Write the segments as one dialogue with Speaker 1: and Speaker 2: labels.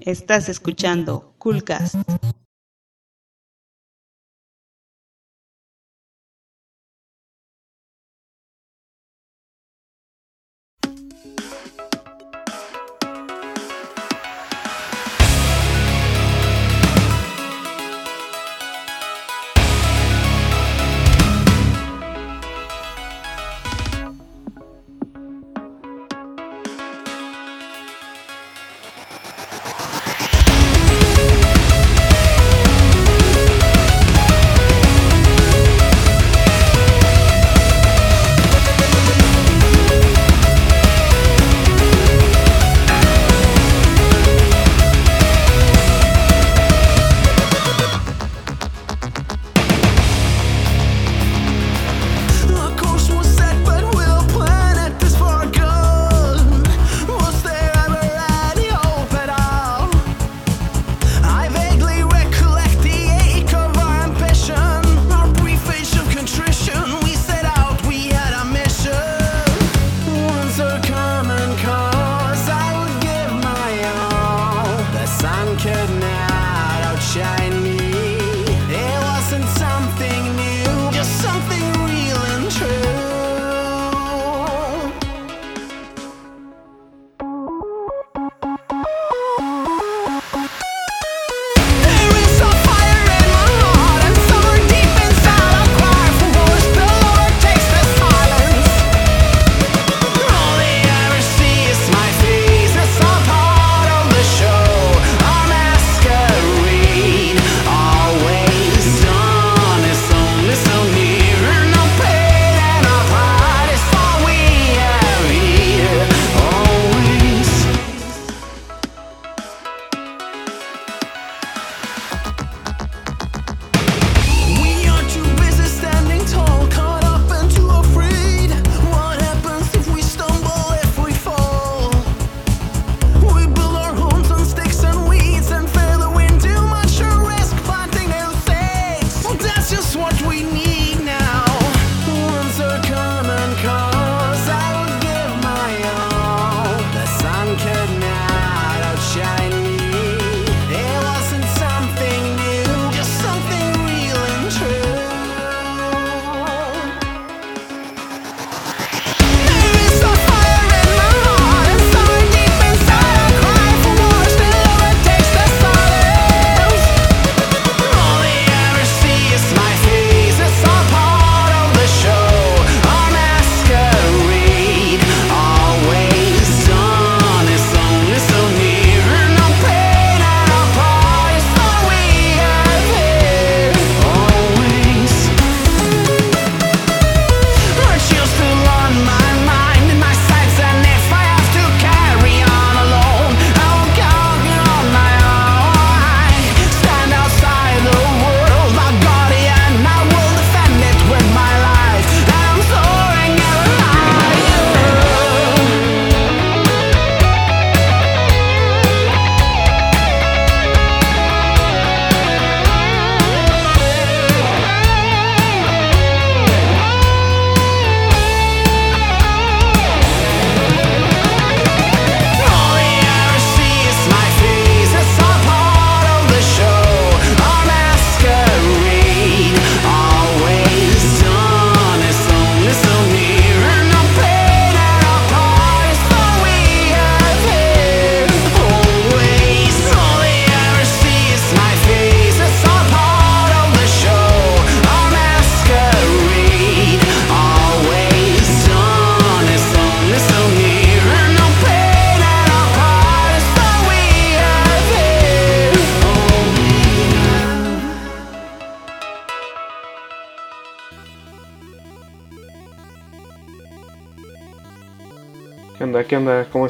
Speaker 1: Estás escuchando Coolcast.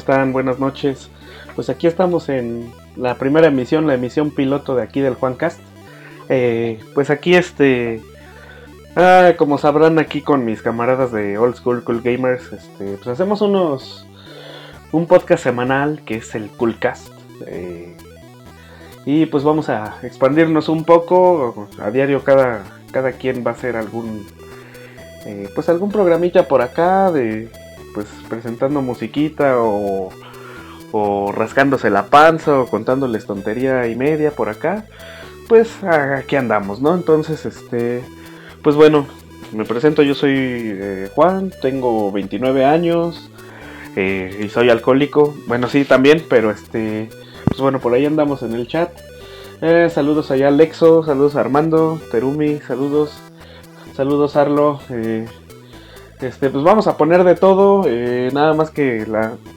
Speaker 2: Están? Buenas noches. Pues aquí estamos en la primera emisión, la emisión piloto de aquí del Juancast. Eh, pues aquí este... Ah, como sabrán aquí con mis camaradas de Old School Cool Gamers, este, pues hacemos unos... Un podcast semanal que es el Coolcast. Eh, y pues vamos a expandirnos un poco. A diario cada, cada quien va a hacer algún... Eh, pues algún programilla por acá de pues presentando musiquita o, o rascándose la panza o contándoles tontería y media por acá, pues aquí andamos, ¿no? Entonces, este, pues bueno, me presento, yo soy eh, Juan, tengo 29 años eh, y soy alcohólico. Bueno, sí, también, pero este, pues bueno, por ahí andamos en el chat. Eh, saludos allá Alexo, saludos a Armando, Terumi, saludos, saludos Arlo. Este, pues vamos a poner de todo, nada más que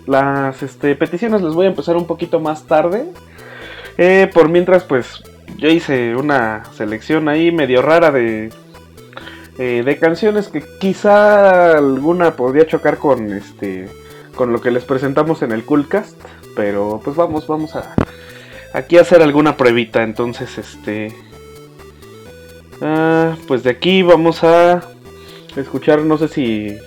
Speaker 2: las este, peticiones les voy a empezar un poquito más tarde. por mientras, pues yo hice una selección ahí medio rara de eh, de canciones que quizá alguna podría chocar con este con lo que les presentamos en el Coolcast, pero pues vamos, vamos a aquí a hacer alguna pruebita, entonces este ah, pues de aquí vamos a escuchar, no sé si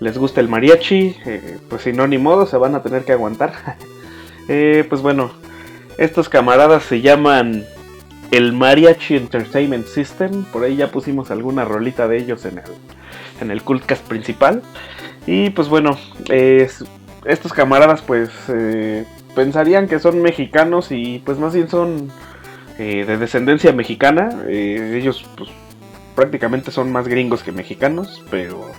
Speaker 2: les gusta el mariachi, eh, pues si no ni modo, se van a tener que aguantar. Eh, pues bueno, estos camaradas se llaman el Mariachi Entertainment System. Por ahí ya pusimos alguna rolita de ellos en el, en el Cultcast principal. Y pues bueno, estos camaradas pues eh, pensarían que son mexicanos y pues más bien son eh, de descendencia mexicana. Ellos pues prácticamente son más gringos que mexicanos, pero...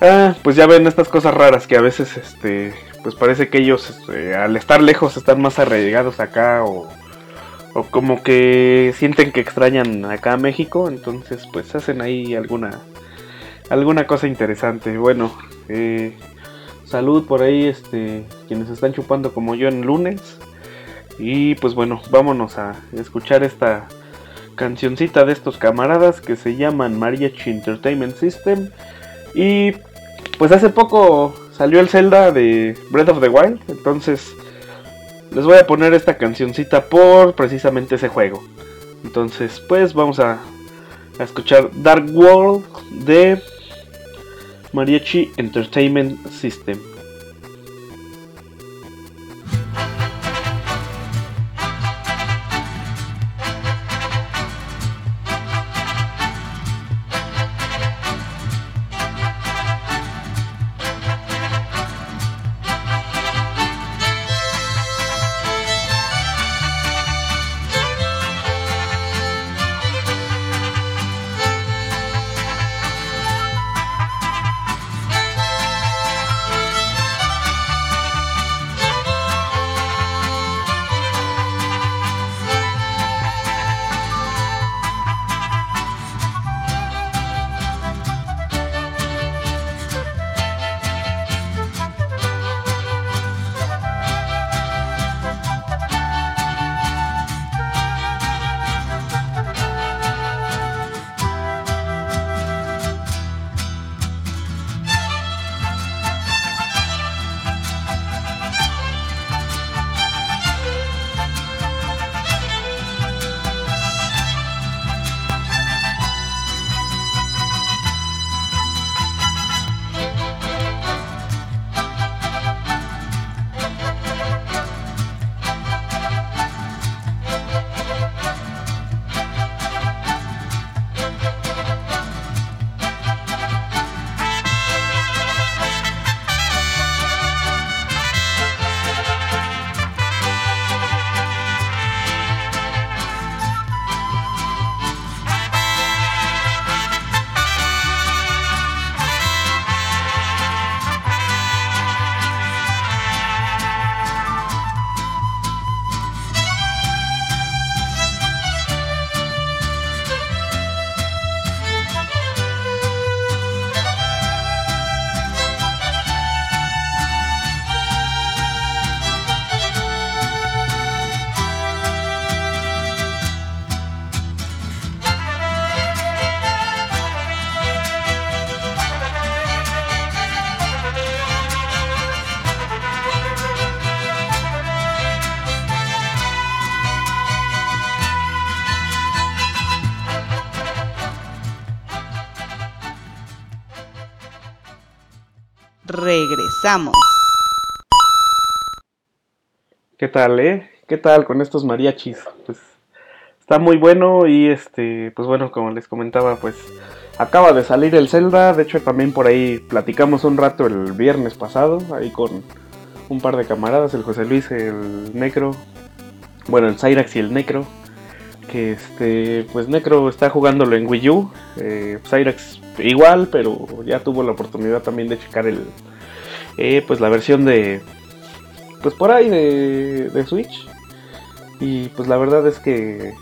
Speaker 2: Ah, pues ya ven estas cosas raras que a veces este pues parece que ellos este, al estar lejos están más arraigados acá o o como que sienten que extrañan acá a México, entonces pues hacen ahí alguna alguna cosa interesante. Bueno, eh, salud por ahí, este, quienes están chupando como yo en lunes. Y pues bueno, vámonos a escuchar esta cancioncita de estos camaradas que se llaman Mariachi Entertainment System. Y pues hace poco salió el Zelda de Breath of the Wild, entonces les voy a poner esta cancioncita por precisamente ese juego. Entonces, pues vamos a, a escuchar Dark World de Mariachi Entertainment System. ¿Qué tal, eh? ¿Qué tal con estos mariachis? Pues está muy bueno y este, pues bueno, como les comentaba, pues acaba de salir el Zelda, de hecho también por ahí platicamos un rato el viernes pasado, ahí con, un par de camaradas, el José Luis, el Necro, bueno, el Cyrax y el Necro, que este, pues Necro está jugándolo en Wii U, eh, Cyrax igual, pero ya tuvo la oportunidad también de checar el, eh, pues la versión de, pues por ahí de, de Switch, y pues la verdad es que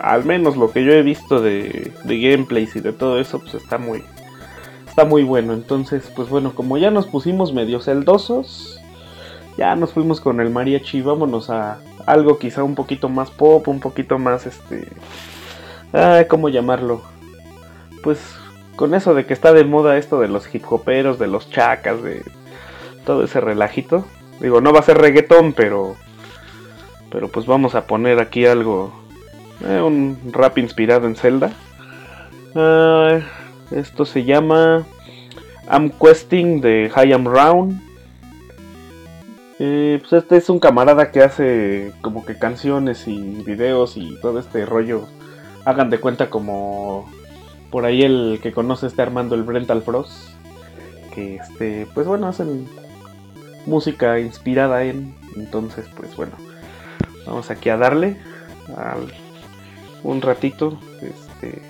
Speaker 2: al menos lo que yo he visto de, de gameplays y de todo eso, pues está muy, está muy bueno. Entonces, pues bueno, como ya nos pusimos medio celdosos, ya nos fuimos con el mariachi. Vámonos a algo quizá un poquito más pop, un poquito más este. Ah, ¿Cómo llamarlo? Pues con eso de que está de moda esto de los hip hoperos, de los chacas, de todo ese relajito. Digo, no va a ser reggaetón, pero. Pero pues vamos a poner aquí algo. Eh, un rap inspirado en Zelda. Ah, esto se llama I'm Questing de Am Round. Eh, pues este es un camarada que hace como que canciones y videos y todo este rollo. Hagan de cuenta como por ahí el que conoce este Armando el Brental Frost. Que este, pues bueno, hacen música inspirada en. Entonces, pues bueno, vamos aquí a darle un ratito. Este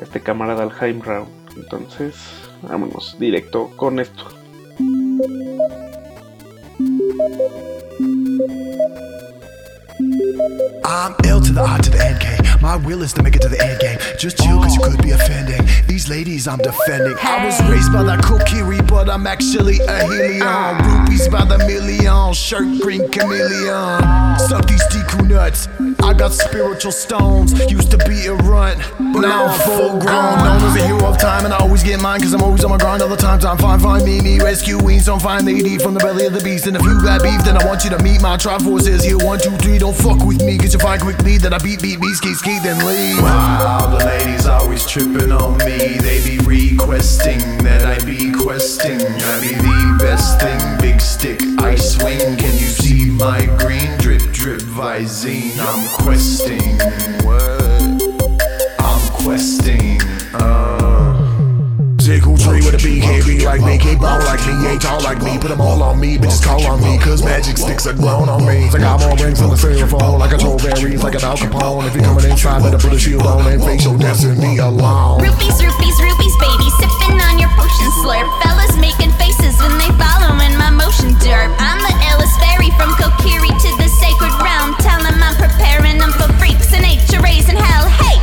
Speaker 2: este camarada al Jaime Round. Entonces, vámonos directo con esto.
Speaker 3: My will is to make it to the end game. Just chill, cause you could be offending. These ladies I'm defending. I was raised by the Kokiri, but I'm actually a helion. Ah. Rupees by the million, shirt green chameleon. Suck these Deku nuts. I got spiritual stones. Used to be a runt, but now I'm full grown. Ah. Known as a hero of time, and I always get mine, cause I'm always on my grind all the time. Time fine, find me, me rescuing some fine lady from the belly of the beast. And if you got beef, then I want you to meet my tribe forces here. One, two, three, don't fuck with me, cause you find quickly that I beat, beat, beat, ski, ski, then leave. Wow, the ladies always tripping on me. They be requesting that I be questing. I be the best thing, big stick, I swing. Can you see my green drip, drip, Visine? I'm questing. What? I'm questing. Uh. Jig who tree with a BKB like me, can't ball like me, ain't tall like me. Put them all on me, bitches call on me, cause magic sticks are grown on me. I got more rings on the styrofoam, like I control varies like an Al Capone. If you're coming inside, better put a shield on and face your destiny alone.
Speaker 4: Rupees, rupees, rupees, baby, sipping on your potion slurp. Fellas making faces when they following my motion derp. I'm the illest fairy from Kokiri to the sacred realm. Tell them I'm preparing them for freaks and nature raising hell. Hey,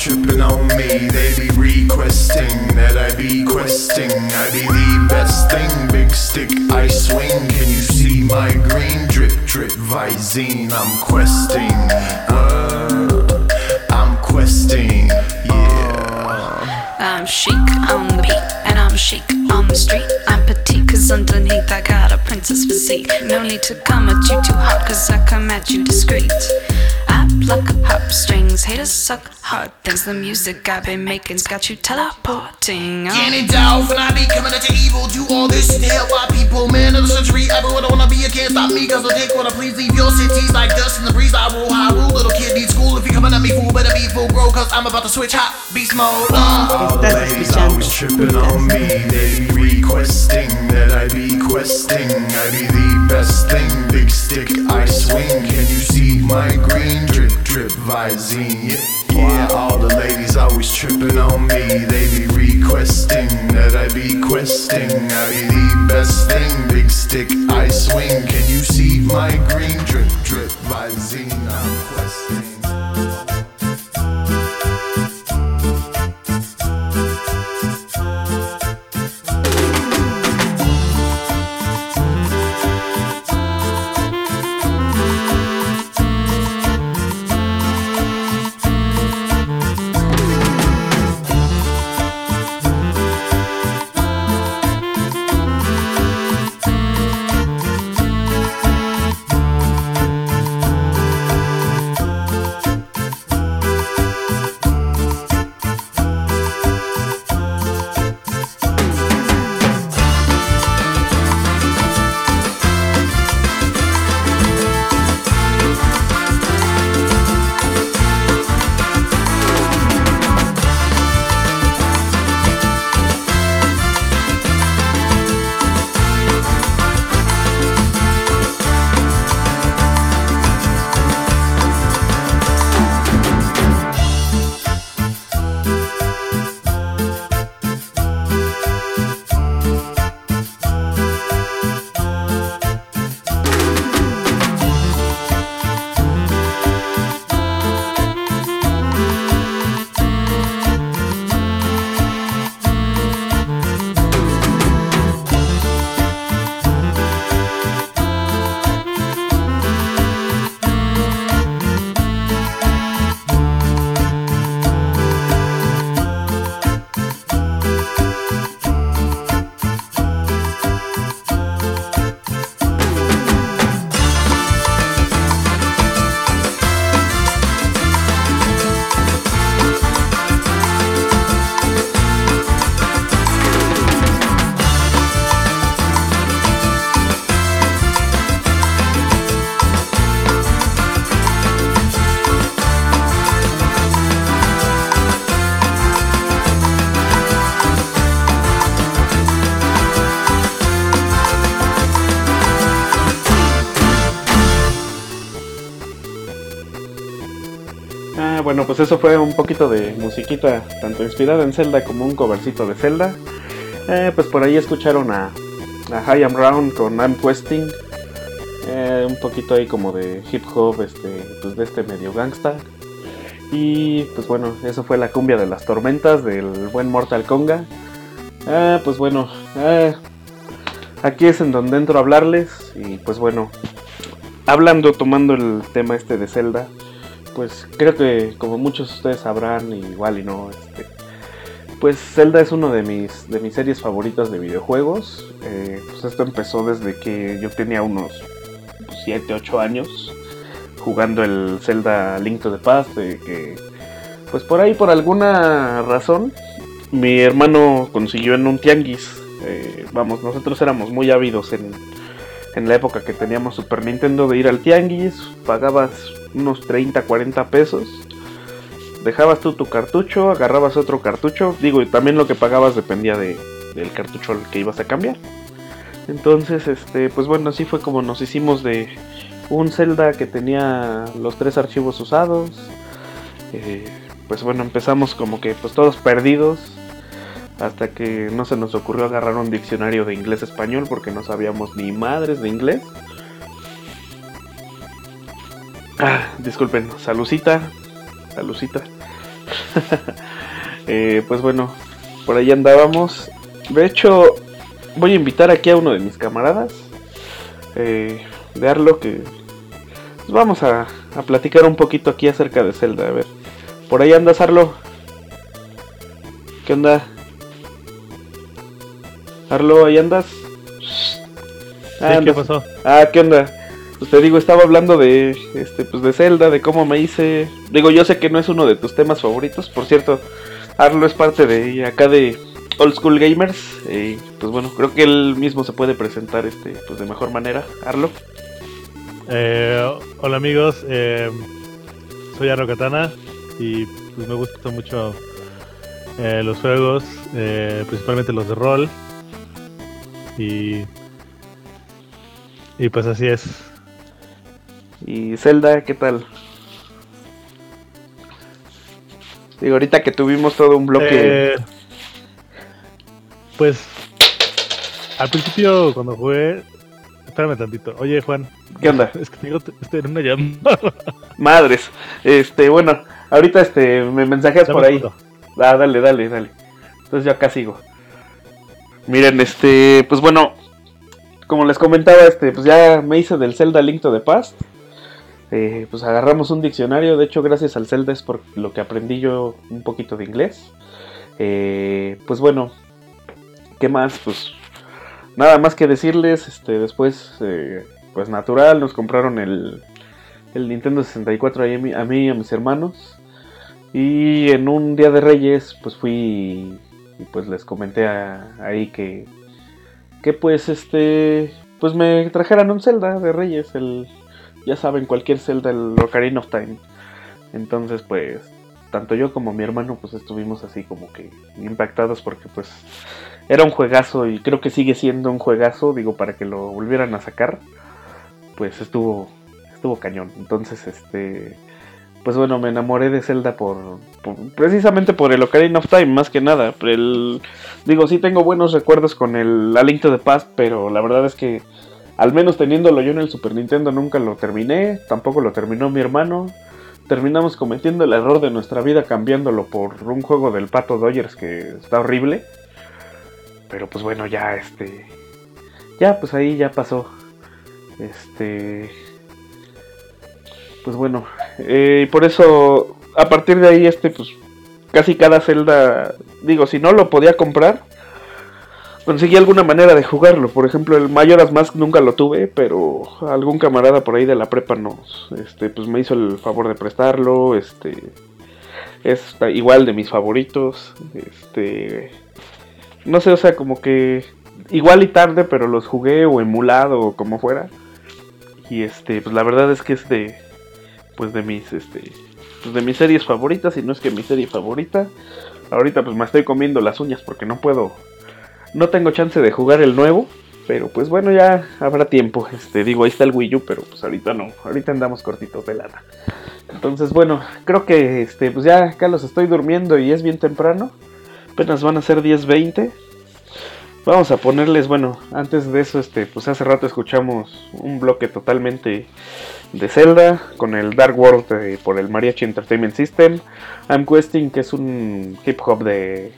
Speaker 3: tripping on me. They be requesting that I be questing. I be the best thing, big stick I swing. Can you see my green drip, drip Visine? I'm questing. Uh, I'm questing. Yeah.
Speaker 5: I'm chic on the beat, and I'm chic on the street. I'm petite, cause underneath I got a princess physique. No need to come at you too hot, cause I come at you discreet. I pluck harp strings, haters suck hard things. The music I've been making's got you teleporting. I'm
Speaker 3: Get it down when I be coming at your evil. Do all this shit to help my people. Man of the century, everyone wanna be. You can't stop me, cause I take what I please. Leave your cities like dust in the breeze. I rule high rule. Little kid needs school. If you coming at me, fool, better be full grow. Cause I'm about to switch hot beast mode. Uh.
Speaker 1: Estás escuchando
Speaker 3: tripping on me. They be requesting that I be questing. I be the best thing, big stick I swing. Can you see my green drip drip Visine? Yeah. All the ladies always tripping on me. They be requesting that I be questing. I be the best thing, big stick I swing. Can you see my green drip drip Visine? I'm questing.
Speaker 2: Pues eso fue un poquito de musiquita, tanto inspirada en Zelda como un covercito de Zelda. Eh, pues por ahí escucharon a, a High Am Round con I'm Questing. Eh, un poquito ahí como de hip hop, este, pues de este medio gangsta. Y pues bueno, eso fue la cumbia de las tormentas del buen Mortal Konga. Ah, pues bueno, aquí es en donde entro a hablarles. Y pues bueno, hablando, tomando el tema este de Zelda, pues creo que como muchos de ustedes sabrán, igual y no, este, pues Zelda es uno de mis, de mis series favoritas de videojuegos. Eh, pues esto empezó desde que yo tenía unos 7, 8 años jugando el Zelda Link to the Past, pues por ahí por alguna razón mi hermano consiguió en un tianguis. eh, vamos, nosotros éramos muy ávidos en, en la época que teníamos Super Nintendo de ir al tianguis, pagabas unos 30, 40 pesos, dejabas tú tu cartucho, agarrabas otro cartucho, digo, y también lo que pagabas dependía de, del cartucho al que ibas a cambiar. Entonces, este, pues bueno, así fue como nos hicimos de un Zelda que tenía los tres archivos usados. Eh, pues bueno, empezamos como que pues todos perdidos. Hasta que no se nos ocurrió agarrar un diccionario de inglés-español porque no sabíamos ni madres de inglés. Ah, disculpen, salucita. Salucita. Eh, pues bueno, por ahí andábamos. De hecho, voy a invitar aquí a uno de mis camaradas. Eh, de Arlo que pues vamos a, platicar un poquito aquí acerca de Zelda. A ver, por ahí andas Arlo. ¿Qué onda? Arlo, ahí andas.
Speaker 6: ¿qué
Speaker 2: andas.
Speaker 6: pasó?
Speaker 2: Ah, ¿qué onda? Pues te digo, estaba hablando de este pues de Zelda, de cómo me hice. Digo, yo sé que no es uno de tus temas favoritos, por cierto. Arlo es parte de acá de Old School Gamers y pues bueno, creo que él mismo se puede presentar este pues de mejor manera. Arlo.
Speaker 6: Eh, hola amigos, eh, soy Arno Katana y pues me gustan mucho eh, los juegos, eh, principalmente los de rol. Y, y pues así es.
Speaker 2: Y Zelda, ¿qué tal? Digo, ahorita que tuvimos todo un bloque.
Speaker 6: Eh, pues al principio cuando jugué... Espérame tantito. Oye Juan,
Speaker 2: ¿Qué onda?
Speaker 6: es que tengo, estoy en una llamada.
Speaker 2: Madres. Este, bueno, ahorita este me mensajeas por ahí. Ah, dale, dale, dale. Entonces yo acá sigo. Miren, este, pues bueno, como les comentaba, este, pues ya me hice del Zelda Link to the Past. Eh, pues agarramos un diccionario, de hecho gracias al Zelda es por lo que aprendí yo un poquito de inglés. Eh, pues bueno, ¿qué más? Pues nada más que decirles, este, después, eh, pues natural, nos compraron el, el Nintendo 64 ahí a a mí y a mis hermanos. Y en un día de Reyes, pues fui y pues les comenté a- ahí que, que pues este, pues me trajeran un Zelda de Reyes, el, ya saben, cualquier Zelda, el Ocarina of Time. Entonces pues, tanto yo como mi hermano pues estuvimos así como que impactados porque pues era un juegazo y creo que sigue siendo un juegazo, digo, para que lo volvieran a sacar, pues estuvo, estuvo cañón. Entonces este pues bueno, me enamoré de Zelda por, precisamente por el Ocarina of Time, más que nada. El, digo, sí tengo buenos recuerdos con el A Link to the Past, pero la verdad es que al menos teniéndolo yo en el Super Nintendo nunca lo terminé, tampoco lo terminó mi hermano. Terminamos cometiendo el error de nuestra vida cambiándolo por un juego del Pato Dodgers que está horrible. Pero pues bueno, ya este ya pues ahí ya pasó. Este pues bueno, eh, por eso, a partir de ahí, este, pues, casi cada celda, digo, si no lo podía comprar, conseguí alguna manera de jugarlo. Por ejemplo, el Majora's Mask nunca lo tuve, pero algún camarada por ahí de la prepa nos, este, pues me hizo el favor de prestarlo, este, es igual de mis favoritos, este, no sé, o sea, como que igual y tarde, pero los jugué o emulado o como fuera. Y este, pues la verdad es que es de, pues de mis este pues de mis series favoritas y no es que mi serie favorita ahorita pues me estoy comiendo las uñas porque no puedo no tengo chance de jugar el nuevo Pero pues bueno, ya habrá tiempo. Este, digo, ahí está el Wii U, pero pues ahorita no. Ahorita andamos cortitos de lana. Entonces, bueno, creo que este, pues ya acá los estoy durmiendo y es bien temprano. Apenas van a ser 10.20. Vamos a ponerles, bueno, antes de eso, este, pues hace rato escuchamos un bloque totalmente de Zelda con el Dark World por el Mariachi Entertainment System. I'm Questing, que es un hip hop de,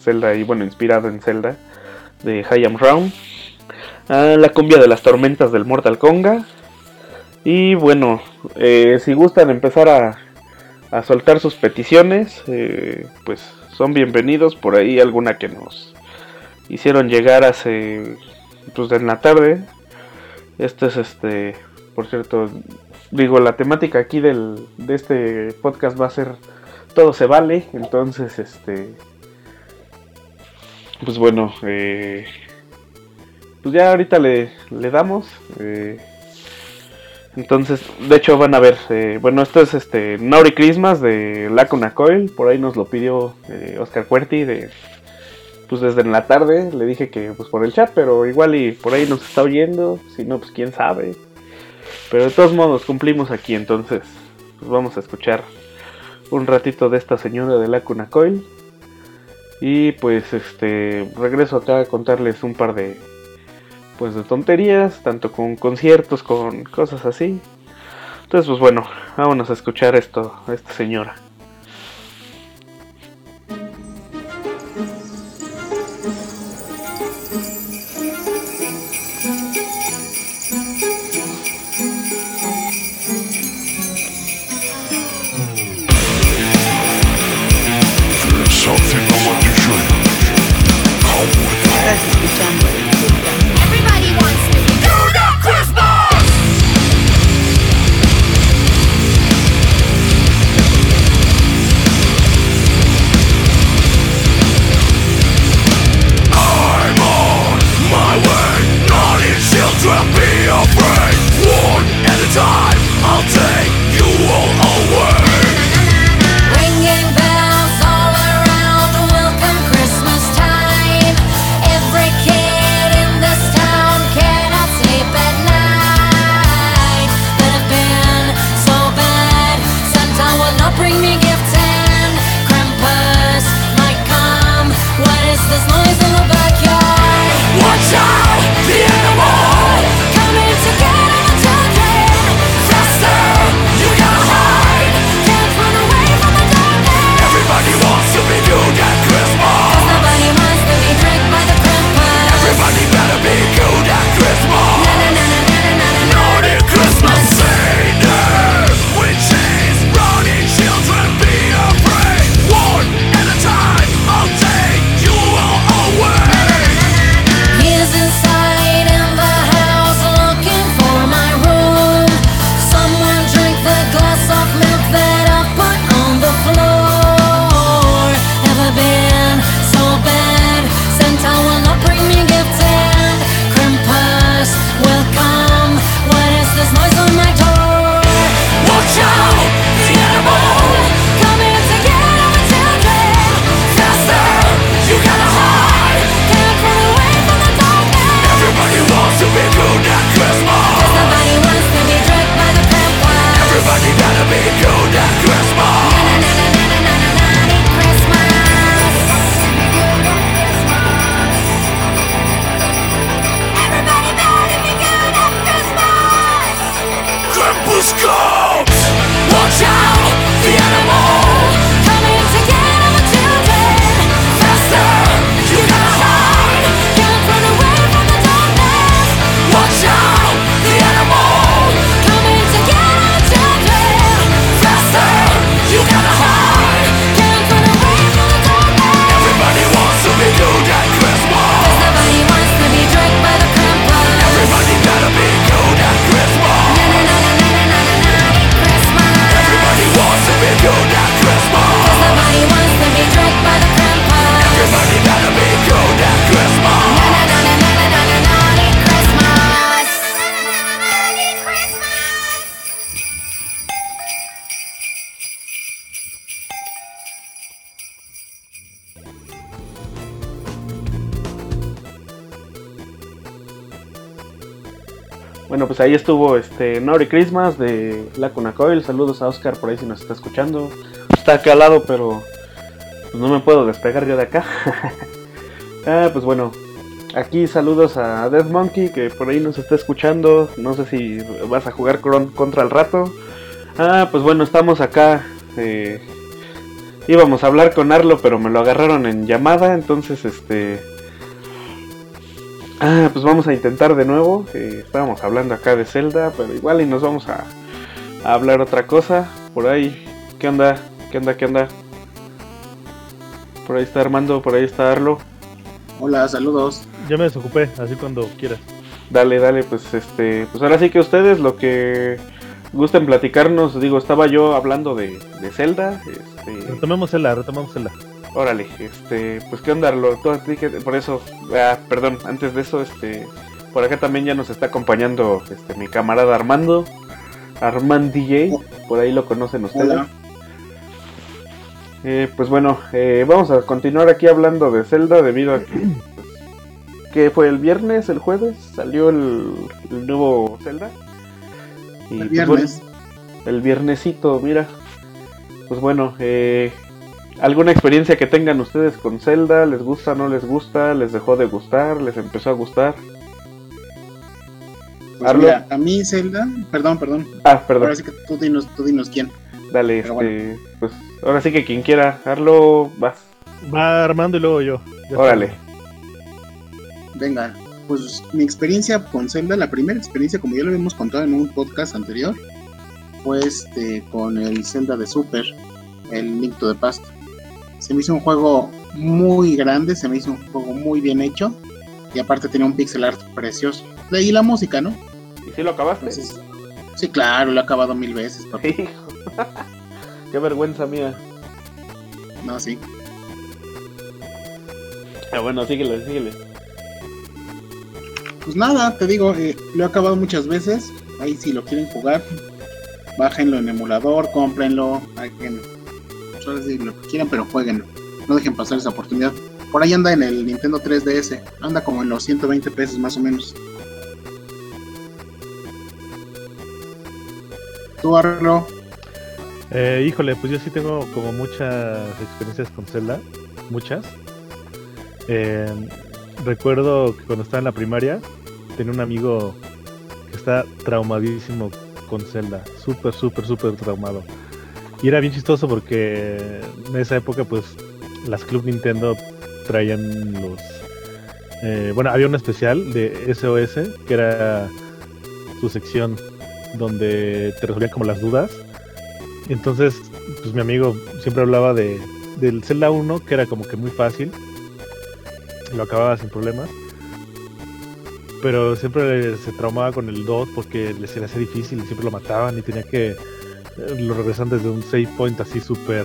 Speaker 2: Zelda y bueno, inspirado en Zelda, de Hayam Round. Ah, la cumbia de las tormentas del Mortal Konga. Y bueno, eh, si gustan empezar a, a soltar sus peticiones, eh, pues son bienvenidos. Por ahí alguna que nos hicieron llegar hace pues en la tarde. Esto es este, por cierto, digo, la temática aquí del, de este podcast va a ser todo se vale, entonces este pues bueno, eh, pues ya ahorita le, le damos. Eh, entonces, de hecho van a ver, eh, bueno, esto es este Nauri Christmas de Lacuna Coil, por ahí nos lo pidió eh, Oscar Cuerti de pues desde en la tarde le dije que pues por el chat, pero igual y por ahí nos está oyendo, si no pues quién sabe. Pero de todos modos cumplimos aquí, entonces pues vamos a escuchar un ratito de esta señora de Lacuna Coil. Y pues este regreso acá a contarles un par de pues de tonterías, tanto con conciertos, con cosas así. Entonces pues bueno, vámonos a escuchar esto esta señora. Bueno, pues ahí estuvo este Nori Christmas de Lacuna Coil. Saludos a Oscar por ahí si nos está escuchando. Está acá al lado, pero pues no me puedo despegar yo de acá. ah, pues bueno, aquí saludos a Death Monkey que por ahí nos está escuchando. No sé si vas a jugar con- contra el rato. Ah, pues bueno, estamos acá. eh, íbamos a hablar con Arlo, pero me lo agarraron en llamada, entonces este. Ah, pues vamos a intentar de nuevo. eh, estábamos hablando acá de Zelda, pero igual y nos vamos a, a hablar otra cosa. Por ahí, ¿qué onda? ¿Qué onda? ¿Qué onda? Por ahí está Armando, por ahí está Arlo.
Speaker 7: Hola, saludos.
Speaker 6: Ya me desocupé, así cuando quieras.
Speaker 2: Dale, dale, pues este, pues ahora sí que ustedes lo que gusten platicarnos, digo, estaba yo hablando de, de Zelda, este,
Speaker 6: Retomemos la, retomemos la.
Speaker 2: Órale, este, pues qué onda, ti que- por eso, ah, perdón, antes de eso, este, por acá también ya nos está acompañando, este, mi camarada Armando, Armand DJ, por ahí lo conocen ustedes.
Speaker 7: Hola.
Speaker 2: Eh, pues bueno, eh, vamos a continuar aquí hablando de Zelda debido a que, pues, que fue el viernes, el jueves, salió el, el nuevo Zelda. Y,
Speaker 7: El
Speaker 2: pues, bueno,
Speaker 7: viernes.
Speaker 2: el viernesito, mira. Pues bueno, eh, ¿alguna experiencia que tengan ustedes con Zelda? ¿Les gusta, no les gusta? ¿Les dejó de gustar? ¿Les empezó a gustar?
Speaker 7: Pues
Speaker 2: Arlo.
Speaker 7: mira, a mí Zelda, perdón, perdón.
Speaker 2: Ah, perdón.
Speaker 7: Ahora sí que tú dinos, tú dinos quién.
Speaker 2: Dale,
Speaker 7: pero
Speaker 2: este, pues ahora sí que quien quiera, Arlo, vas.
Speaker 6: Va Armando y luego yo. Ya
Speaker 2: Órale.
Speaker 6: está.
Speaker 7: Venga, pues mi experiencia con Zelda, la primera experiencia, como ya lo habíamos contado en un podcast anterior, fue este con el Zelda de Super, el Link to the Past. Se me hizo un juego muy grande, se me hizo un juego muy bien hecho y aparte tenía un pixel art precioso. De ahí la música, ¿no?
Speaker 2: ¿Y si lo acabaste?
Speaker 7: Entonces, sí, claro, lo he acabado mil veces, papi.
Speaker 2: Hijo. Qué vergüenza mía.
Speaker 7: No, sí.
Speaker 2: Ah, bueno, síguele, síguele.
Speaker 7: Pues nada, te digo, eh, lo he acabado muchas veces. Ahí si lo quieren jugar, bájenlo en emulador, cómprenlo, pues lo que quieran, pero jueguenlo. No dejen pasar esa oportunidad. Por ahí anda en el Nintendo 3DS, anda como en los 120 pesos más o menos. Tú, Arlo,
Speaker 6: Eh, híjole, pues yo sí tengo como muchas experiencias con Zelda. Muchas. Eh, recuerdo que cuando estaba en la primaria tenía un amigo que está traumadísimo con Zelda. Súper, súper, súper traumado. Y era bien chistoso porque en esa época pues las Club Nintendo traían los... eh, bueno, había un especial de SOS que era su sección donde te resolvían como las dudas. Entonces, pues mi amigo siempre hablaba de del Zelda 1, que era como que muy fácil. Lo acababa sin problemas. Pero siempre se traumaba con el 2 porque se le hacía difícil y siempre lo mataban y tenía que eh, lo regresan desde un save point así súper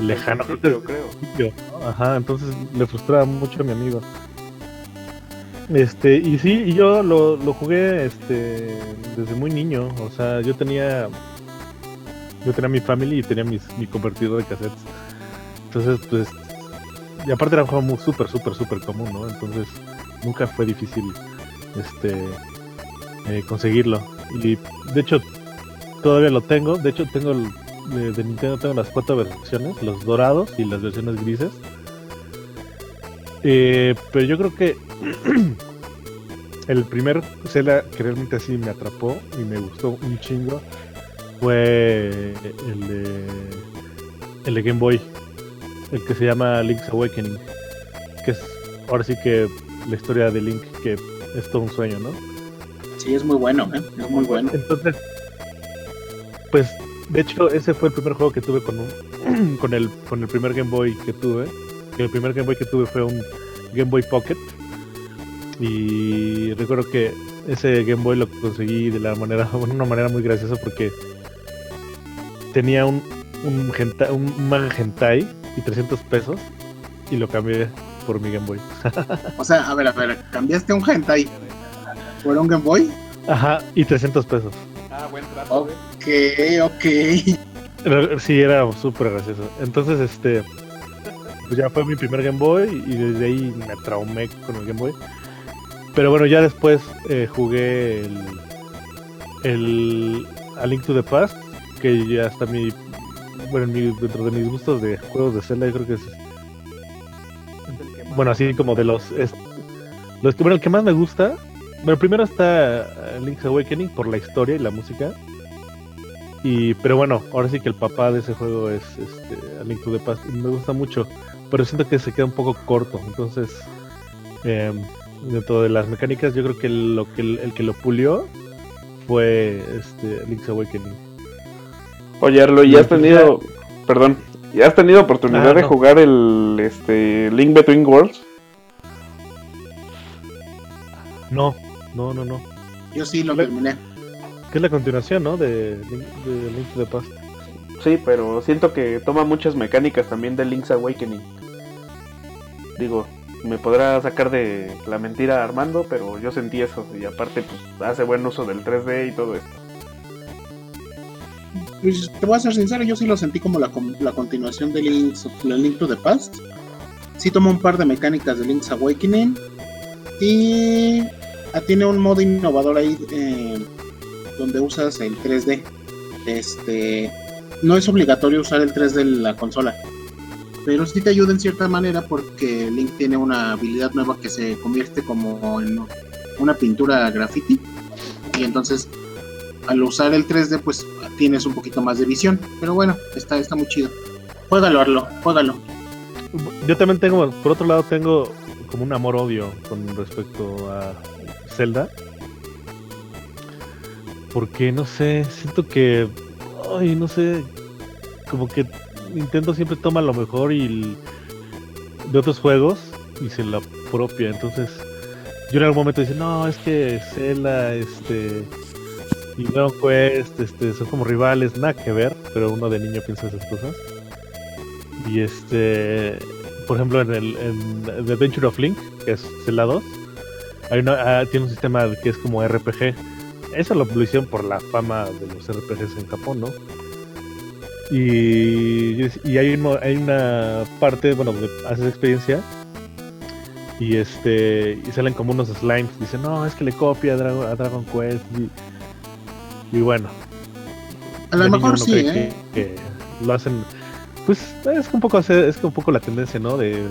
Speaker 6: Lejano.
Speaker 2: Yo creo.
Speaker 6: Ajá, entonces le frustraba mucho a mi amigo. Este, y sí, y yo lo, lo jugué este desde muy niño. O sea, yo tenía. Yo tenía mi family y tenía mis, mi convertidor de cassettes. Entonces, pues. Y aparte era un juego muy súper, súper, súper común, ¿no? Entonces, nunca fue difícil este eh, conseguirlo. Y de hecho, todavía lo tengo. De hecho, tengo el, de, de Nintendo tengo las cuatro versiones, los dorados y las versiones grises. Eh, pero yo creo que el primer Zelda que realmente así me atrapó y me gustó un chingo fue el de, el de Game Boy, el que se llama Link's Awakening, que es ahora sí que la historia de Link que es todo un sueño, ¿no?
Speaker 7: sí, es muy bueno, ¿eh? es muy bueno.
Speaker 6: Entonces, pues, de hecho, ese fue el primer juego que tuve con un, con el, con el primer Game Boy que tuve. El primer Game Boy que tuve fue un Game Boy Pocket. Y recuerdo que ese Game Boy lo conseguí de la manera, bueno, una manera muy graciosa porque tenía un, un, hentai- un manga hentai y 300 pesos y lo cambié por mi Game Boy.
Speaker 7: O sea, a ver, a ver, cambiaste un hentai por un Game Boy.
Speaker 6: Ajá, y 300 pesos.
Speaker 2: Ah, buen trato,
Speaker 7: Ok,
Speaker 2: güey.
Speaker 7: ok.
Speaker 6: Era- Sí, era súper gracioso. Entonces, este. Pues ya fue mi primer Game Boy y desde ahí me traumé con el Game Boy. pero bueno, ya después eh, jugué el, el A Link to the Past, que ya está mi, bueno, mi- dentro de mis gustos de juegos de Zelda, yo creo que es, bueno, así como de los, es- los que, bueno, el que más me gusta, bueno, primero está Link's Awakening por la historia y la música, y, pero bueno, ahora sí que el papá de ese juego es este, A Link to the Past, y me gusta mucho, pero siento que se queda un poco corto, entonces, em, dentro de las mecánicas, yo creo que lo que el, el que lo pulió fue este Link's Awakening.
Speaker 2: Oye, Arlo, ¿y has tenido, perdón, ¿ya has tenido oportunidad
Speaker 6: Ah,
Speaker 2: de
Speaker 6: no.
Speaker 2: jugar el este Link Between Worlds?
Speaker 6: No, no, no, no.
Speaker 7: Yo sí lo terminé.
Speaker 6: Que es la continuación, ¿no? De, Link- de Link to the Past.
Speaker 2: Sí, pero siento que toma muchas mecánicas también de Link's Awakening. Digo, me podrá sacar de la mentira Armando, pero yo sentí eso. Y aparte, pues hace buen uso del 3D y todo esto.
Speaker 7: Pues, te voy a ser sincero, yo sí lo sentí como la, la continuación de Link's, de Link to the Past. Sí tomó un par de mecánicas de Link's Awakening. Y tiene un modo innovador ahí eh, donde usas el 3D. Este, no es obligatorio usar el 3D en la consola. Pero sí te ayuda en cierta manera porque Link tiene una habilidad nueva que se convierte como en una pintura graffiti. Y entonces al usar el 3D pues tienes un poquito más de visión. Pero bueno, está, está muy chido. Juégalo, Arlo, juégalo.
Speaker 6: Yo también tengo, por otro lado, tengo como un amor-odio con respecto a Zelda. Porque, no sé, siento que, ay, no sé, como que Nintendo siempre toma lo mejor y de otros juegos y se la propia. Entonces, yo en algún momento dice, no, es que Zelda, este, y Dragon Quest, este, son como rivales, nada que ver, pero uno de niño piensa esas cosas. Y este, por ejemplo, en el The Adventure of Link, que es Zelda 2, hay una, ah, tiene un sistema que es como RPG. Eso lo, lo hicieron por la fama de los RPGs en Japón, ¿no? Y, y hay, un mo- hay una parte, bueno, donde haces experiencia y este y salen como unos slimes. Dicen, no, es que le copia a Dragon, a Dragon Quest. Y, y bueno,
Speaker 7: A lo mejor sí, ¿eh?
Speaker 6: que, que lo hacen pues es un poco es un poco la tendencia no de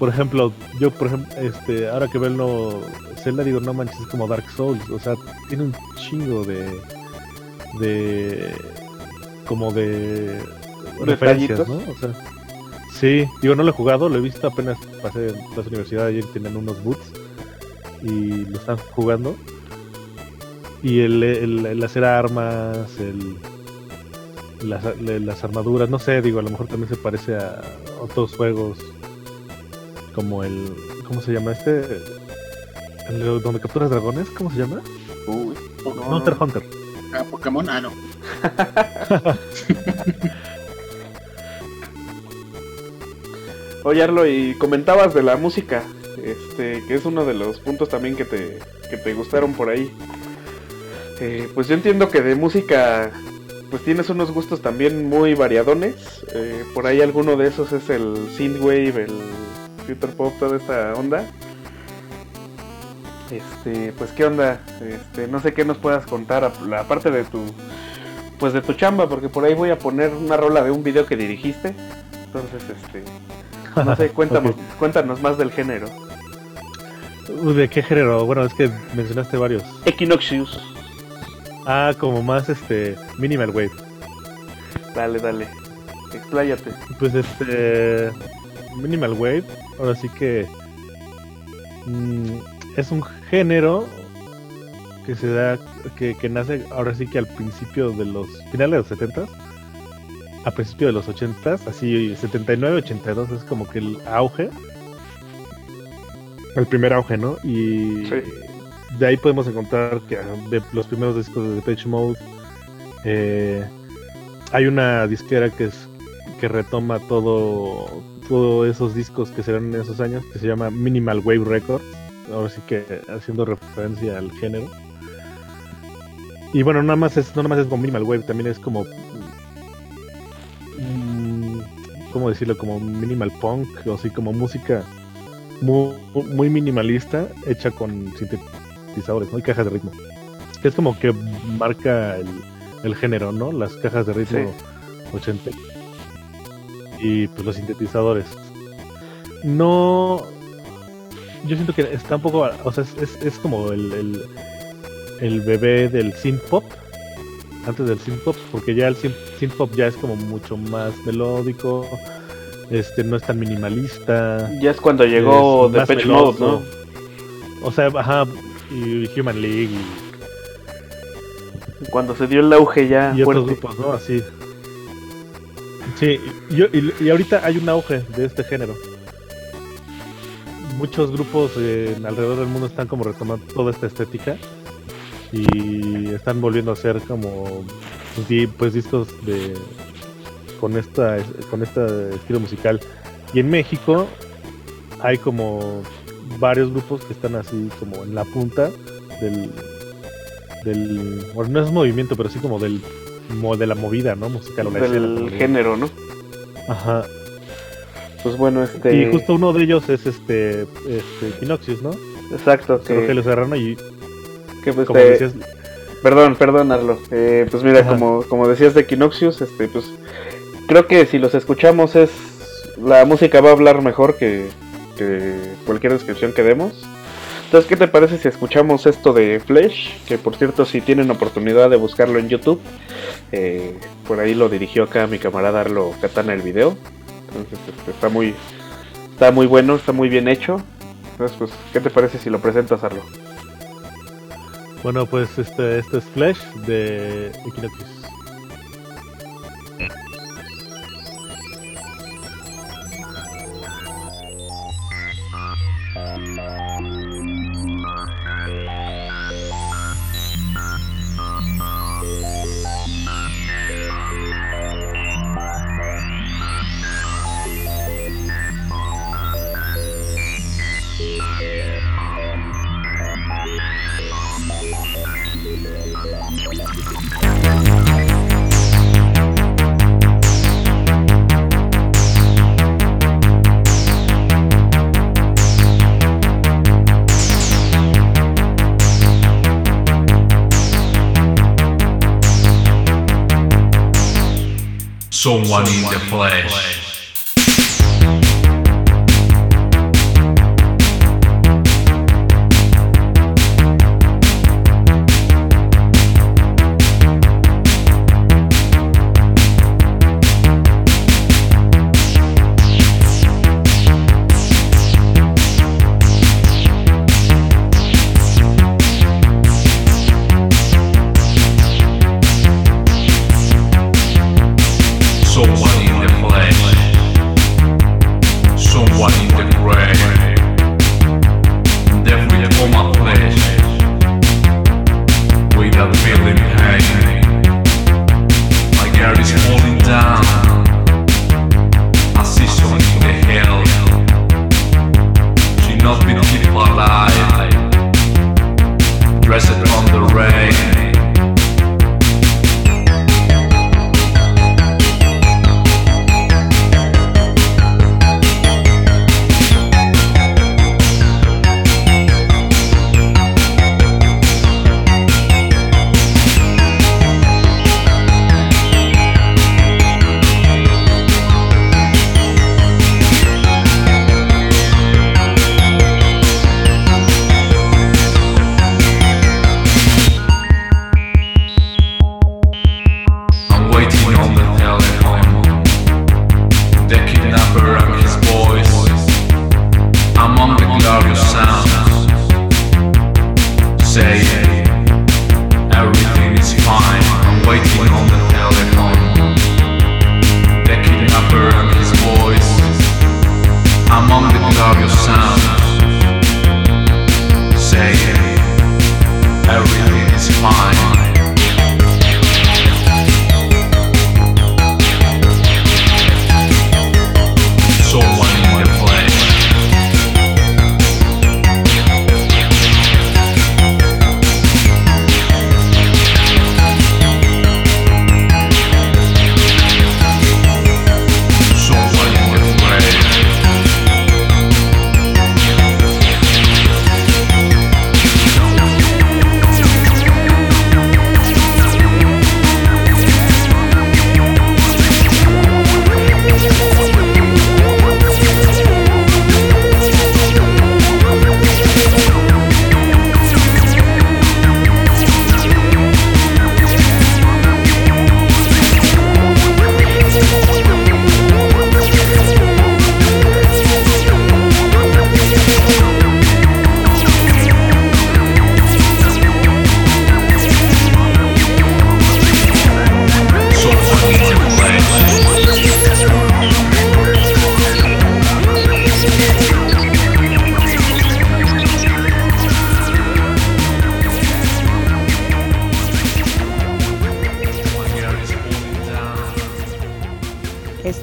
Speaker 6: por ejemplo yo por ejemplo este ahora que nuevo Zelda digo no manches es como Dark Souls o sea tiene un chingo de de como de referencias no o sea sí digo no lo he jugado lo he visto apenas pasé en la universidad ayer tienen unos boots y lo están jugando. Y el, el, el hacer armas el las, las armaduras, no sé, digo, a lo mejor también se parece a otros juegos como el, ¿cómo se llama este? El de donde capturas dragones, ¿cómo se llama?
Speaker 2: Uy, no, no.
Speaker 6: Hunter.
Speaker 7: Ah, Pokémon, ah, no.
Speaker 2: Oye, Arlo, y comentabas de la música, este, que es uno de los puntos también que te, que te gustaron por ahí. Eh, pues yo entiendo que de música, pues tienes unos gustos también muy variadones. Eh, por ahí alguno de esos es el synthwave, el future pop, toda esta onda. Este, pues qué onda, este, no sé qué nos puedas contar ap- aparte de tu, pues de tu chamba, porque por ahí voy a poner una rola de un video que dirigiste. Entonces, este, no sé, cuéntanos, cuéntanos más del género.
Speaker 6: Uh, ¿De qué género? Bueno, es que mencionaste varios.
Speaker 2: Equinoxius.
Speaker 6: Ah, como más este Minimal Wave.
Speaker 2: Dale, dale. Expláyate.
Speaker 6: Pues este Minimal Wave, ahora sí que mm, es un género que se da, que, que nace ahora sí que al principio de los finales de los 70 a principio de los 80 así 79, 82 es como que el auge, el primer auge, ¿no? Y
Speaker 2: Sí.
Speaker 6: de ahí podemos encontrar que ah, de los primeros discos de Depeche Mode eh, hay una disquera que es que retoma todo todos esos discos que serán en esos años que se llama Minimal Wave Records ahora sí que haciendo referencia al género y bueno nada más es no nada más es como Minimal Wave también es como mm, cómo decirlo como Minimal Punk o así como música muy, muy minimalista, hecha con sintetizadores, ¿no? Y cajas de ritmo. Que es como que marca el, el género, ¿no? Las cajas de ritmo 80 y pues los sintetizadores. No. Yo siento que está un poco. O sea, es, es, es como el, el, el bebé del synth pop. Antes del synth pop, porque ya el synth, pop ya es como mucho más melódico. Este, no es tan minimalista.
Speaker 2: Ya es cuando llegó
Speaker 6: más
Speaker 2: Depeche Mode. ¿no?
Speaker 6: O sea, ajá, y Human League y,
Speaker 2: Cuando se dio el auge ya
Speaker 6: y otros grupos, ¿no? Así. Sí, yo- y, y ahorita hay un auge de este género. Muchos grupos alrededor del mundo están como retomando toda esta estética y están volviendo a hacer como pues, pues discos de con esta con este estilo musical. Y en México hay como varios grupos que están así como en la punta del del bueno, no es movimiento, pero sí como del de la movida, ¿no? Musical
Speaker 2: del género, ¿no?
Speaker 6: Ajá.
Speaker 2: Pues bueno, este.
Speaker 6: Y justo uno de ellos es este este Pinoxius, ¿no?
Speaker 2: Exacto, que,
Speaker 6: Rogelio Serrano y
Speaker 2: que, pues,
Speaker 6: como
Speaker 2: te-
Speaker 6: decías,
Speaker 2: Perdón, perdón, Arlo. Eh, pues mira,
Speaker 6: Ajá.
Speaker 2: como, como decías de Equinoxius, este, pues creo que si los escuchamos es la música va a hablar mejor que, que cualquier descripción que demos. Entonces, ¿qué te parece si escuchamos esto de Flesh? Que por cierto, si tienen oportunidad de buscarlo en YouTube, eh, por ahí lo dirigió acá mi camarada Arlo Katana el video. Entonces, este, está muy, está muy bueno, está muy bien hecho. Entonces, pues, ¿qué te parece si lo presentas, Arlo?
Speaker 6: bueno, pues este este es Flash de Equinoxius.
Speaker 8: Someone in the flesh.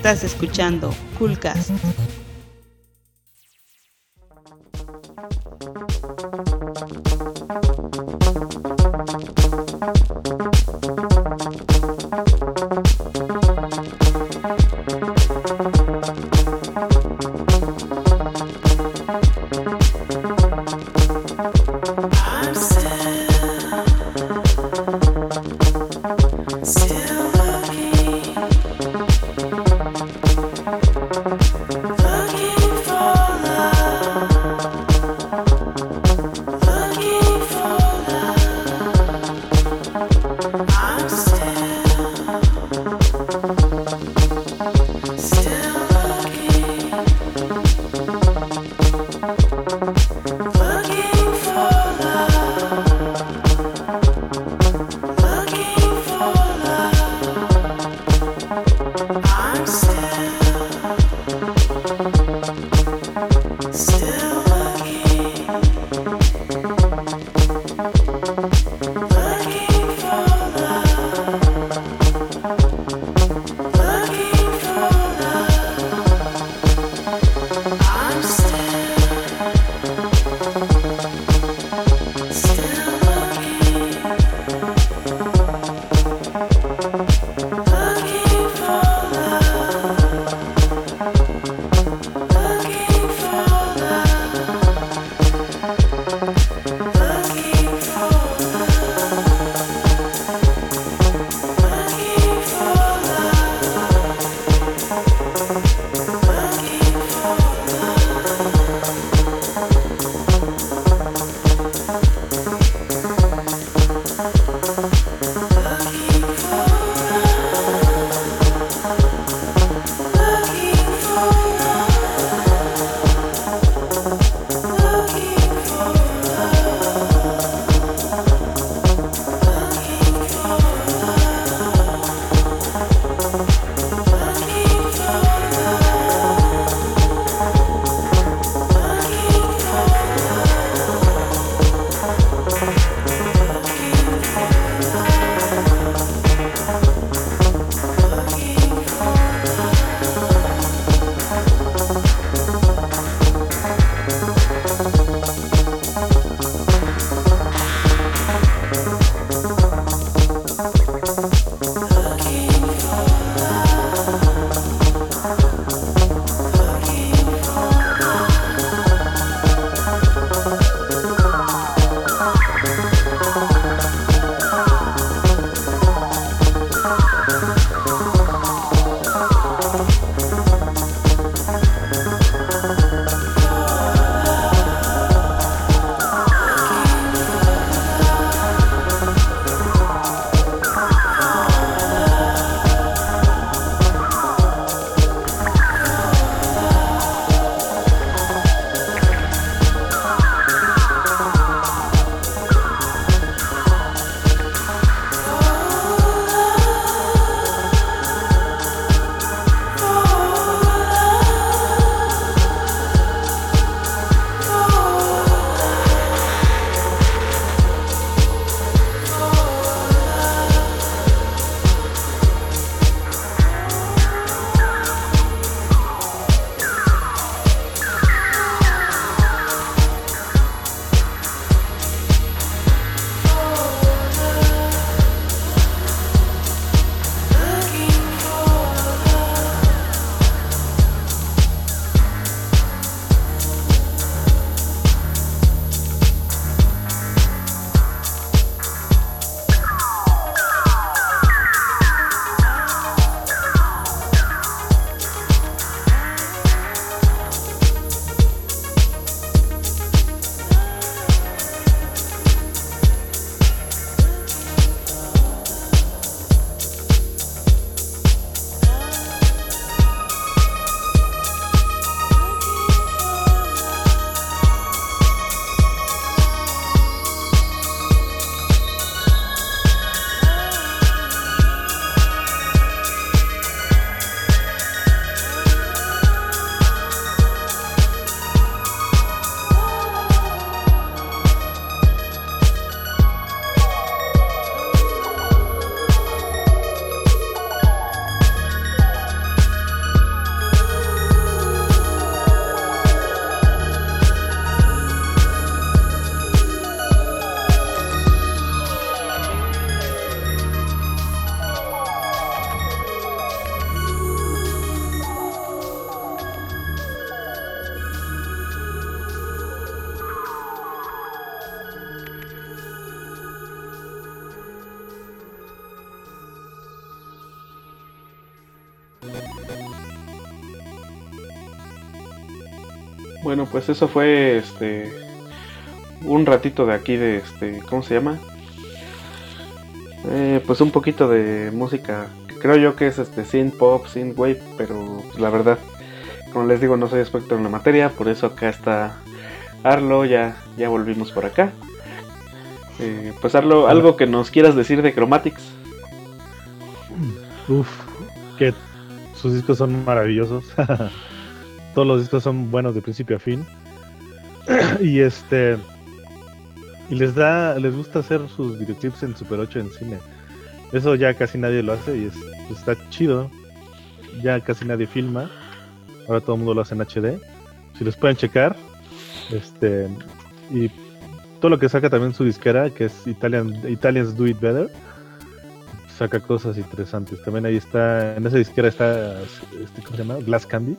Speaker 9: Estás escuchando Coolcast.
Speaker 2: Pues eso fue este un ratito de aquí de este, ¿cómo se llama? Eh, pues un poquito de música, creo yo que es este synth pop, synth wave, pero pues, la verdad, como les digo, no soy experto en la materia, por eso acá está Arlo, ya ya volvimos por acá. Eh, pues Arlo, algo que nos quieras decir de Chromatics.
Speaker 6: Uf, que sus discos son maravillosos. Todos los discos son buenos de principio a fin. y este y les da les gusta hacer sus videoclips en Super 8 en cine. Eso ya casi nadie lo hace y es, está chido. Ya casi nadie filma. Ahora todo el mundo lo hace en HD. Si los pueden checar, este y todo lo que saca también su disquera, que es Italian Italians Do It Better, saca cosas interesantes. También ahí está, en esa disquera está, este, ¿cómo se llama? Glass Candy.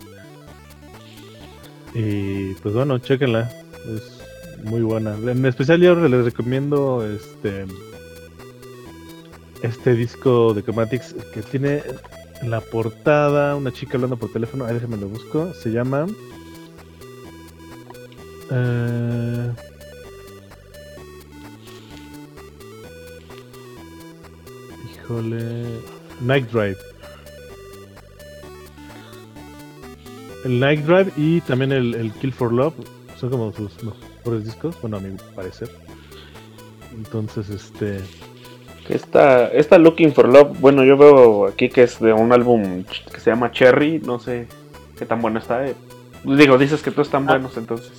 Speaker 6: Y pues bueno, chequenla. Es muy buena. En especial yo les recomiendo este este disco de Chromatics que tiene en la portada una chica hablando por teléfono. Ahí déjenme lo busco. Se llama. eh, híjole. Night Drive. El Night Drive y también el, el Kill for Love son como sus mejores discos, bueno, a mi parecer. Entonces, este.
Speaker 2: Esta, esta Looking for Love, bueno, yo veo aquí que es de un álbum que se llama Cherry, no sé qué tan bueno está. eh. Digo, dices que todos están
Speaker 6: Ah.
Speaker 2: buenos, entonces.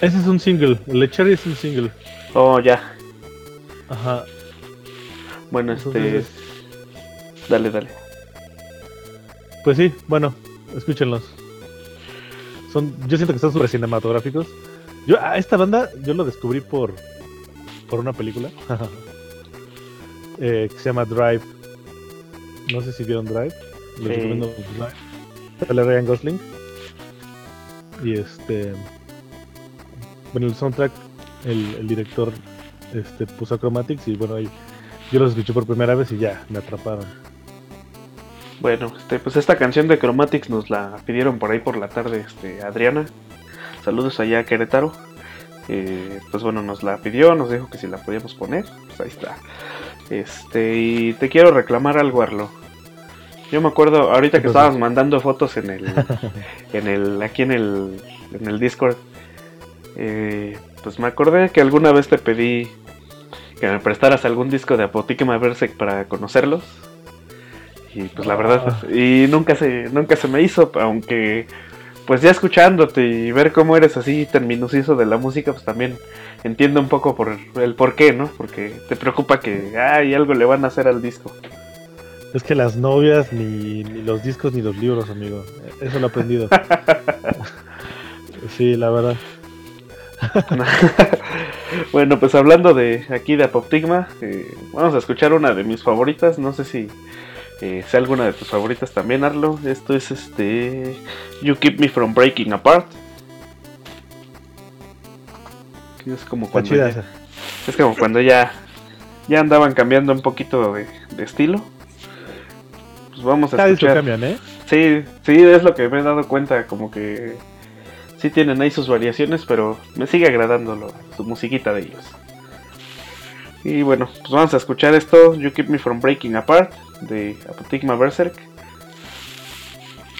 Speaker 6: Ese es un single. El de Cherry es un single.
Speaker 2: Oh, ya.
Speaker 6: Ajá.
Speaker 2: Bueno, este.
Speaker 6: Entonces,
Speaker 2: Dale, dale.
Speaker 6: Pues sí, bueno, escúchenlos. Son, yo siento que están súper cinematográficos. Yo a esta banda yo lo descubrí por por una película eh, que se llama Drive. No sé si vieron Drive. Les
Speaker 2: Sí.
Speaker 6: recomiendo Drive. Sale Ryan Gosling. Y este bueno el soundtrack el, el director este puso Chromatics y bueno ahí yo los escuché por primera vez y ya me atraparon.
Speaker 2: Bueno, este, pues esta canción de Chromatics nos la pidieron por ahí por la tarde, este, Adriana. Saludos allá a Querétaro. Eh, pues bueno, nos la pidió, nos dijo que si la podíamos poner. Pues ahí está. Este, y te quiero reclamar algo, Arlo. Yo me acuerdo, ahorita
Speaker 6: ¿Qué
Speaker 2: que estabas mandando fotos en el, en el, aquí en el, en el Discord, eh, pues me acordé que alguna vez te pedí que me prestaras algún disco de Apothegma Berserk para conocerlos. Y pues la verdad, y nunca se, nunca se me hizo, aunque pues ya escuchándote y ver cómo eres así tan minucioso de la música, pues también entiendo un poco por el por qué, ¿no? Porque te preocupa que, ay, algo le van a hacer al disco.
Speaker 6: Es que las novias, ni, ni los discos, ni los libros, amigo. Eso lo he aprendido. sí, la verdad.
Speaker 2: bueno, pues hablando de aquí de Apoptigma, eh, vamos a escuchar una de mis favoritas. No sé si eh, sea alguna de tus favoritas también, Arlo. Esto es este You Keep Me From Breaking Apart. Es como cuando ya, es como cuando ya ya andaban cambiando un poquito de, de estilo. Pues vamos a escuchar.
Speaker 6: cambian, ¿eh?
Speaker 2: Sí, sí, es lo que me he dado cuenta, como que sí tienen ahí sus variaciones, pero me sigue agradando lo- su musiquita de ellos. Y bueno, pues vamos a escuchar esto, You Keep Me From Breaking Apart, de Apotigma Berserk.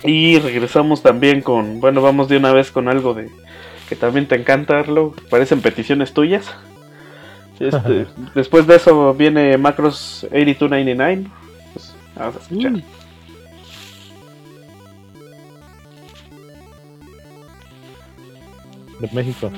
Speaker 2: Y regresamos también con, bueno, vamos de una vez con algo de que también te encanta, Arlo, parecen peticiones tuyas. Este, después de eso viene Macros 8299. Pues, vamos a escuchar.
Speaker 6: Uy. De México.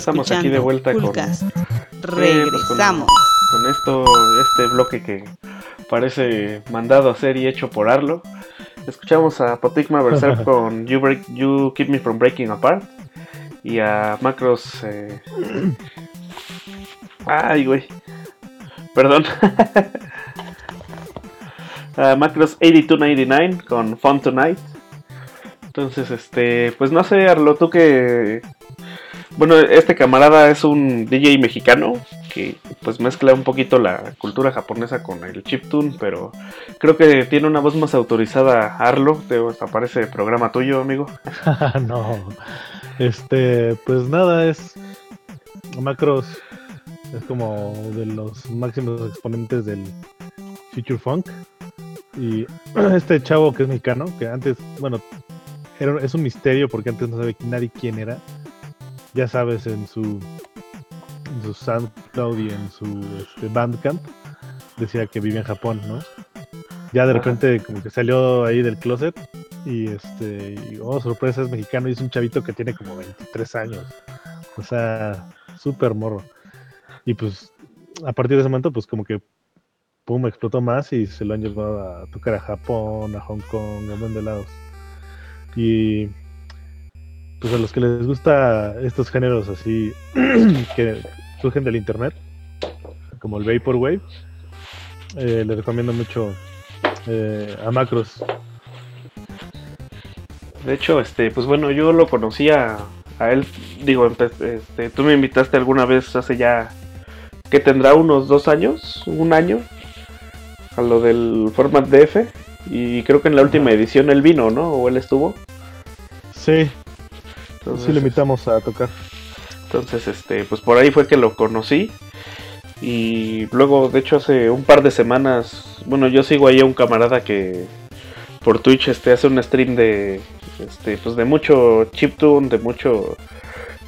Speaker 2: Estamos aquí de vuelta con, eh, pues con-
Speaker 1: Regresamos.
Speaker 2: con esto, este bloque que parece mandado a hacer y hecho por Arlo. Escuchamos a Potigma Berserk con you, Break- you Keep Me From Breaking Apart y a Macros. eh, Ay, güey. Perdón. a Macros 8299 con Fun Tonight. Entonces, este, pues no sé, Arlo, tú que bueno, este camarada es un DJ mexicano que pues mezcla un poquito la cultura japonesa con el chiptune, pero creo que tiene una voz más autorizada Arlo, te aparece programa tuyo, amigo.
Speaker 6: no. Este, pues nada, es. Macros es como de los máximos exponentes del Future Funk. Y este chavo que es mexicano, que antes, bueno, era, es un misterio porque antes no sabe nadie quién era. Ya sabes, en su, en su SoundCloud y en su este, Bandcamp decía que vivía en Japón, ¿no? Ya de repente como que salió ahí del closet y este, y, oh, sorpresa, es mexicano y es un chavito que tiene como 23 años. O sea, súper morro. Y pues a partir de ese momento pues como que pum, explotó más y se lo han llevado a tocar a Japón, a Hong Kong, a un montón de lados. Y pues a los que les gusta estos géneros así que surgen del internet, como el Vaporwave, eh, les recomiendo mucho eh, a Macros.
Speaker 2: De hecho, este, pues bueno, yo lo conocía a él, digo, este, tú me invitaste alguna vez hace ya, que tendrá unos dos años, un año, a lo del format DF, y creo que en la última edición él vino, ¿no? O él estuvo.
Speaker 6: Sí,
Speaker 2: Entonces,
Speaker 6: sí lo invitamos a tocar.
Speaker 2: Entonces, este, pues por ahí fue que lo conocí. Y luego, de hecho, hace un par de semanas, bueno, yo sigo ahí a un camarada que por Twitch este, hace un stream de, este, pues de mucho chiptune, de mucho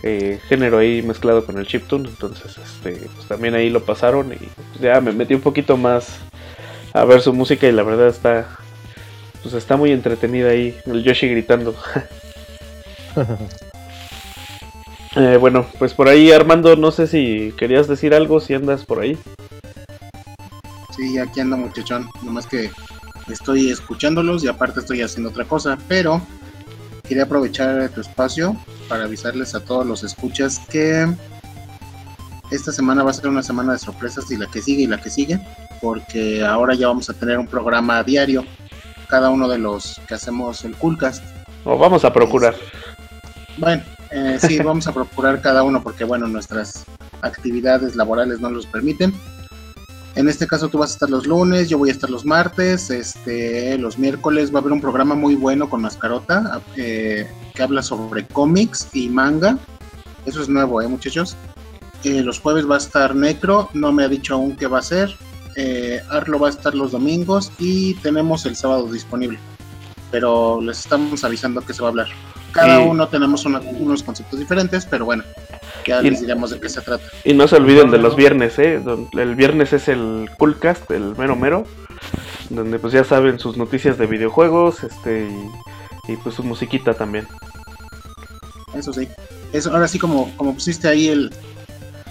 Speaker 2: eh, género ahí mezclado con el chiptune. Entonces, este, pues también ahí lo pasaron y ya me metí un poquito más a ver su música y la verdad está, pues está muy entretenida ahí, el Yoshi gritando. Eh, bueno, pues por ahí Armando, no sé si querías decir algo, si andas por ahí.
Speaker 7: Sí, aquí anda muchachón. Nomás que estoy escuchándolos y aparte estoy haciendo otra cosa. Pero quería aprovechar tu espacio para avisarles a todos los escuchas que esta semana va a ser una semana de sorpresas y la que sigue y la que sigue. Porque ahora ya vamos a tener un programa diario. Cada uno de los que hacemos el Coolcast.
Speaker 2: O vamos a procurar.
Speaker 7: Bueno, eh, sí, vamos a procurar cada uno porque, bueno, nuestras actividades laborales no los permiten. En este caso tú vas a estar los lunes, yo voy a estar los martes, este, los miércoles va a haber un programa muy bueno con Mascarota eh, que habla sobre cómics y manga. Eso es nuevo, ¿eh, muchachos? Eh, los jueves va a estar Necro, no me ha dicho aún qué va a ser. Eh, Arlo va a estar los domingos y tenemos el sábado disponible. Pero les estamos avisando que se va a hablar. Cada
Speaker 2: Y-
Speaker 7: uno tenemos una- unos conceptos diferentes, pero bueno, ya
Speaker 2: Y-
Speaker 7: les diremos de qué se trata.
Speaker 2: Y no se olviden de los viernes, ¿eh? El viernes es el Coolcast, el mero mero. Donde pues ya saben sus noticias de videojuegos, este, y, y, pues su musiquita también.
Speaker 7: Eso sí. Eso, ahora sí, como, como pusiste ahí el,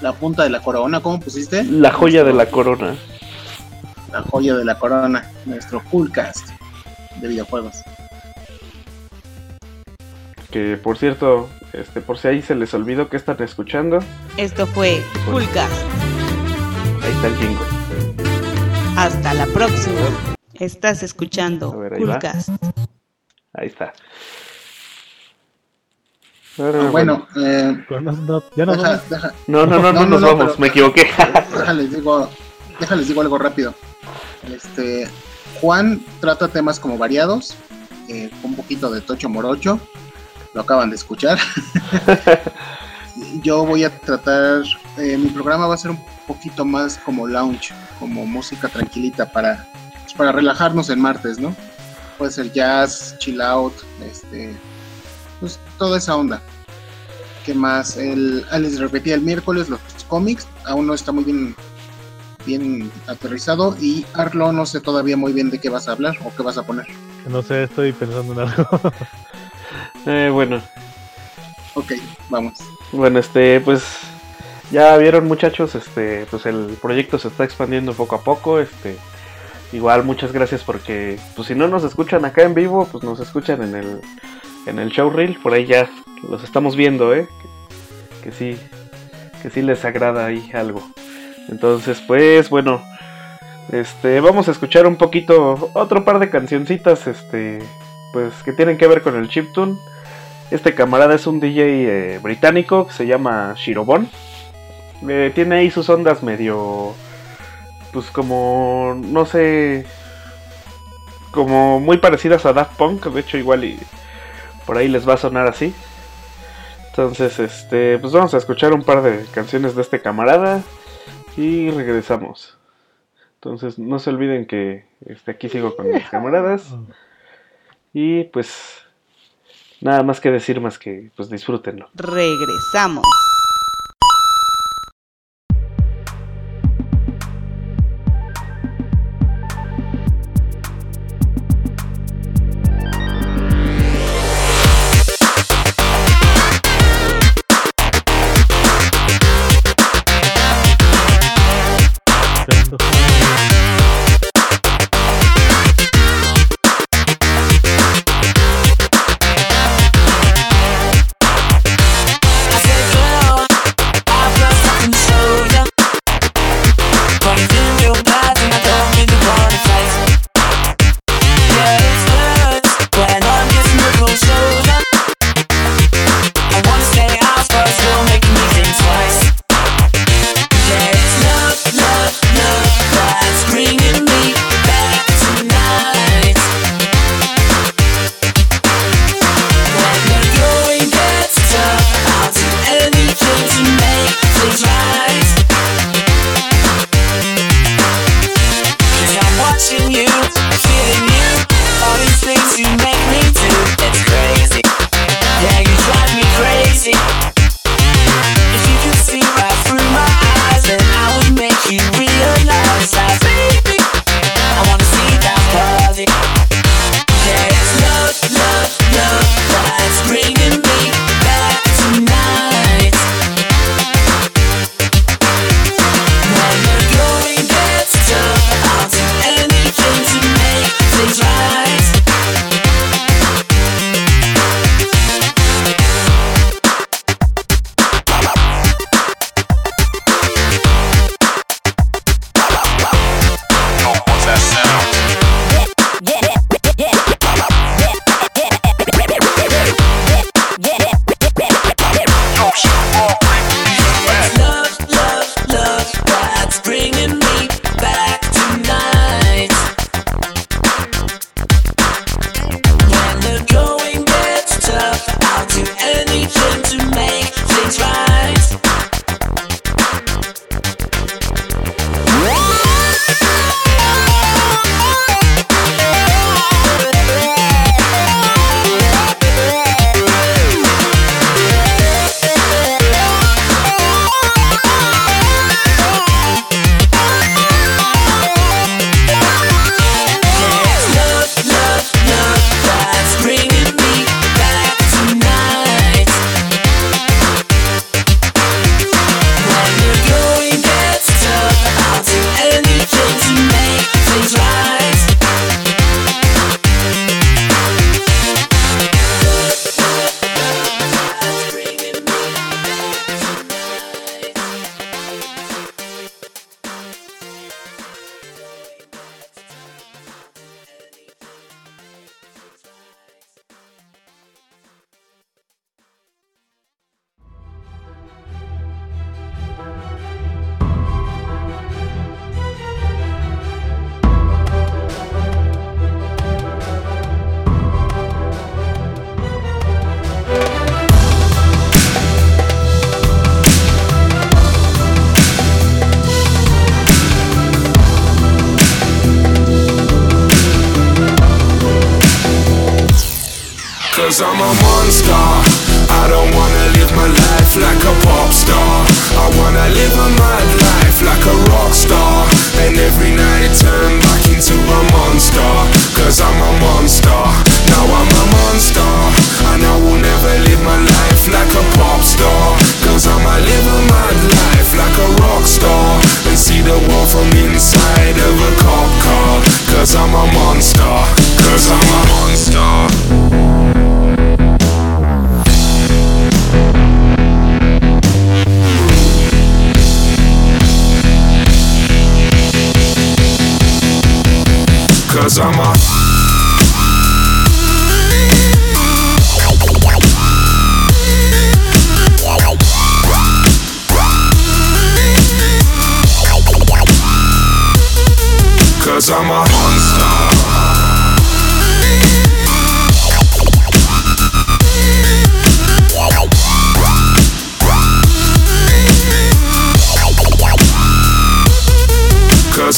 Speaker 7: la punta de la corona, ¿cómo pusiste?
Speaker 2: La joya de la corona.
Speaker 7: La joya de la corona, nuestro Coolcast de videojuegos.
Speaker 2: Que por cierto, este, por si ahí se les olvidó que están escuchando,
Speaker 1: Esto fue Coolcast.
Speaker 2: ahí está el jingle.
Speaker 1: Hasta la próxima. Estás escuchando
Speaker 2: ver, ahí va.
Speaker 1: Coolcast.
Speaker 2: Ahí está.
Speaker 7: Ah, bueno, eh,
Speaker 6: Pero no- no- ya no
Speaker 7: deja, deja-
Speaker 2: No, no, no, no,
Speaker 7: No, no,
Speaker 2: nos
Speaker 7: no,
Speaker 2: vamos,
Speaker 7: pero-
Speaker 2: me equivoqué.
Speaker 7: déjales digo, déjales digo algo rápido. Este, Juan trata temas como variados, eh, un poquito de tocho morocho, lo acaban de escuchar. Yo voy a tratar, eh, mi programa va a ser un poquito más como lounge, como música tranquilita para, pues, para relajarnos el martes, ¿no? Puede ser jazz, chill out, este, pues toda esa onda. ¿Qué más? El, ah, les repetía el miércoles los cómics, aún no está muy bien, bien aterrizado y Arlo no sé todavía muy bien de qué vas a hablar o qué vas a poner.
Speaker 6: no sé, estoy pensando en algo.
Speaker 2: Eh, bueno,
Speaker 7: Ok, vamos.
Speaker 2: bueno, este, pues ya vieron muchachos, este, pues el proyecto se está expandiendo poco a poco, este, igual muchas gracias porque, pues si no nos escuchan acá en vivo, pues nos escuchan en el, en el showreel, por ahí ya los estamos viendo, eh, que, que sí, que sí les agrada ahí algo. Entonces, pues bueno, este, vamos a escuchar un poquito, otro par de cancioncitas, este, pues que tienen que ver con el chiptune. Este camarada es un DJ eh, británico que se llama Shirobon. Eh, tiene ahí sus ondas medio. Pues como. No sé. Como muy parecidas a Daft Punk. De hecho, igual y. Por ahí les va a sonar así. Entonces, este. Pues vamos a escuchar un par de canciones de este camarada. Y regresamos. Entonces, no se olviden que este, aquí sigo con mis camaradas. Y pues. Nada más que decir más que pues disfrútenlo.
Speaker 1: Regresamos.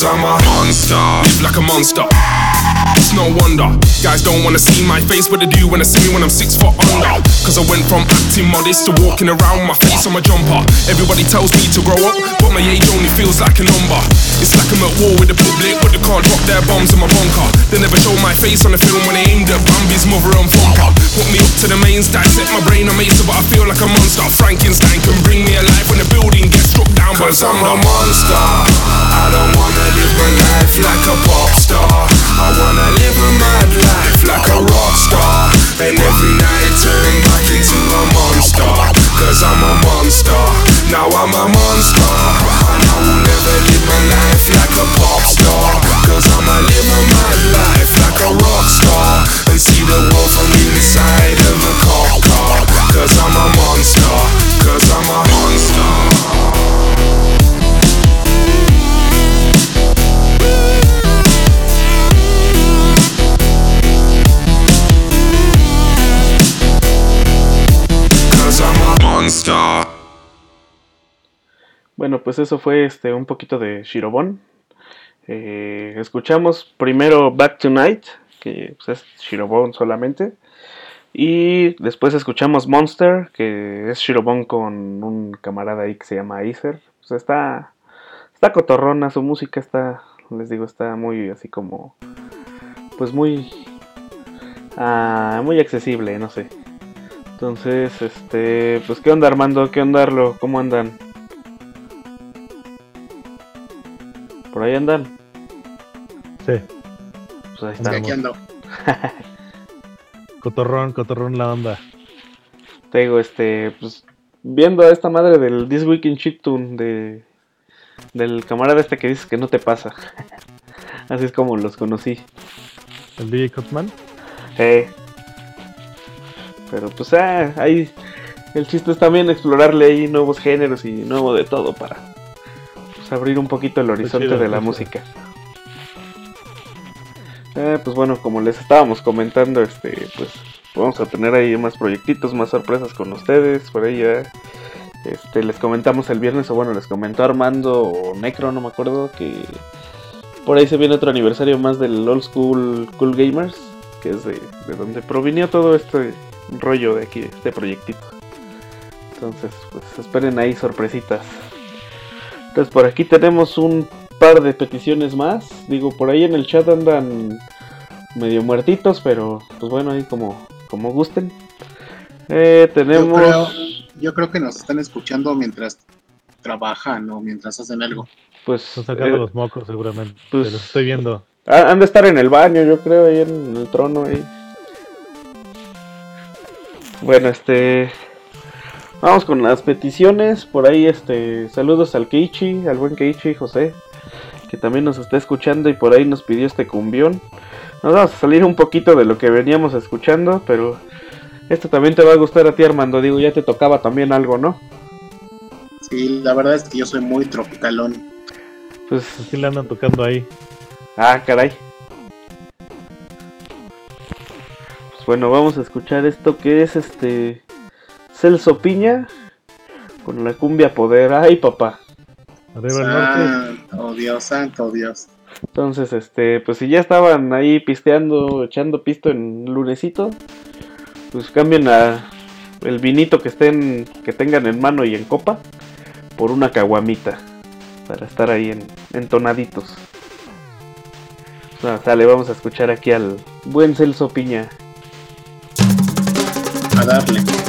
Speaker 10: Cause I'm a monster. Live like a monster. It's no wonder. Guys don't wanna see my face But they do wanna see me when I'm six foot under Cause I went from acting modest To walking around my face on my jumper. Everybody tells me to grow up But my age only feels like a number. It's like I'm at war with the public But they can't drop their bombs in my bunker. They never show my face on the film When they aimed at Bambi's mother and thumper Put me up to the mains Dissect my brain I'm Mesa But I feel like a monster. Frankenstein can bring me alive When the building gets struck down Cause I'm a monster. I don't wanna live my life like a pop star. I wanna live a mad life like a rock star And every night turn back into a monster. Cause I'm a monster. Now I'm a monster. And I will never live my life like a pop star. Cause I'ma live mad life like a rock star. And see the world from inside of a cop car. Cause I'm a monster. Cause I'm a monster
Speaker 2: Bueno, pues eso fue este un poquito de Shirobon. Eh, escuchamos primero Back Tonight, que pues, es Shirobon solamente. Y después escuchamos Monster, que es Shirobon con un camarada ahí que se llama Iser. Pues está, está cotorrona, su música está, les digo, está muy así como, pues muy, ah, muy accesible, no sé. Entonces, este, pues qué onda Armando, qué onda Arlo, cómo andan. Por ahí andan.
Speaker 6: Sí,
Speaker 2: Pues ahí
Speaker 7: aquí
Speaker 2: estamos.
Speaker 7: ando.
Speaker 6: cotorrón, cotorrón la onda.
Speaker 2: Te digo, este, pues viendo a esta madre del This Week in Chiptune de del camarada este que dices que no te pasa. Así es como los conocí.
Speaker 6: El DJ Cutman.
Speaker 2: Eh. Pero pues ah, ahí el chiste es también explorarle ahí nuevos géneros y nuevo de todo para pues, abrir un poquito el horizonte
Speaker 6: chido,
Speaker 2: de la música. Eh, pues bueno, como les estábamos comentando, este, pues vamos a tener ahí más proyectitos, más sorpresas con ustedes, por ahí ya. Este, les comentamos el viernes, o bueno, les comentó Armando o Necro, no me acuerdo, que por ahí se viene otro aniversario más del Old School Cool Gamers, que es de, de donde provinió todo este rollo de aquí, este proyectito. Entonces, pues esperen ahí sorpresitas. Entonces, por aquí tenemos un par de peticiones más. Digo, por ahí en el chat andan medio muertitos, pero pues bueno, ahí como, como gusten. Eh,
Speaker 7: Yo
Speaker 2: tenemos...
Speaker 7: creo, yo creo que nos están escuchando mientras trabajan o mientras hacen algo.
Speaker 2: Pues,
Speaker 6: Están sacando
Speaker 2: eh,
Speaker 6: los mocos seguramente.
Speaker 2: pues-
Speaker 6: Los estoy viendo.
Speaker 2: ha- han de estar en el baño, yo creo, ahí en el trono. Ahí. Bueno, este... Vamos con las peticiones. Por ahí, este... Saludos al Keiichi, al buen Keiichi José. Que también nos está escuchando y por ahí nos pidió este cumbión. Nos vamos a salir un poquito de lo que veníamos escuchando, pero... Esto también te va a gustar a ti, Armando. Digo, ya te tocaba también algo, ¿no?
Speaker 7: Sí, la verdad es que yo soy muy tropicalón.
Speaker 2: Pues...
Speaker 6: Así le andan tocando ahí.
Speaker 2: Ah, caray. Bueno, vamos a escuchar esto que es este Celso Piña con la cumbia poder. Ay, papá.
Speaker 6: Arriba el norte.
Speaker 7: Santo Dios, santo Dios.
Speaker 2: Entonces, este, pues si ya estaban ahí pisteando, echando pisto en lunesito, pues cambien a el vinito que estén que tengan en mano y en copa por una caguamita para estar ahí en, entonaditos. No, sale, vamos a escuchar aquí al buen Celso Piña.
Speaker 7: Darle.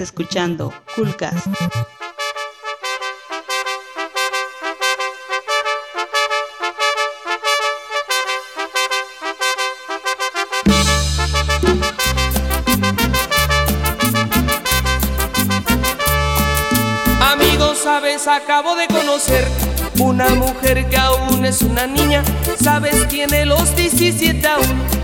Speaker 1: Escuchando Coolcast.
Speaker 11: Amigos, sabes, acabo de conocer una mujer que aún es una niña. Sabes, tiene los 17 aún.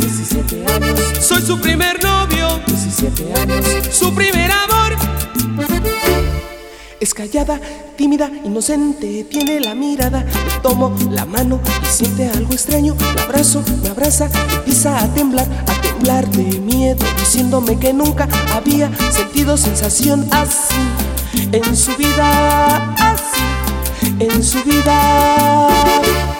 Speaker 11: 17 años. Soy su primer novio, 17 años. Su primer amor. Es callada, tímida, inocente, tiene la mirada. Le tomo la mano y siente algo extraño. La abrazo, me abraza, empieza a temblar, a temblar de miedo, diciéndome que nunca había sentido sensación así en su vida, así en su vida.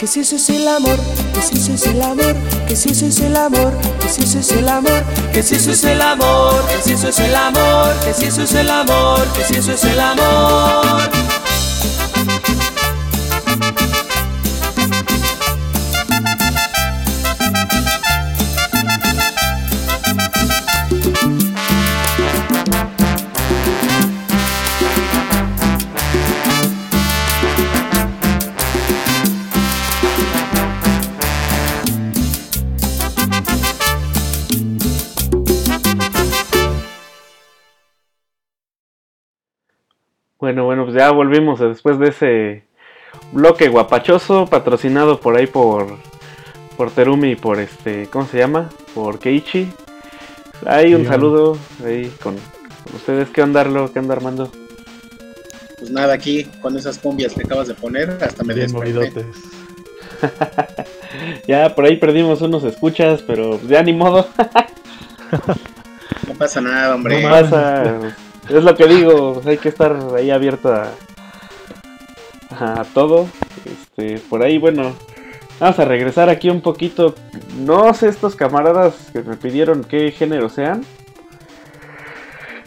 Speaker 11: Que si eso es el amor, que si eso es el amor, que si eso es el amor, que si eso es el amor, que si eso es el amor, que si eso es el amor, que si eso es el amor, que si eso es el amor.
Speaker 2: Bueno, bueno, pues ya volvimos después de ese bloque guapachoso patrocinado por ahí por por Terumi y por este, ¿cómo se llama? Por Keiichi. Ahí un
Speaker 6: Sí,
Speaker 2: saludo ahí con, con ustedes. ¿Qué onda, Arlo? ¿Qué onda, Armando?
Speaker 7: Pues nada, aquí con esas cumbias que acabas de poner, hasta me desperté.
Speaker 6: movidotes.
Speaker 2: Ya por ahí perdimos unos escuchas, pero ya ni modo.
Speaker 7: No pasa nada, hombre.
Speaker 2: No pasa. Es lo que digo, hay que estar ahí abierto a, a todo. Este, por ahí, bueno, vamos a regresar aquí un poquito. No sé estos camaradas que me pidieron qué género sean.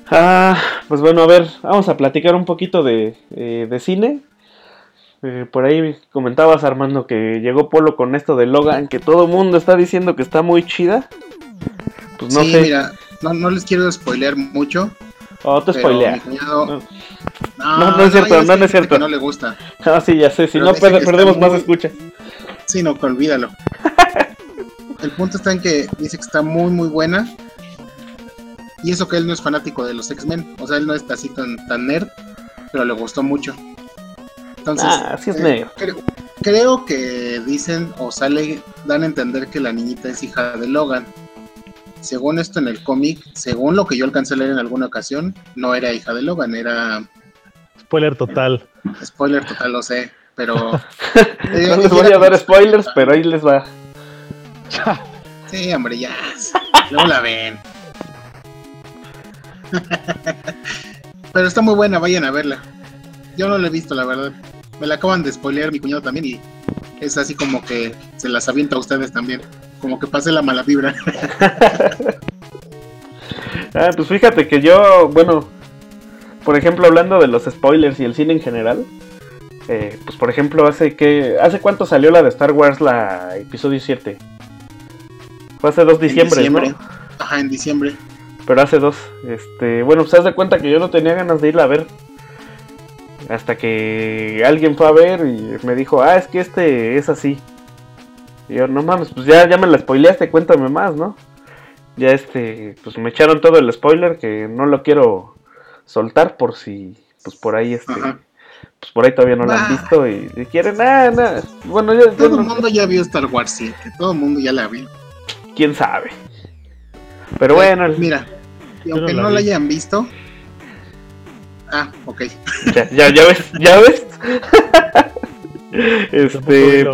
Speaker 2: Ah, pues bueno, a ver, vamos a platicar un poquito de, eh, de cine. Eh, por ahí comentabas, Armando, que llegó Polo con esto de Logan, que todo el mundo está diciendo que está muy chida. Pues no
Speaker 7: sí,
Speaker 2: sé.
Speaker 7: mira, no, no les quiero spoilear mucho.
Speaker 2: Oh, te spoilea.
Speaker 7: cuñado-
Speaker 2: No.
Speaker 7: No,
Speaker 2: No, no es cierto, no, no es cierto.
Speaker 7: no le gusta.
Speaker 2: Ah, sí, ya sé, si
Speaker 7: Pero
Speaker 2: no per- perdemos
Speaker 7: está
Speaker 2: más
Speaker 7: muy-
Speaker 2: escuchas.
Speaker 7: Sí, no, que olvídalo. El punto está en que dice que está muy, muy buena. Y eso que él no es fanático de los X-Men. O sea, él no está así tan, tan nerd, pero le gustó mucho. Entonces,
Speaker 2: Ah, sí es
Speaker 7: eh,
Speaker 2: nerd.
Speaker 7: Creo, creo que dicen o sale, dan a entender que la niñita es hija de Logan. Según esto en el cómic, según lo que yo alcancé a leer en alguna ocasión, no era hija de Logan, era
Speaker 6: Spoiler total.
Speaker 7: spoiler total, lo sé, pero
Speaker 2: No les voy a dar spoilers, pero ahí les va.
Speaker 7: Sí, hombre, ya. Luego la ven. Pero está muy buena, vayan a verla. Yo no la he visto, la verdad. Me la acaban de spoilear mi cuñado también y es así como que se las avienta a ustedes también. Como que pase la mala vibra.
Speaker 2: Ah, pues fíjate que yo, bueno, por ejemplo, hablando de los spoilers y el cine en general, eh, pues por ejemplo, hace que ¿hace cuánto salió la de Star Wars la episodio 7? Fue hace dos diciembre,
Speaker 7: en diciembre.
Speaker 2: ¿no?
Speaker 7: Ajá, en diciembre.
Speaker 2: Pero hace dos. Este, bueno, pues haz de cuenta que yo no tenía ganas de irla a ver. Hasta que alguien fue a ver y me dijo, ah, es que este es así. Y yo, no mames, pues ya, ya me la spoileaste, cuéntame más, ¿no? Ya este, pues me echaron todo el spoiler que no lo quiero soltar por si, pues por ahí este,
Speaker 7: Ajá.
Speaker 2: pues por ahí todavía no la han
Speaker 7: Ah.
Speaker 2: visto y, y quieren, nada, nada. Bueno, yo, yo
Speaker 7: Todo
Speaker 2: no-
Speaker 7: el mundo ya vio Star Wars 7. Todo el mundo ya la vio.
Speaker 2: quién sabe. Pero bueno, el-
Speaker 7: Mira, y aunque
Speaker 6: no
Speaker 7: no,
Speaker 6: la
Speaker 7: hayan visto. Ah, ok.
Speaker 2: ya, ya, ya ves, ya ves. Este.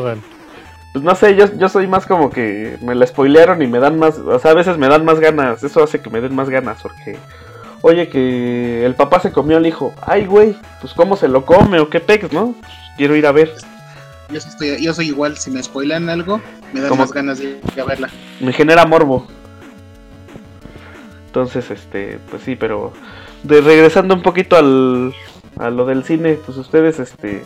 Speaker 2: Pues no sé, yo, yo soy más como que me la spoilearon y me dan más, o sea, a veces me dan más ganas, eso hace que me den más ganas, porque, oye, que el papá se comió al hijo, ay, güey, pues cómo se lo come o qué pex, ¿no? Pues, quiero ir a ver,
Speaker 7: Yo, estoy, yo soy igual. Si me spoilan algo, me dan
Speaker 2: ¿Cómo?
Speaker 7: más ganas de ir a verla.
Speaker 2: me genera morbo. Entonces, este, pues sí, pero de regresando un poquito al, a lo del cine, pues ustedes, este,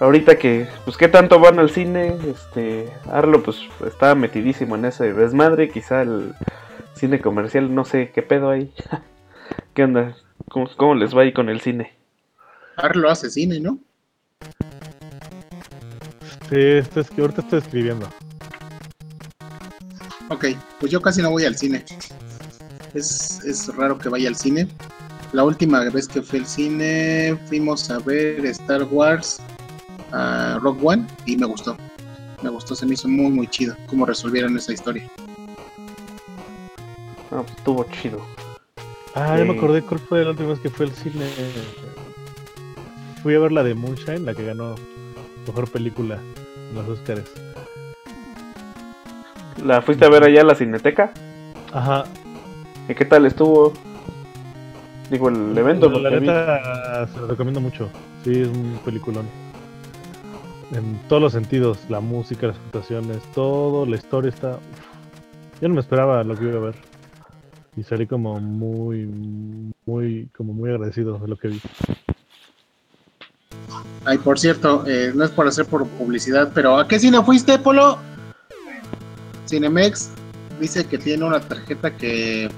Speaker 2: ahorita que, pues qué tanto van al cine, este, Arlo, pues está metidísimo en ese desmadre, quizá el cine comercial, no sé qué pedo hay. ¿Qué onda? ¿Cómo, cómo les va ahí con el cine?
Speaker 7: Arlo hace cine, ¿no?
Speaker 6: Sí, esto es que ahorita estoy escribiendo.
Speaker 7: Ok, pues yo casi no voy al cine. Es, es raro que vaya al cine. La última vez que fui al cine fuimos a ver Star Wars a Rock One y me gustó. Me gustó, se me hizo muy muy chido cómo resolvieron esa historia.
Speaker 2: Ah, pues estuvo chido.
Speaker 6: Ah, ya me acordé cuál fue la última vez que fue al cine. Fui a ver la de Moonshine, la que ganó mejor película en los Oscars.
Speaker 2: ¿La fuiste a ver allá a la cineteca?
Speaker 6: Ajá.
Speaker 2: ¿Y qué tal estuvo? Digo, el evento,
Speaker 6: la
Speaker 2: porque vi-
Speaker 6: neta se lo recomiendo mucho. Sí, es un peliculón. En todos los sentidos, la música, las actuaciones, todo, la historia está. uf. Yo no me esperaba lo que iba a ver. Y salí como muy, muy, como muy agradecido de lo que vi.
Speaker 7: Ay, por cierto, eh, no es por hacer por publicidad, pero ¿a qué cine fuiste, Polo? Cinemex dice que tiene una tarjeta que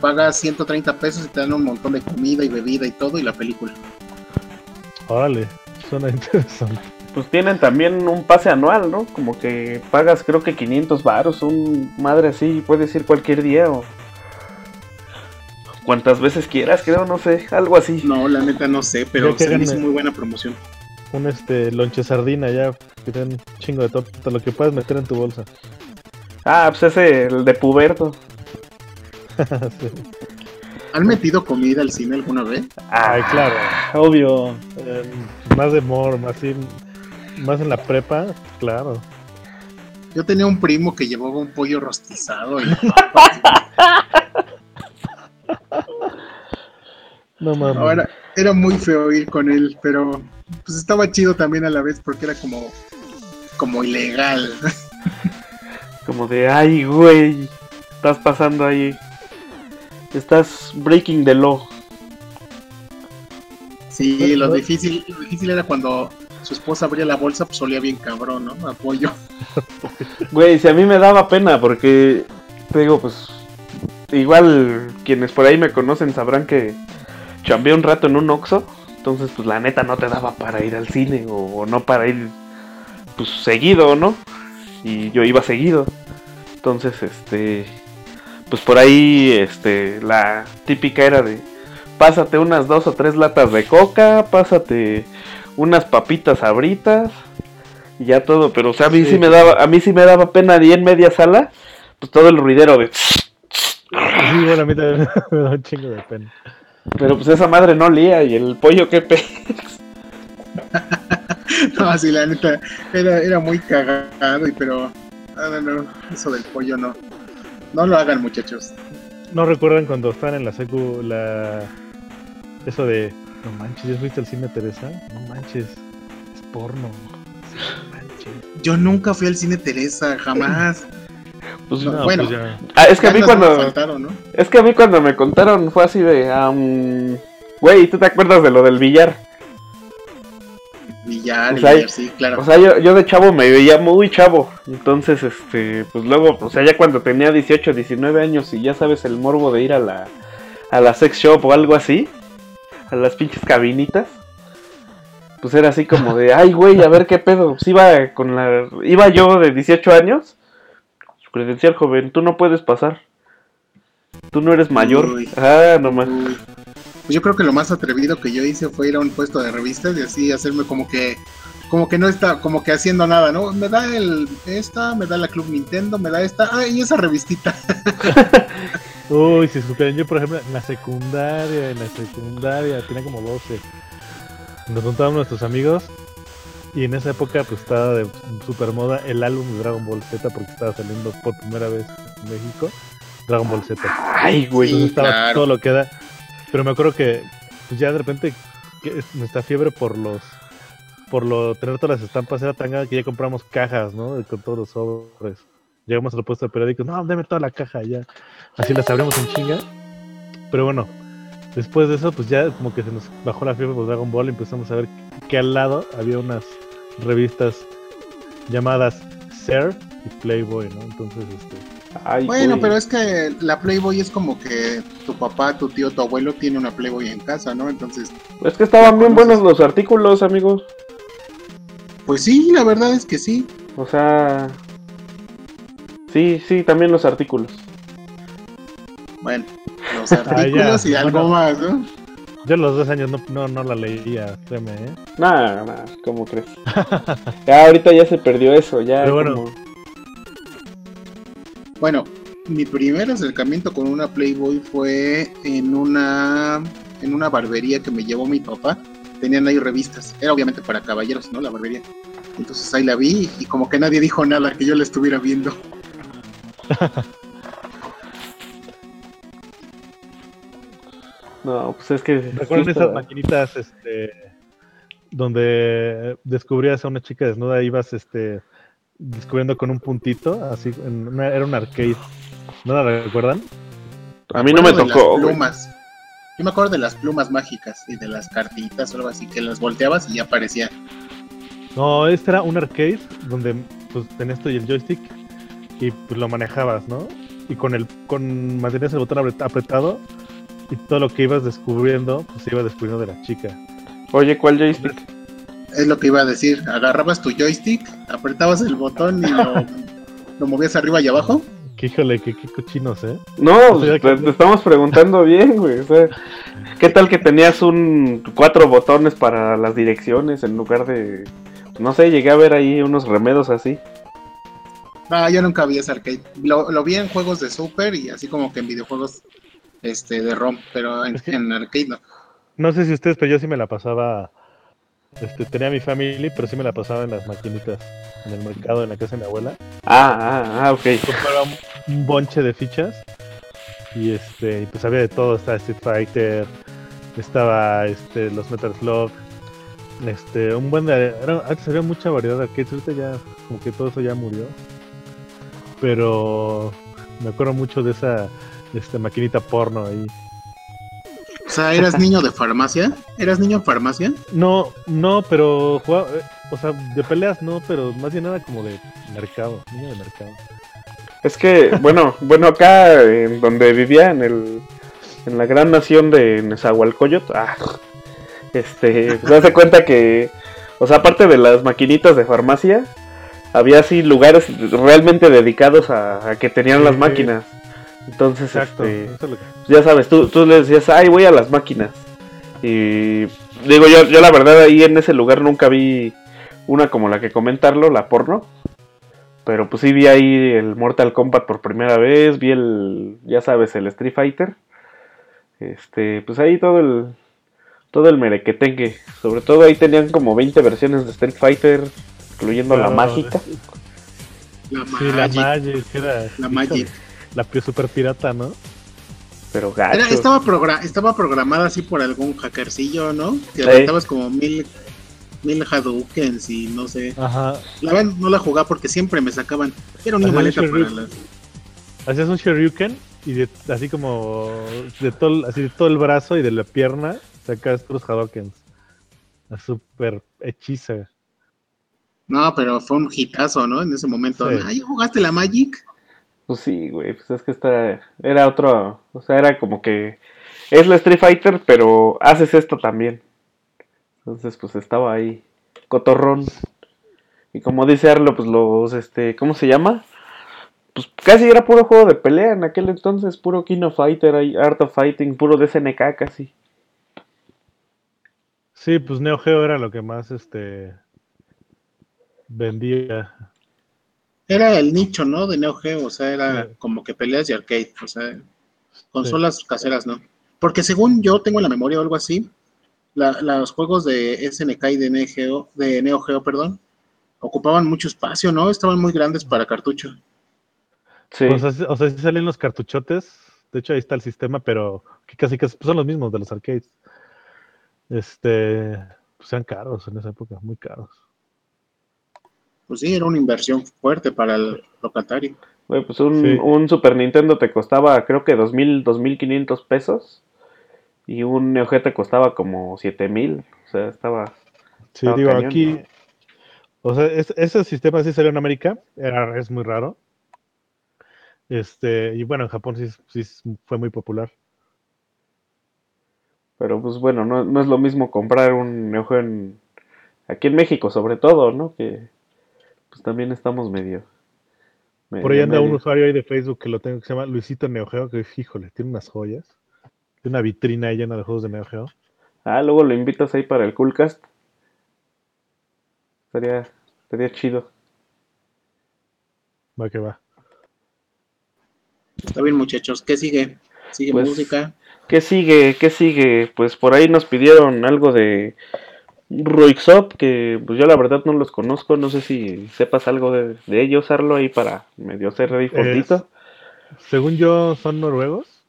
Speaker 7: pagas 130 pesos y te dan un montón de comida y bebida y todo y la película.
Speaker 6: Órale, suena interesante.
Speaker 2: Pues tienen también un pase anual, ¿no? Como que pagas creo que 500 varos, un madre así, puedes ir cualquier día o cuantas veces quieras, creo, no sé, algo así.
Speaker 7: No, la neta no sé, pero se hizo muy buena promoción.
Speaker 6: Un este lonche sardina ya, que te un chingo de todo, todo lo que puedas meter en tu bolsa.
Speaker 2: Ah, pues ese, el de Puberto.
Speaker 6: Sí.
Speaker 7: ¿Han metido comida al cine alguna vez?
Speaker 6: Ay, claro.
Speaker 2: Obvio.
Speaker 6: Eh, más de more, más, in- más en la prepa, claro.
Speaker 7: Yo tenía un primo que llevaba un pollo rostizado y
Speaker 6: No mames.
Speaker 7: ahora era muy feo ir con él, pero pues estaba chido también a la vez porque era como como ilegal.
Speaker 2: Como de, ay, güey, estás pasando ahí. Estás breaking the law.
Speaker 7: Sí, lo difícil, lo difícil era cuando su esposa abría la bolsa, pues olía bien cabrón, ¿no? A pollo.
Speaker 2: Güey, si a mí me daba pena porque, te digo, pues, igual quienes por ahí me conocen sabrán que chambeé un rato en un Oxxo. Entonces, pues la neta no te daba para ir al cine o no para ir, pues, seguido, ¿no? Y yo iba seguido. Entonces, este, pues por ahí, este, la típica era de, pásate unas dos o tres latas de coca, pásate unas papitas abritas y ya todo, pero o sea, a mí sí,
Speaker 6: Sí.
Speaker 2: me daba, a mí sí me daba pena y en media sala, pues todo el ruidero de
Speaker 6: Sí, bueno, a mí también me da un chingo de pena.
Speaker 2: pero pues esa madre no lía y el pollo que pe
Speaker 7: No, sí, la neta, era, era muy cagado, y pero no, eso del pollo no. No lo hagan, muchachos.
Speaker 6: ¿No recuerdan cuando estaban en la secu la... Eso de... No manches, ¿ya fuiste al cine, Teresa? No manches, es porno. No manches.
Speaker 7: Yo nunca fui al cine Teresa, jamás.
Speaker 2: Pues,
Speaker 7: No,
Speaker 6: No,
Speaker 7: bueno,
Speaker 6: pues ya.
Speaker 2: ah, es que a mí cuando
Speaker 7: faltaron, ¿no?
Speaker 2: es que a mí cuando me contaron fue así de Güey, ¿tú te acuerdas de lo del billar?
Speaker 7: Billar,
Speaker 2: O sea,
Speaker 7: billar, sí, claro.
Speaker 2: O sea, yo, yo de chavo me veía muy chavo. Entonces, este, pues luego, o sea, ya cuando tenía 18, 19 años y ya sabes el morbo de ir a la, a la sex shop o algo así, a las pinches cabinitas, pues era así como de, ay, güey, a ver qué pedo. Pues iba con la, iba yo de 18 años, credencial joven, tú no puedes pasar. Tú no eres mayor.
Speaker 7: Uy.
Speaker 2: Ah, nomás.
Speaker 7: Pues yo creo que lo más atrevido que yo hice fue ir a un puesto de revistas y así hacerme como que como que no está como que haciendo nada, ¿no? Me da el esta, me da la Club Nintendo, me da esta, ah, y esa revistita.
Speaker 6: Uy, si supieran, yo por ejemplo en la secundaria, en la secundaria, tenía como 12. Nos juntábamos nuestros amigos y en esa época pues estaba de super moda el álbum de Dragon Ball Z porque estaba saliendo por primera vez en México. Dragon Ball Z.
Speaker 2: Ay, güey.
Speaker 6: Entonces estaba
Speaker 7: claro.
Speaker 6: todo lo que da. Pero me acuerdo que pues ya de repente nuestra fiebre por los por lo tener todas las estampas era tan grande que ya compramos cajas, ¿no? Con todos los sobres. Llegamos al puesto de periódicos, no, deme toda la caja ya. Así las abrimos en chinga. Pero bueno, después de eso, pues ya como que se nos bajó la fiebre por Dragon Ball y empezamos a ver que al lado había unas revistas llamadas Ser y Playboy, ¿no? Entonces, este,
Speaker 2: Ay,
Speaker 7: Bueno, pero es que la Playboy es como que tu papá, tu tío, tu abuelo tiene una Playboy en casa, ¿no? Entonces,
Speaker 2: Es que estaban bien buenos los artículos, amigos.
Speaker 7: pues sí, la verdad es que sí.
Speaker 2: O sea. Sí, sí, también los artículos.
Speaker 7: Bueno, los artículos y algo
Speaker 6: bueno.
Speaker 7: más, ¿no?
Speaker 6: yo a los dos años no, no, no la leía, créeme, ¿eh?
Speaker 2: Nah, nah, ¿cómo crees? ya ahorita ya se perdió eso, ya.
Speaker 6: Pero bueno.
Speaker 2: como-
Speaker 7: Bueno, mi primer acercamiento con una Playboy fue en una en una barbería que me llevó mi papá. Tenían ahí revistas. Era obviamente para caballeros, ¿no? La barbería. Entonces ahí la vi y como que nadie dijo nada que yo la estuviera viendo.
Speaker 2: No, pues es que.
Speaker 6: ¿Recuerdan
Speaker 2: sí
Speaker 6: esas
Speaker 2: está-
Speaker 6: maquinitas este, donde descubrías a una chica desnuda y ibas este, descubriendo con un puntito? Así, en una- era un arcade. ¿No la recuerdan?
Speaker 2: A mí no me tocó.
Speaker 7: las
Speaker 2: güey.
Speaker 7: Yo me acuerdo de las plumas mágicas y de las cartitas o algo así que las volteabas y ya aparecía.
Speaker 6: No, este era un arcade donde pues tenías tú y el joystick y pues lo manejabas, ¿no? Y con el con mantenías el botón apret- apretado y todo lo que ibas descubriendo pues se iba descubriendo de la chica.
Speaker 2: Oye, ¿cuál joystick?
Speaker 7: Es lo que iba a decir. Agarrabas tu joystick, apretabas el botón y lo, lo movías arriba y abajo.
Speaker 6: Que híjole, que qué cochinos, ¿eh?
Speaker 2: No,
Speaker 6: O sea,
Speaker 2: te,
Speaker 6: que-
Speaker 2: te estamos preguntando bien, güey. O sea, ¿qué tal que tenías un cuatro botones para las direcciones en lugar de. No sé, llegué a ver ahí unos remedos así.
Speaker 7: No, yo nunca vi ese arcade. Lo, lo vi en juegos de Super y así como que en videojuegos este de ROM, pero en, en arcade no.
Speaker 6: No sé si ustedes, pero yo sí me la pasaba. Este, tenía mi family, pero sí me la pasaba en las maquinitas, en el mercado, en la casa de mi abuela.
Speaker 2: Ah, ah, ah, ok.
Speaker 6: Compraba un- un bonche de fichas y este, pues había de todo, estaba Street Fighter, estaba este, los Metal Slug, este, un buen de, era- antes había mucha variedad de arcades, ahorita ya como que todo eso ya murió. Pero me acuerdo mucho de esa este, maquinita porno ahí.
Speaker 7: O sea, ¿eras niño de farmacia? ¿Eras niño en farmacia?
Speaker 6: No, no, pero jugaba, eh, o sea, de peleas no, pero más bien nada como de mercado, niño de mercado.
Speaker 2: Es que, bueno, bueno, acá en donde vivía, en el. En la gran nación de Nezahualcóyotl, ah, este, se hace cuenta que, o sea, aparte de las maquinitas de farmacia, había así lugares realmente dedicados a, a que tenían las máquinas. Entonces,
Speaker 6: Exacto.
Speaker 2: este,
Speaker 6: eso es lo que-
Speaker 2: ya sabes, tú, tú le decías, ay, voy a las máquinas. Y digo, yo, yo la verdad ahí en ese lugar nunca vi una como la que comentarlo, la porno. Pero pues sí vi ahí el Mortal Kombat por primera vez, vi el, ya sabes, el Street Fighter. Este, pues ahí todo el, todo el merequetengue. Sobre todo ahí tenían como 20 versiones de Street Fighter, incluyendo la
Speaker 6: Claro,
Speaker 2: mágica.
Speaker 7: La
Speaker 6: Sí, la
Speaker 7: Magic.
Speaker 6: Era.
Speaker 7: La Magic.
Speaker 6: La super pirata, ¿no?
Speaker 2: Pero
Speaker 7: Era-
Speaker 2: gacho.
Speaker 7: estaba, progra- estaba programada así por algún hackercillo, ¿no? Que
Speaker 2: Sí.
Speaker 7: aventabas como mil, mil Hadoukens y no sé.
Speaker 6: Ajá.
Speaker 7: La verdad no la jugaba porque siempre me sacaban. Era una maleta para las...
Speaker 6: Hacías un Shoryuken y de, así como de todo, el- así de todo el brazo y de la pierna es puros Hadokens. Es súper hechiza.
Speaker 7: No, pero fue un hitazo, ¿no? En ese momento.
Speaker 6: Sí.
Speaker 7: Ay, ¿jugaste la Magic?
Speaker 2: Pues sí, güey, pues es que esta era otro, o sea, era como que es la Street Fighter, pero haces esto también. Entonces, pues estaba ahí, cotorrón. Y como dice Arlo, pues los, este, ¿cómo se llama? Pues casi era puro juego de pelea en aquel entonces, puro King of Fighter, ahí, Art of Fighting, puro de SNK casi.
Speaker 6: Sí, pues Neo Geo era lo que más este vendía.
Speaker 7: Era el nicho, ¿no? De Neo Geo, o sea, era como que peleas de arcade, o sea, consolas caseras, ¿no? Porque según yo tengo en la memoria o algo así, la- los juegos de SNK y de Neo Geo, de Neo Geo, perdón, ocupaban mucho espacio, ¿no? Estaban muy grandes para cartucho.
Speaker 2: Sí.
Speaker 6: O sea, sí- o sea, sí salen los cartuchotes. De hecho, ahí está el sistema, pero que casi casi son los mismos de los arcades. Este, pues eran caros en esa época, muy caros.
Speaker 7: Pues sí, era una inversión fuerte para el locatario.
Speaker 2: Güey, pues un,
Speaker 6: Sí.
Speaker 2: un Super Nintendo te costaba creo que 2000, 2500 pesos. Y un Neo Geo te costaba como 7000. O sea, estaba.
Speaker 6: Sí,
Speaker 2: estaba
Speaker 6: digo,
Speaker 2: cañón.
Speaker 6: aquí. O sea, es- ese sistema sí salió en América, era, es muy raro. Este, y bueno, en Japón sí, sí fue muy popular.
Speaker 2: Pero pues bueno, no, no es lo mismo comprar un Neo Geo en, aquí en México, sobre todo, ¿no? Que pues también estamos medio.
Speaker 6: Por ahí
Speaker 2: medio-
Speaker 6: anda un usuario ahí de Facebook que lo tengo que se llama Luisito Neo Geo, que híjole, tiene unas joyas. Tiene una vitrina ahí llena de juegos de Neo Geo.
Speaker 2: Ah, luego lo invitas ahí para el Coolcast. Estaría, estaría chido.
Speaker 6: Va que va.
Speaker 7: Está bien, muchachos. ¿Qué sigue? ¿Sigue
Speaker 2: Pues,
Speaker 7: música?
Speaker 2: ¿Qué sigue? ¿Qué sigue? Pues por ahí nos pidieron algo de Roixop, que pues yo la verdad no los conozco, no sé si sepas algo de, de ellos, Arlo, ahí para medio hacer ahí fondito.
Speaker 6: Según yo, son noruegos.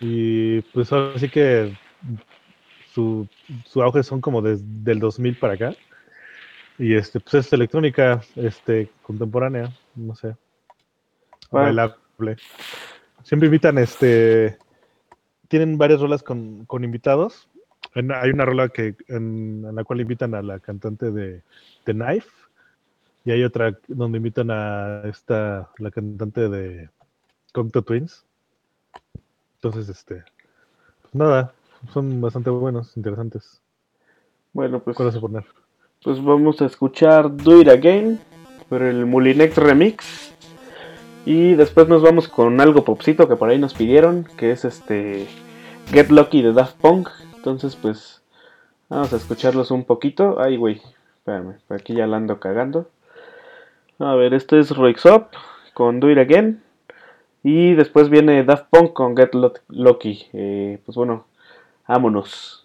Speaker 6: Y pues ahora sí que su, su auge son como desde el 2000 para acá. Y este, pues es electrónica este, contemporánea, no sé. Siempre invitan, este. Tienen varias rolas con, con invitados. En- hay una rola que, en, en la cual invitan a la cantante de The Knife. Y hay otra donde invitan a esta, la cantante de Cocteau Twins. Entonces, este. Pues nada, son bastante buenos, interesantes.
Speaker 2: Bueno, pues,
Speaker 6: ¿Cuál vas a poner?
Speaker 2: pues vamos a escuchar Do It Again por el Mulinex Remix. Y después nos vamos con algo popcito que por ahí nos pidieron, que es este Get Lucky de Daft Punk. Entonces, pues vamos a escucharlos un poquito. Ay, güey, espérame, aquí ya la ando cagando. A ver, este es Roix Up con Do It Again. Y después viene Daft Punk con Get Lu- Lucky. Eh, pues bueno, vámonos.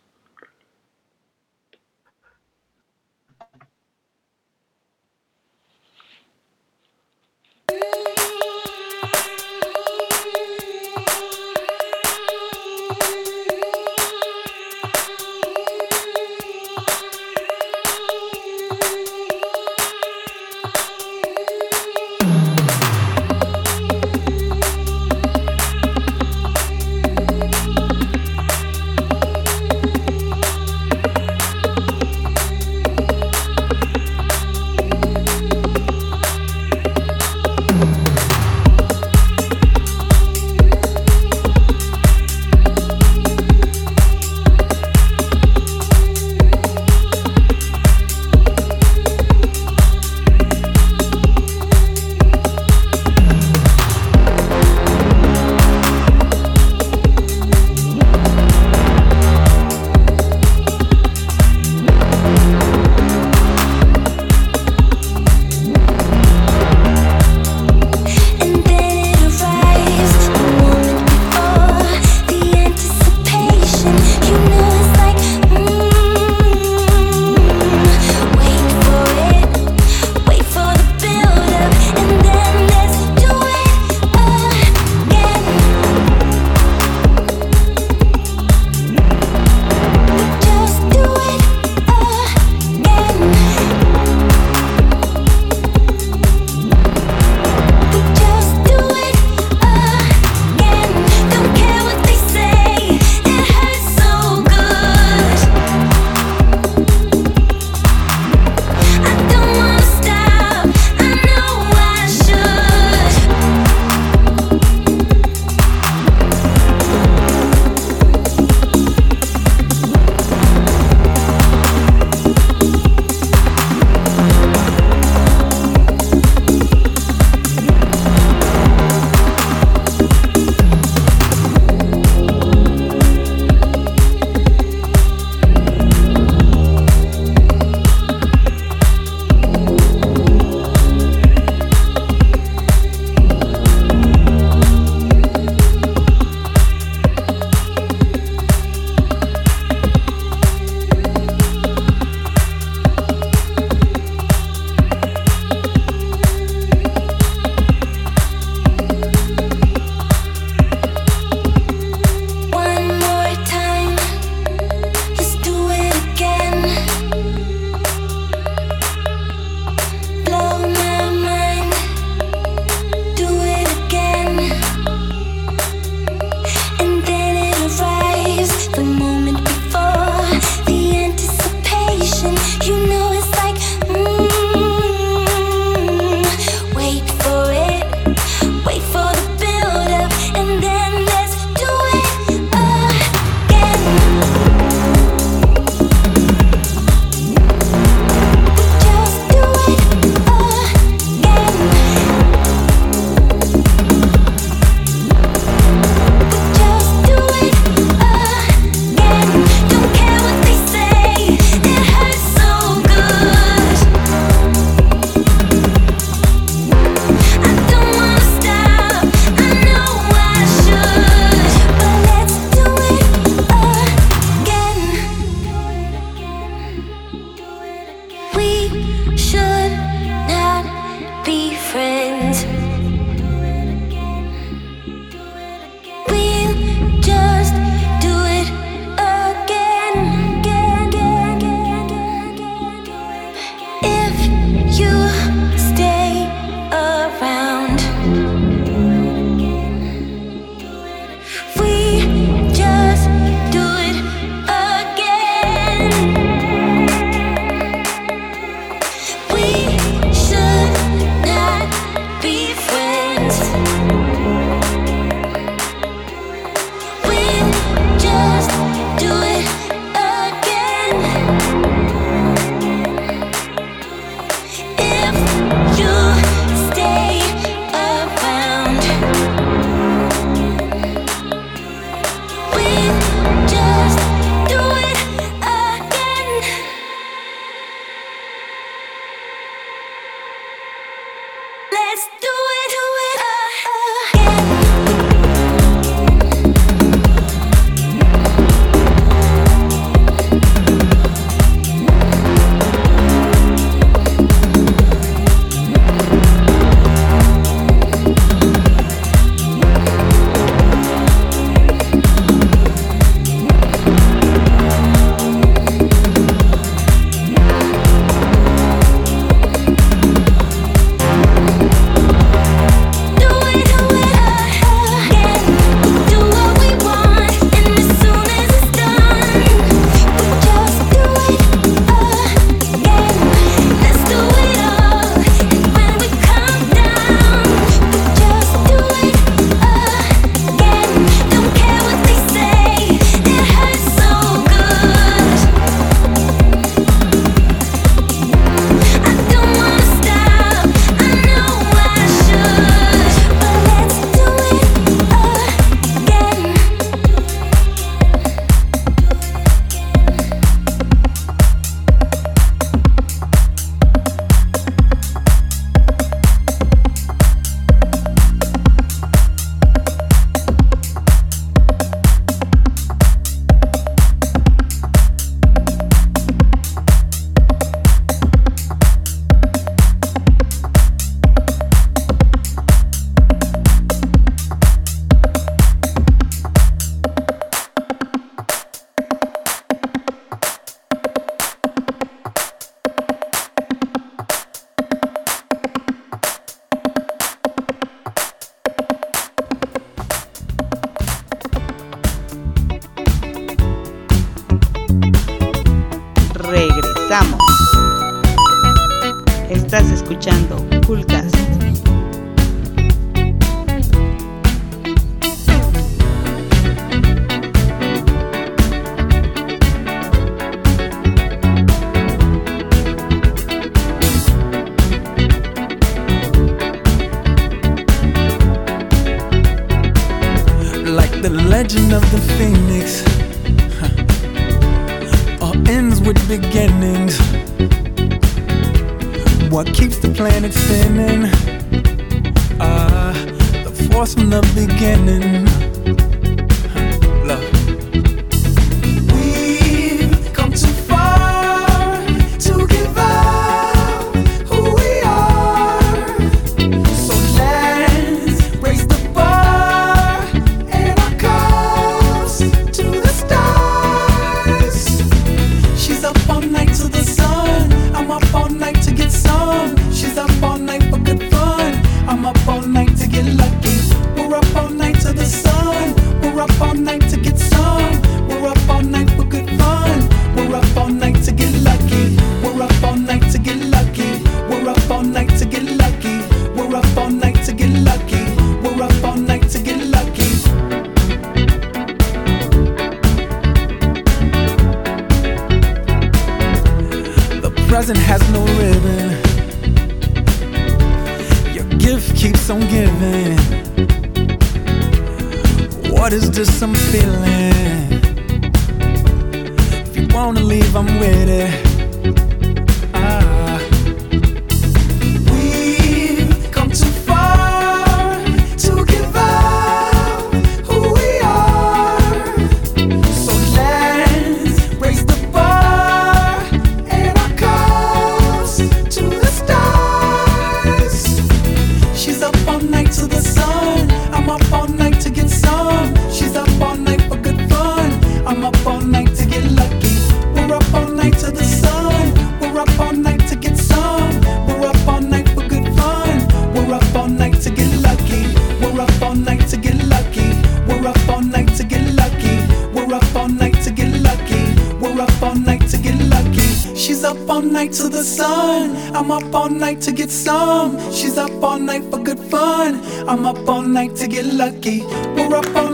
Speaker 12: night to get some. She's up all night for good fun. I'm up all night to get lucky. We're up all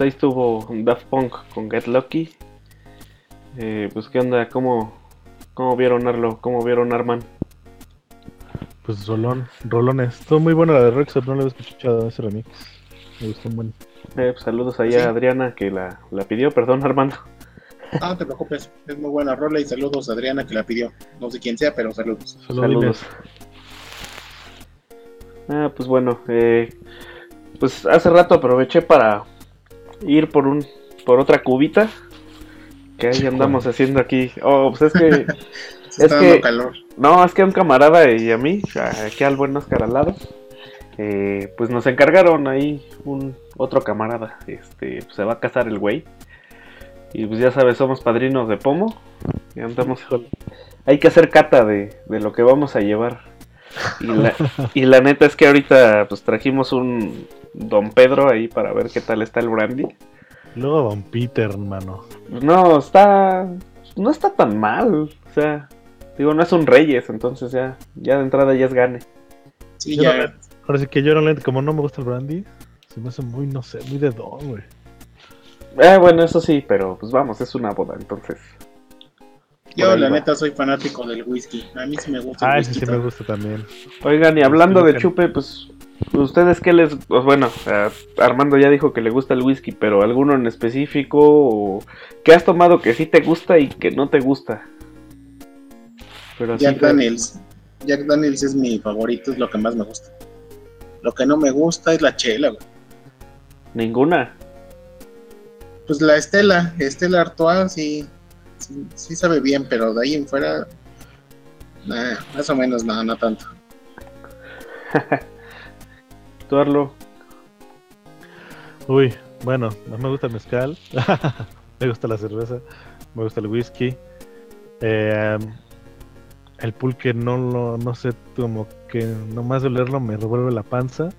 Speaker 2: pues ahí estuvo Daft Punk con Get Lucky. Eh, pues qué onda, ¿Cómo, cómo vieron Arlo, cómo vieron Arman.
Speaker 6: Pues rolón, rolones. Estuvo muy buena la de Rexor, no le había escuchado ese remix. Me gustó un buen.
Speaker 2: Eh, pues saludos ahí
Speaker 7: Sí.
Speaker 2: a Adriana que la, la pidió, perdón Armando.
Speaker 7: Ah, no te preocupes, es muy buena rola y saludos a Adriana que la pidió. No sé quién sea, pero saludos.
Speaker 2: Saludos. Ah, pues bueno, eh, pues hace rato aproveché para ir por un por otra cubita que ahí andamos haciendo aquí. Oh, pues es que
Speaker 7: Se está dando calor.
Speaker 2: no, es que a un camarada y a mí, aquí al buen Oscar al lado, eh, pues nos encargaron ahí un otro camarada, este, pues se va a casar el güey. Y pues ya sabes, somos padrinos de pomo. Y andamos. Hay que hacer cata de, de lo que vamos a llevar. Y la, y la neta es que ahorita pues trajimos un Don Pedro ahí para ver qué tal está el brandy.
Speaker 6: Luego Don Peter, hermano.
Speaker 2: No, está. No está tan mal. O sea, digo, no es un Reyes, entonces ya, ya de entrada ya es gane.
Speaker 7: Sí,
Speaker 6: Yo
Speaker 7: ya.
Speaker 6: no- ahora sí que yo realmente, como no me gusta el brandy, se me hace muy, no sé, muy de don, güey.
Speaker 2: Eh, bueno, eso sí, pero pues vamos, es una boda, entonces.
Speaker 7: Yo, la
Speaker 2: va.
Speaker 7: neta, soy fanático del whisky. A mí sí me gusta el
Speaker 6: Ah,
Speaker 7: whisky.
Speaker 6: ese sí me gusta también.
Speaker 2: Oigan, y hablando de chupe, pues, ¿ustedes qué les...? pues, bueno, eh, Armando ya dijo que le gusta el whisky, pero ¿alguno en específico o que has tomado que sí te gusta y que no te gusta? Pero
Speaker 7: Jack Daniels. Jack Daniels es mi favorito, es lo que más me gusta. Lo que no me gusta es la chela, güey.
Speaker 2: Ninguna.
Speaker 7: Pues la Estela, Estela Artois, sí, sí, sí sabe bien, pero de ahí en fuera, nah, más o menos, no, no tanto.
Speaker 2: Tú, Arlo.
Speaker 6: Uy, bueno, no me gusta el mezcal, me gusta la cerveza, me gusta el whisky. Eh, el pulque no lo, no sé, como que nomás de olerlo me revuelve la panza.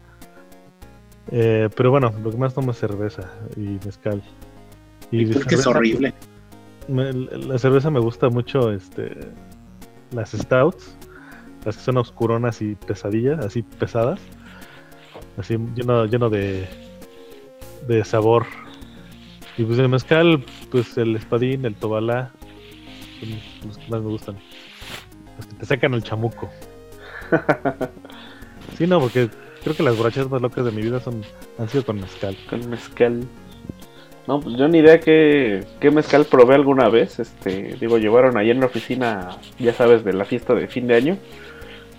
Speaker 6: Eh, pero bueno, lo que más tomo es cerveza y mezcal. Y
Speaker 7: que es horrible.
Speaker 6: Me- la cerveza me gusta mucho, este, las stouts, las que son oscuronas y pesadillas, así pesadas, así lleno, lleno de, de sabor. Y pues el mezcal, pues el espadín, el tobalá, son los que más me gustan. Los que te sacan el chamuco. Sí, no, porque creo que las borrachas más locas de mi vida son han sido con mezcal.
Speaker 2: Con mezcal. No, pues yo ni idea qué, qué mezcal probé alguna vez. Este, digo, llevaron ahí en la oficina, ya sabes, de la fiesta de fin de año.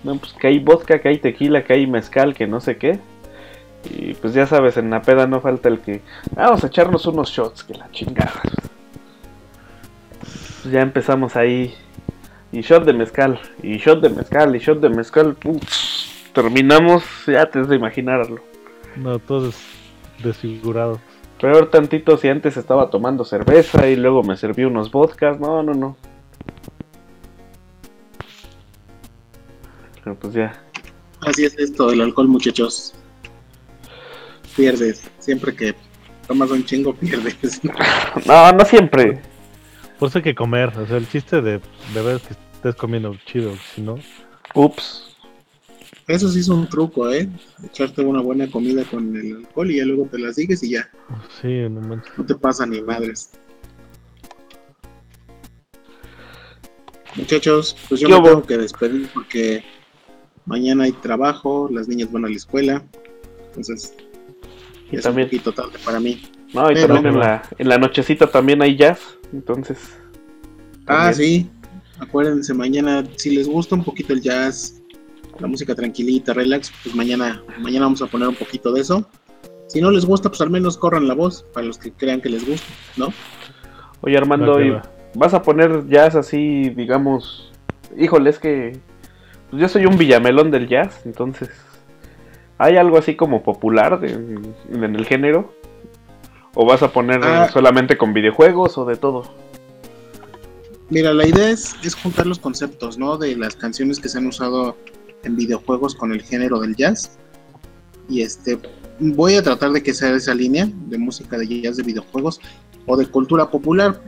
Speaker 2: No, pues que hay vodka, que hay tequila, que hay mezcal, que no sé qué. Y pues ya sabes, en la peda no falta el que. "Ah, Vamos a echarnos unos shots, que la chingada. Pues ya empezamos ahí. Y shot de mezcal, y shot de mezcal, y shot de mezcal. Terminamos, ya te de imaginarlo.
Speaker 6: No, todos desfigurados.
Speaker 2: Peor tantito si antes estaba tomando cerveza y luego me serví unos vodkas. No, no, no. Pero pues ya.
Speaker 7: Así es esto, el alcohol, muchachos. Pierdes. Siempre que tomas un chingo, pierdes.
Speaker 2: No, no siempre.
Speaker 6: Por eso hay que comer. O sea, el chiste de beber es que estés comiendo chido. Si no,
Speaker 2: Ups.
Speaker 7: Eso sí es un truco, ¿eh? Echarte una buena comida con el alcohol y ya luego te la sigues y ya.
Speaker 6: sí, no manches.
Speaker 7: No te pasa ni madres. Muchachos, pues yo
Speaker 2: ¿Qué
Speaker 7: me
Speaker 2: hubo?
Speaker 7: tengo que despedir porque mañana hay trabajo, las niñas van a la escuela. Entonces,
Speaker 2: Y
Speaker 7: es
Speaker 2: también-
Speaker 7: un poquito tarde para mí.
Speaker 2: No, y
Speaker 7: Pero-
Speaker 2: también en la, en la nochecita también hay jazz. Entonces.
Speaker 7: Ah, sí. Acuérdense, mañana, si les gusta un poquito el jazz, la música tranquilita, relax, pues mañana, mañana vamos a poner un poquito de eso. Si no les gusta, pues al menos corran la voz para los que crean que les gusta, ¿no?
Speaker 2: Oye, Armando,
Speaker 6: Va que
Speaker 2: ¿y
Speaker 6: va.
Speaker 2: ¿vas a poner jazz así, digamos? Híjole, es que. Pues yo soy un villamelón del jazz, entonces. ¿Hay algo así como popular de- en el género? ¿O vas a poner
Speaker 7: Ah.
Speaker 2: solamente con videojuegos o de todo?
Speaker 7: Mira, la idea es, es juntar los conceptos, ¿no? De las canciones que se han usado en videojuegos con el género del jazz. Y este, voy a tratar de que sea esa línea de música de jazz de videojuegos o de cultura popular,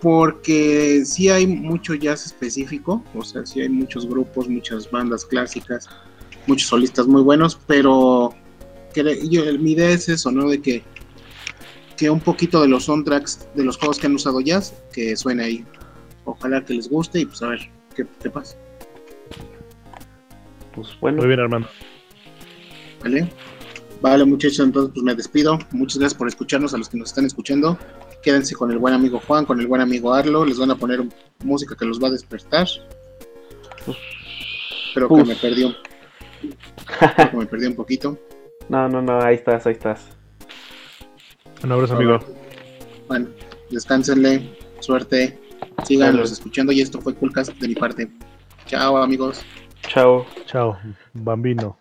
Speaker 7: porque sí hay mucho jazz específico, o sea, sí hay muchos grupos, muchas bandas clásicas, muchos solistas muy buenos, pero mi idea es eso, ¿no? De que, que un poquito de los soundtracks de los juegos que han usado jazz, que suene ahí. Ojalá que les guste y pues a ver qué, qué pasa,
Speaker 2: Pues bueno.
Speaker 6: Muy bien, Armando.
Speaker 7: ¿vale? Vale, muchachos, entonces pues me despido. Muchas gracias por escucharnos a los que nos están escuchando. Quédense con el buen amigo Juan, con el buen amigo Arlo. Les van a poner música que los va a despertar. Creo que
Speaker 2: Uf.
Speaker 7: me perdí un, creo que me perdí un poquito.
Speaker 2: No, no, no, ahí estás, ahí estás.
Speaker 6: Un abrazo, amigo.
Speaker 7: Bueno, descánsenle, suerte, síganlos escuchando y esto fue Coolcast de mi parte. Chao amigos.
Speaker 2: Chao.
Speaker 6: Chao, bambino.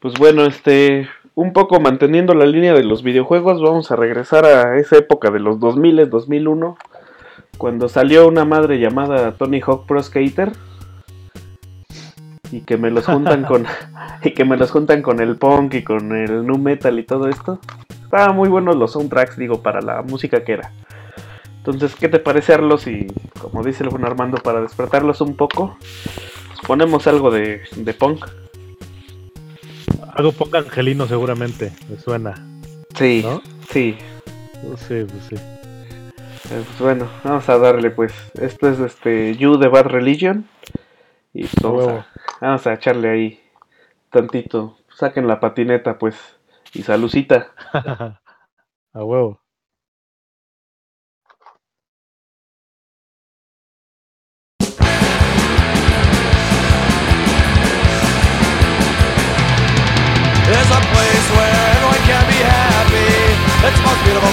Speaker 2: Pues bueno, este, un poco manteniendo la línea de los videojuegos, vamos a regresar a esa época de los 2000, 2001, cuando salió una madre llamada Tony Hawk Pro Skater y que me los juntan con y que me los juntan con el punk y con el nu metal y todo esto. Estaban muy buenos los soundtracks, digo, para la música que era. Entonces, ¿qué te parece Arlos? Y como dice el buen Armando, para despertarlos un poco, ponemos algo de, de punk.
Speaker 6: Algo ponga angelino seguramente, me suena.
Speaker 2: Sí,
Speaker 6: ¿No?
Speaker 2: sí.
Speaker 6: No sé, pues sí.
Speaker 2: Eh, Pues bueno, vamos a darle pues. Esto es este You de Bad Religion. Y pues vamos, a, vamos a echarle ahí tantito. Saquen la patineta pues. Y salucita.
Speaker 6: A huevo.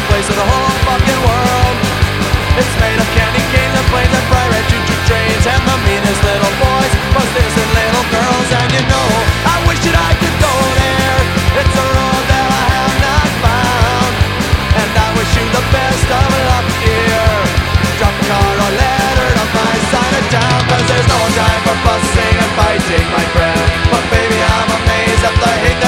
Speaker 13: place in the whole fucking world. It's made of candy canes and planes and pirate choo-choo trains and the meanest little boys, busters and little girls. And you know, I wish that I could go there. It's a road that I have not found, and I
Speaker 3: wish you the best of luck here. Drop a card or letter to my side of town, cause there's no time for fussing and fighting, my friend. But baby, I'm amazed at the hate.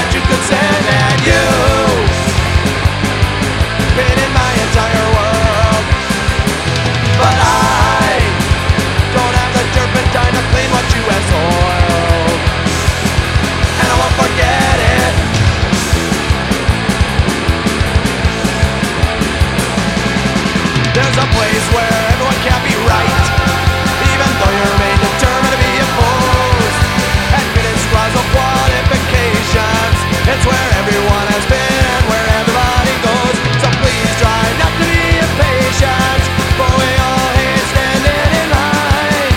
Speaker 3: Where everyone has been where everybody goes. So please try not to be impatient, for we all hate standing in line.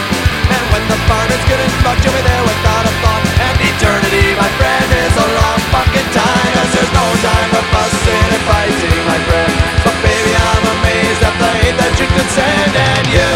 Speaker 3: And when the is good you'll be there without a thought. And eternity, my friend, is a long fucking there's no time for fussing and fighting, my friend. But baby, I'm amazed at the hate that you send. And you,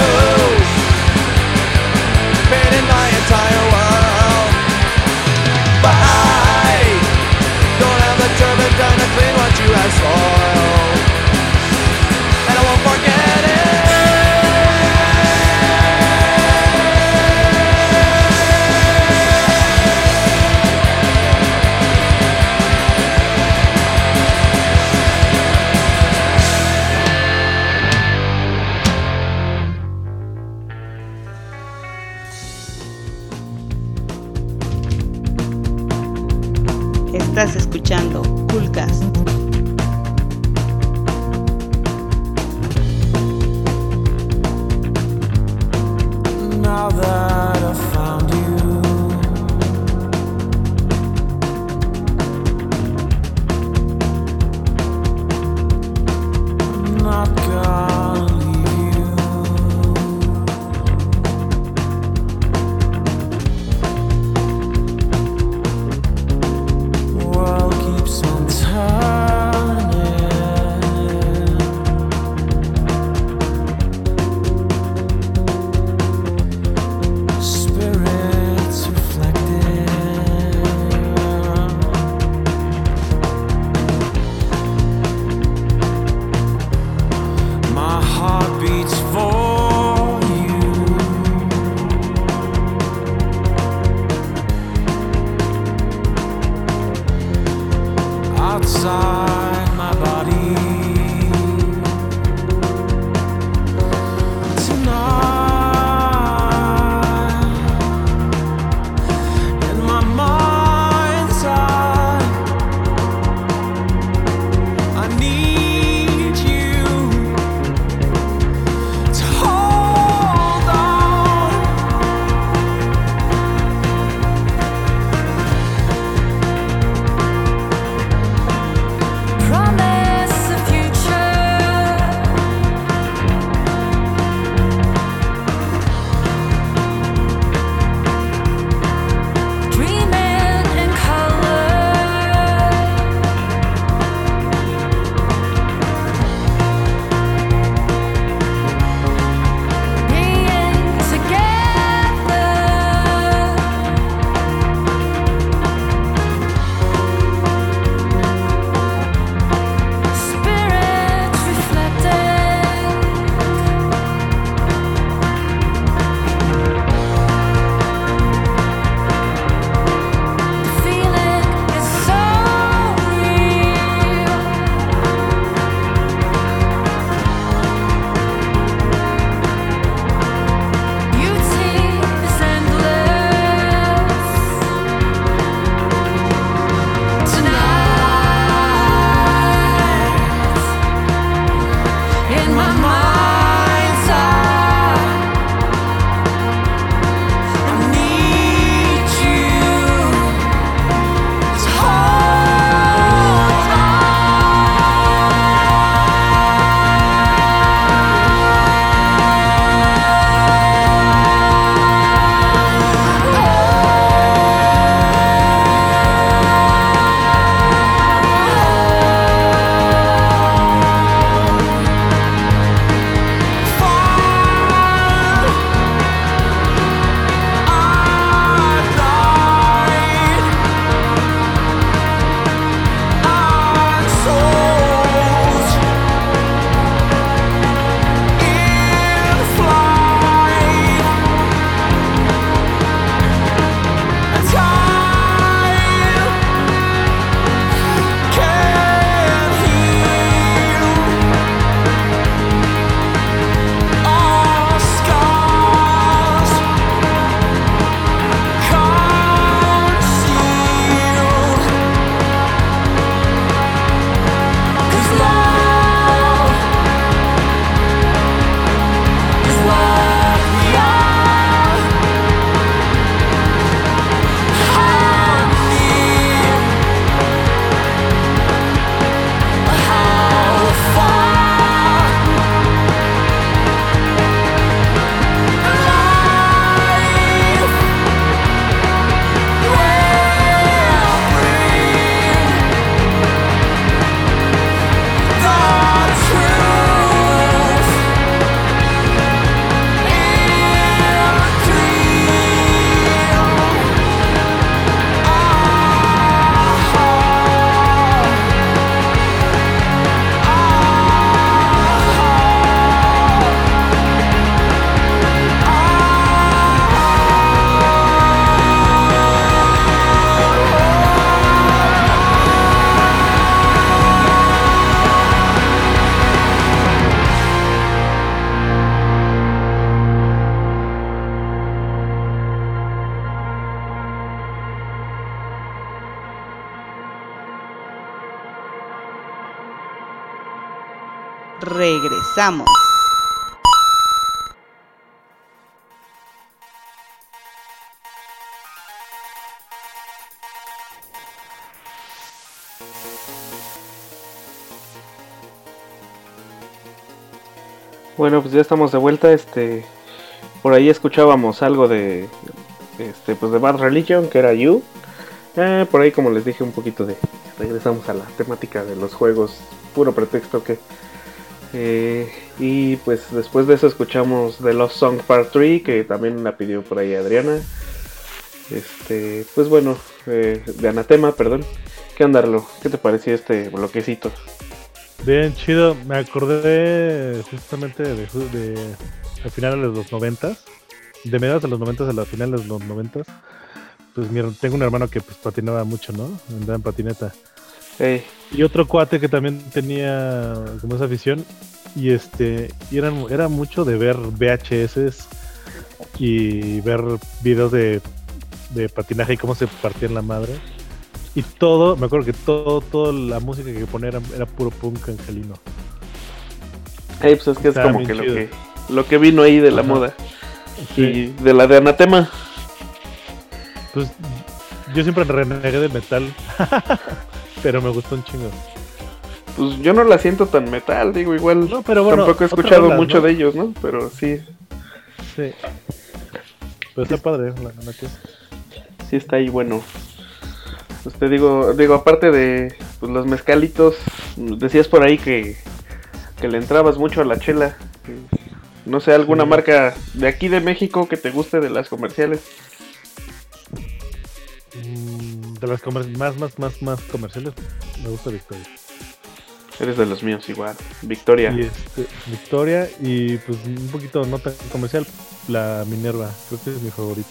Speaker 2: Bueno, pues ya estamos de vuelta. Este, por ahí escuchábamos algo de, este, pues de Bad Religion, que era You. Eh, por ahí, como les dije, un poquito de, regresamos a la temática de los juegos, puro pretexto que. Eh, y pues después de eso escuchamos The Lost Song Part 3, que también la pidió por ahí Adriana. Este, pues bueno, eh, de Anatema, perdón. ¿Qué andarlo? ¿Qué te pareció este bloquecito?
Speaker 6: Bien, chido. Me acordé justamente de, de al final de los noventas, de mediados de los noventas a la final de los noventas. Pues mi, her- tengo un hermano que pues patinaba mucho, ¿no? Andaba en patineta. Y otro cuate que también tenía como esa afición. Y este, y eran, era mucho de ver VHS y ver videos de, de patinaje y cómo se partían la madre. Y todo, me acuerdo que todo, toda la música que ponía era, era puro punk angelino.
Speaker 2: ey, pues es que es como que lo, que lo que vino ahí de la
Speaker 6: Ajá.
Speaker 2: moda.
Speaker 6: Sí.
Speaker 2: Y de la de Anatema.
Speaker 6: Pues yo siempre renegué del metal, pero me gustó un chingo.
Speaker 2: Pues yo no la siento tan metal, digo, igual
Speaker 6: No, pero bueno,
Speaker 2: tampoco he escuchado mucho
Speaker 6: ¿no?
Speaker 2: de ellos, ¿no? Pero sí,
Speaker 6: Sí. Pero está padre, la neta.
Speaker 2: sí está ahí bueno. Pues te digo, digo, aparte de pues, los mezcalitos, decías por ahí que, que le entrabas mucho a la chela. No sé, alguna
Speaker 6: Sí.
Speaker 2: marca de aquí de México que te guste de las comerciales.
Speaker 6: Mm, De las más, más, más, más comerciales, me gusta Victoria.
Speaker 2: Eres de los míos igual. Victoria.
Speaker 6: Y este, Victoria y pues un poquito no tan comercial, la Minerva, creo que es mi favorito.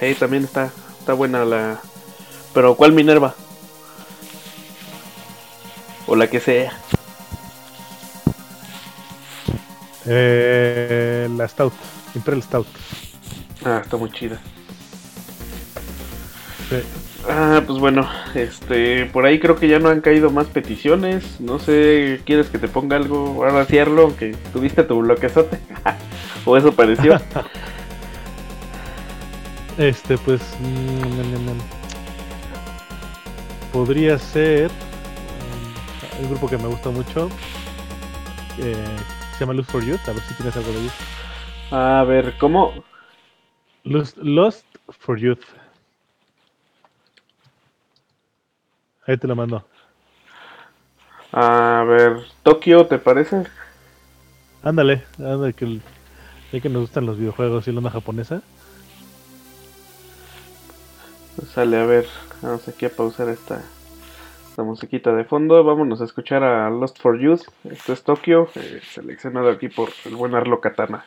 Speaker 2: Hey, también está, está buena la... Pero ¿cuál Minerva? O la que sea.
Speaker 6: Eh, la Stout, Imperial Stout.
Speaker 2: Ah, está muy chida.
Speaker 6: Sí.
Speaker 2: Ah, pues bueno, este, por ahí creo que ya no han caído más peticiones. No sé, ¿quieres que te ponga algo? Ahora Arlo, aunque tuviste tu bloquezote. o eso pareció.
Speaker 6: Este, pues. Podría ser. mm, Un grupo que me gusta mucho. eh, se llama Lust for Youth. A ver si tienes algo de ellos.
Speaker 2: A ver, ¿cómo?
Speaker 6: Lust, Lost for Youth. Ahí te lo mando.
Speaker 2: A ver, Tokio, ¿te parece?
Speaker 6: Ándale, ándale, que, el- ya que nos gustan los videojuegos y la onda japonesa.
Speaker 2: Pues sale, a ver, vamos aquí a pausar esta, esta musiquita de fondo. Vámonos a escuchar a Lost for Youth. Esto es Tokio, eh, seleccionado aquí por el buen Arlo Katana.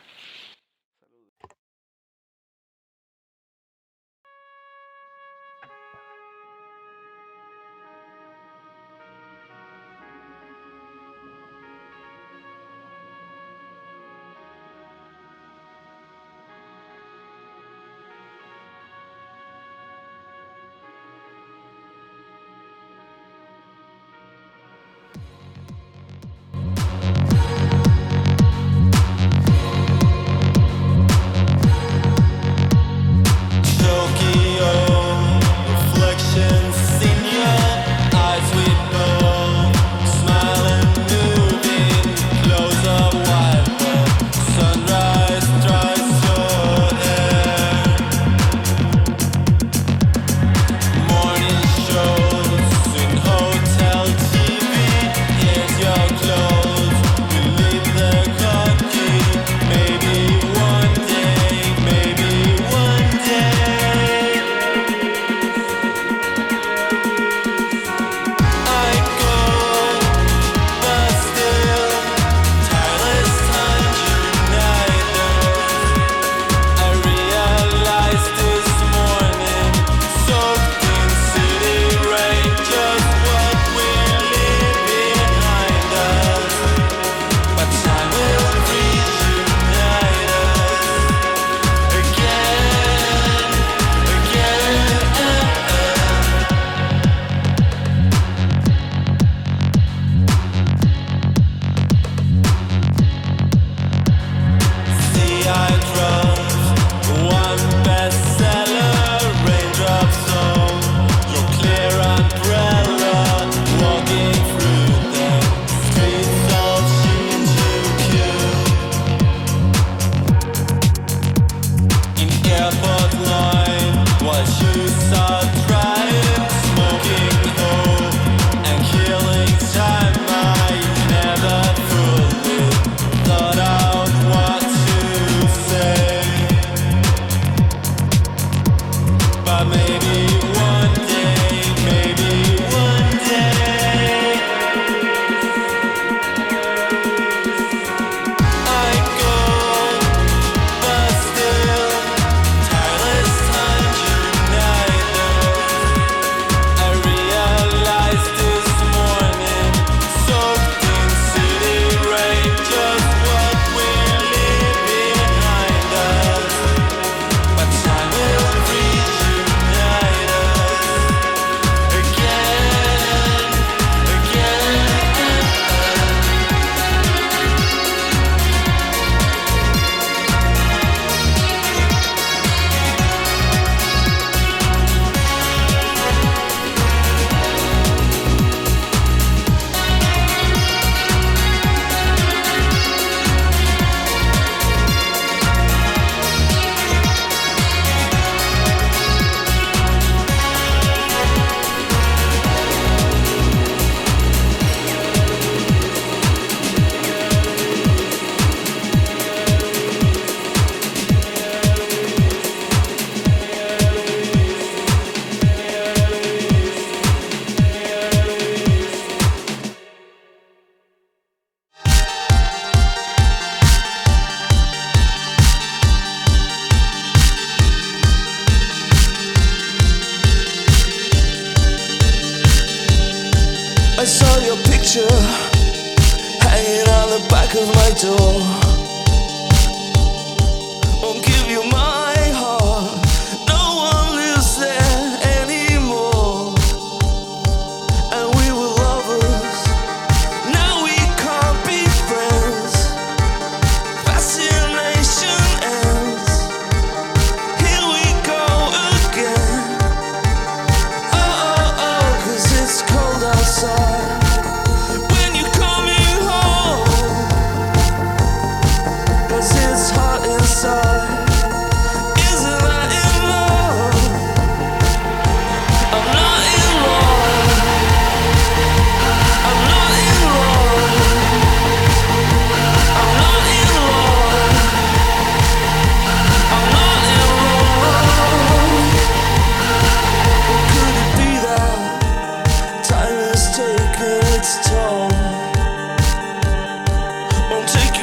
Speaker 13: Take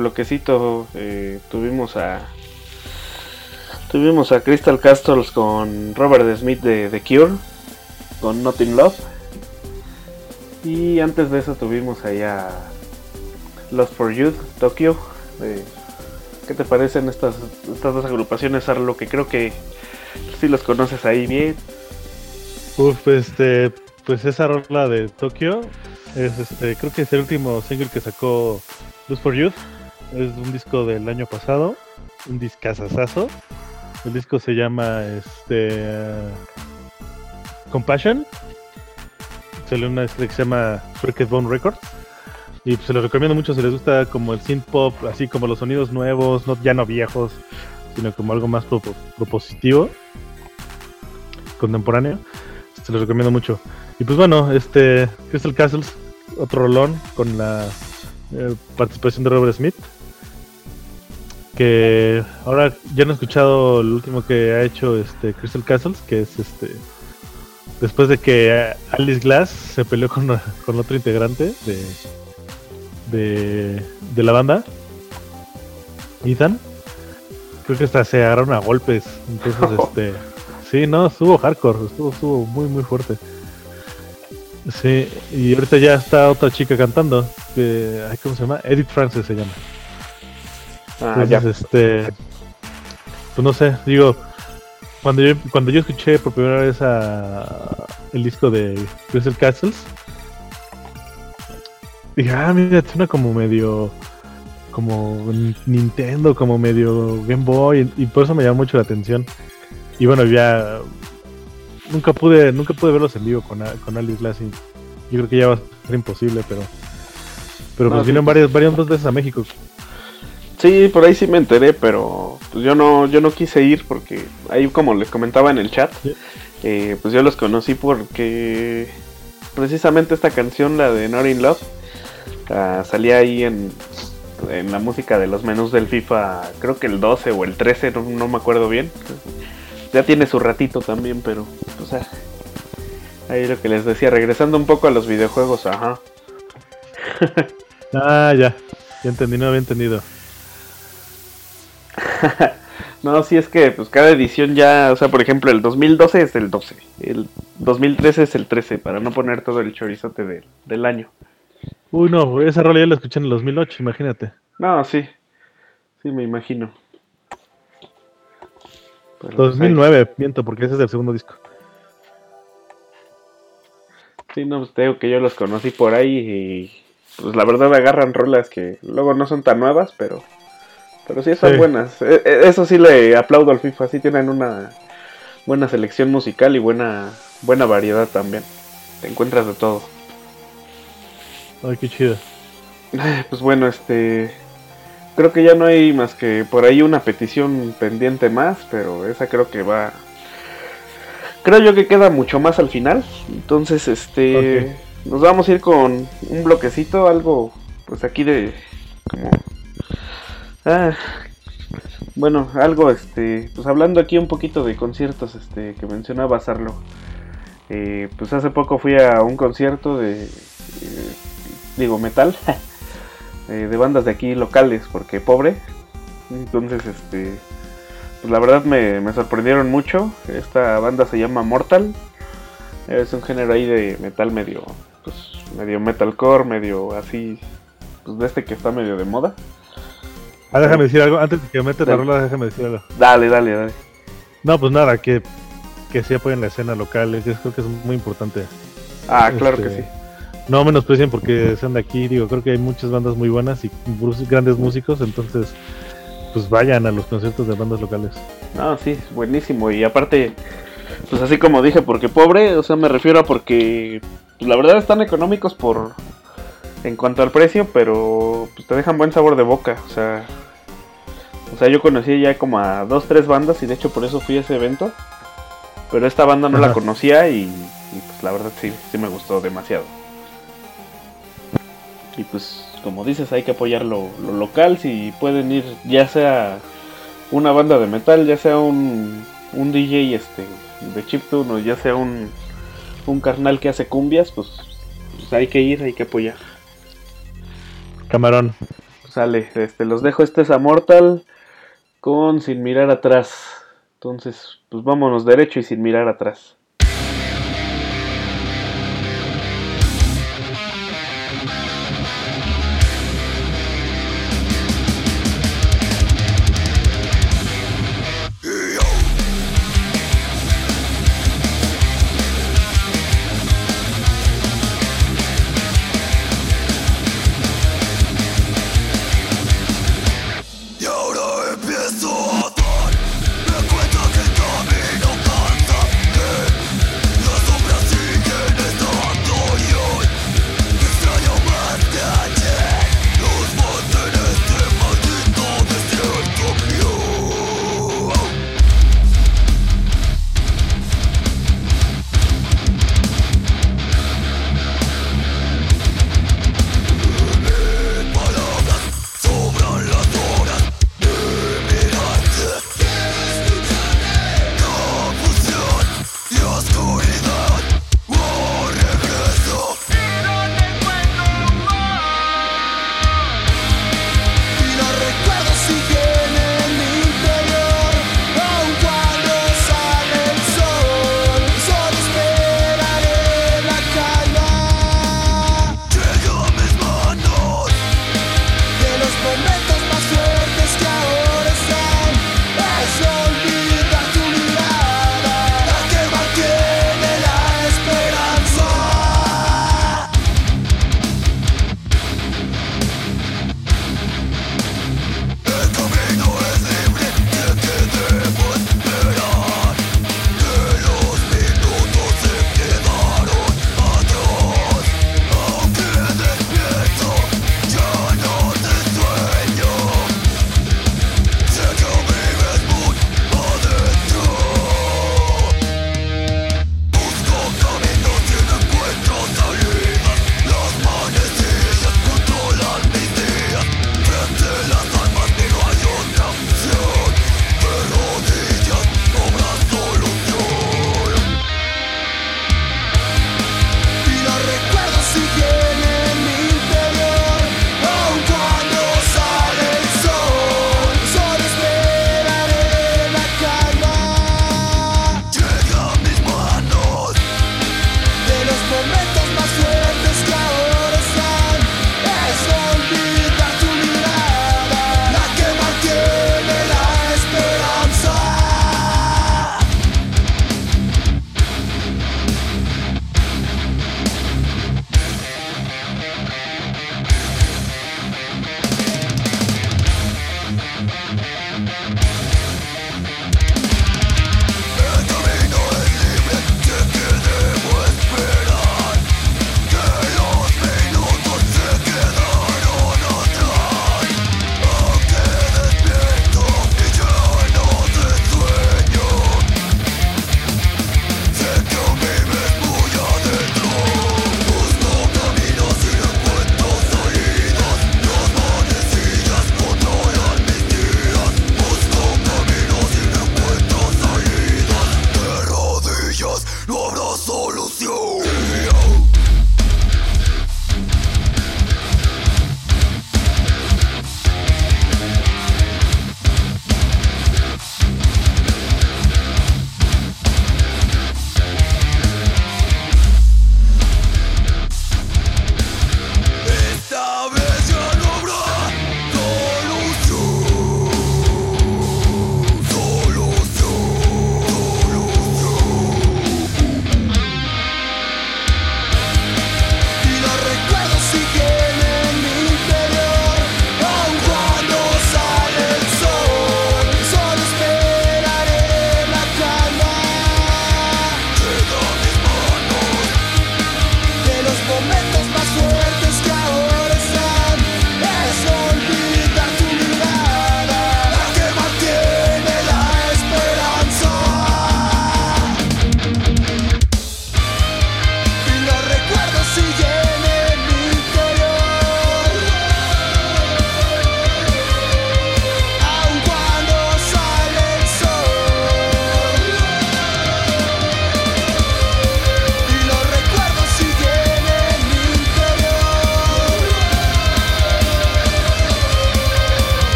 Speaker 2: bloquecito eh, tuvimos a tuvimos a Crystal Castles con Robert Smith de The Cure con Nothing Love y antes de eso tuvimos allá Lost for Youth Tokyo. eh, ¿Qué te parecen estas estas dos agrupaciones, Arlo? Que creo que si los conoces ahí bien.
Speaker 6: Uf, este, pues esa rola de Tokio es este, creo que es el último single que sacó Luz for Youth. Es un disco del año pasado, un discazazazo. El disco se llama este Compassion. Sale una que se llama Crooked Bone Records. Y pues, se los recomiendo mucho si les gusta como el synth pop, así como los sonidos nuevos, no, ya no viejos, sino como algo más propo- propositivo, contemporáneo. Se los recomiendo mucho. Y pues bueno, este Crystal Castles, otro rolón con la eh, participación de Robert Smith. Que ahora ya no he escuchado el último que ha hecho este Crystal Castles, que es este después de que eh, Alice Glass se peleó con, con otro integrante de, de, de la banda, Ethan. Creo que hasta se agarraron a golpes. Entonces, este. Sí, no, estuvo hardcore, estuvo, estuvo muy, muy fuerte. Sí, y ahorita ya está otra chica cantando. Que, ¿Cómo se llama? Edith Francis se llama.
Speaker 2: Ah,
Speaker 6: Entonces,
Speaker 2: ya.
Speaker 6: este. Pues no sé, digo. Cuando yo, cuando yo escuché por primera vez a, el disco de Crystal Castles, dije, ah, mira, suena como medio. Como Nintendo, como medio Game Boy, y, y por eso me llamó mucho la atención. Y bueno, ya. Nunca pude, nunca pude verlos en vivo con, con Alice Lassie. Yo creo que ya va a ser imposible, pero. Pero
Speaker 2: No,
Speaker 6: pues
Speaker 2: sí,
Speaker 6: vinieron varias, varias dos veces a México.
Speaker 2: Sí, por ahí sí me enteré, pero pues yo no, yo no quise ir porque ahí como les comentaba en el chat, eh, pues yo los conocí porque precisamente esta canción, la de Not in Love, salía ahí en, en la música de los menús del FIFA, creo que el 12 o el 13, no, no me acuerdo bien. Ya tiene su ratito también, pero pues ah, ahí lo que les decía, regresando un poco a los videojuegos, ajá.
Speaker 6: Ah, ya. Ya entendí, no había entendido.
Speaker 2: No, sí es que pues cada edición ya, o sea, por ejemplo, el 2012 es el 12, el 2013 es el 13, para no poner todo el chorizote del- del año.
Speaker 6: Uy, no, esa rola ya la escuché en el 2008, imagínate.
Speaker 2: No, sí, sí me imagino. Pero, pues,
Speaker 6: 2009, miento, porque ese es el segundo disco.
Speaker 2: Sí, no, pues te digo que yo los conocí por ahí y pues la verdad agarran rolas que luego no son tan nuevas, pero pero sí están
Speaker 6: Sí.
Speaker 2: buenas. E- e- Eso sí le aplaudo al FIFA, sí tienen una buena selección musical y buena buena variedad también. Te encuentras de todo.
Speaker 6: Ay, qué chido.
Speaker 2: Pues bueno, este creo que ya no hay más que por ahí una petición pendiente más, pero esa creo que va creo yo que queda mucho más al final. Entonces, este nos vamos a ir con un bloquecito, algo pues aquí de como ah, bueno, algo este pues hablando aquí un poquito de conciertos este que mencionaba Sarlo. Eh, pues hace poco fui a un concierto de eh, digo metal eh, de bandas de aquí locales porque pobre. Entonces este pues la verdad me, me sorprendieron mucho. Esta banda se llama Mortal. Es un género ahí de metal medio pues medio metalcore medio así pues de este que está medio de moda
Speaker 6: Ah, déjame decir algo, antes de que metas la rola, déjame decir algo.
Speaker 2: dale dale dale
Speaker 6: No, pues nada, que, que sí apoyen la escena local, es- creo que es muy importante.
Speaker 2: ah claro que
Speaker 6: Este,
Speaker 2: sí
Speaker 6: No menosprecien porque sean de aquí, digo, creo que hay muchas bandas muy buenas y grandes músicos, entonces pues vayan a los conciertos de bandas locales.
Speaker 2: No, sí, buenísimo. Y aparte, pues así como dije, porque pobre, o sea, me refiero a porque, pues la verdad están económicos por, en cuanto al precio, pero pues te dejan buen sabor de boca. O sea, o sea, yo conocí ya como a dos, tres bandas y de hecho por eso fui a ese evento. Pero esta banda no la conocía y, y, pues la verdad sí, sí me gustó demasiado. Y pues, como dices, hay que apoyar lo, lo local. Si pueden ir, ya sea una banda de metal, ya sea un, un DJ este, de chiptune o ya sea un, un carnal que hace cumbias, pues, pues hay que ir, hay que apoyar.
Speaker 6: Camarón.
Speaker 2: Sale, este, los dejo. Este es a Mortal con Sin Mirar Atrás. Entonces, pues vámonos derecho y sin mirar atrás.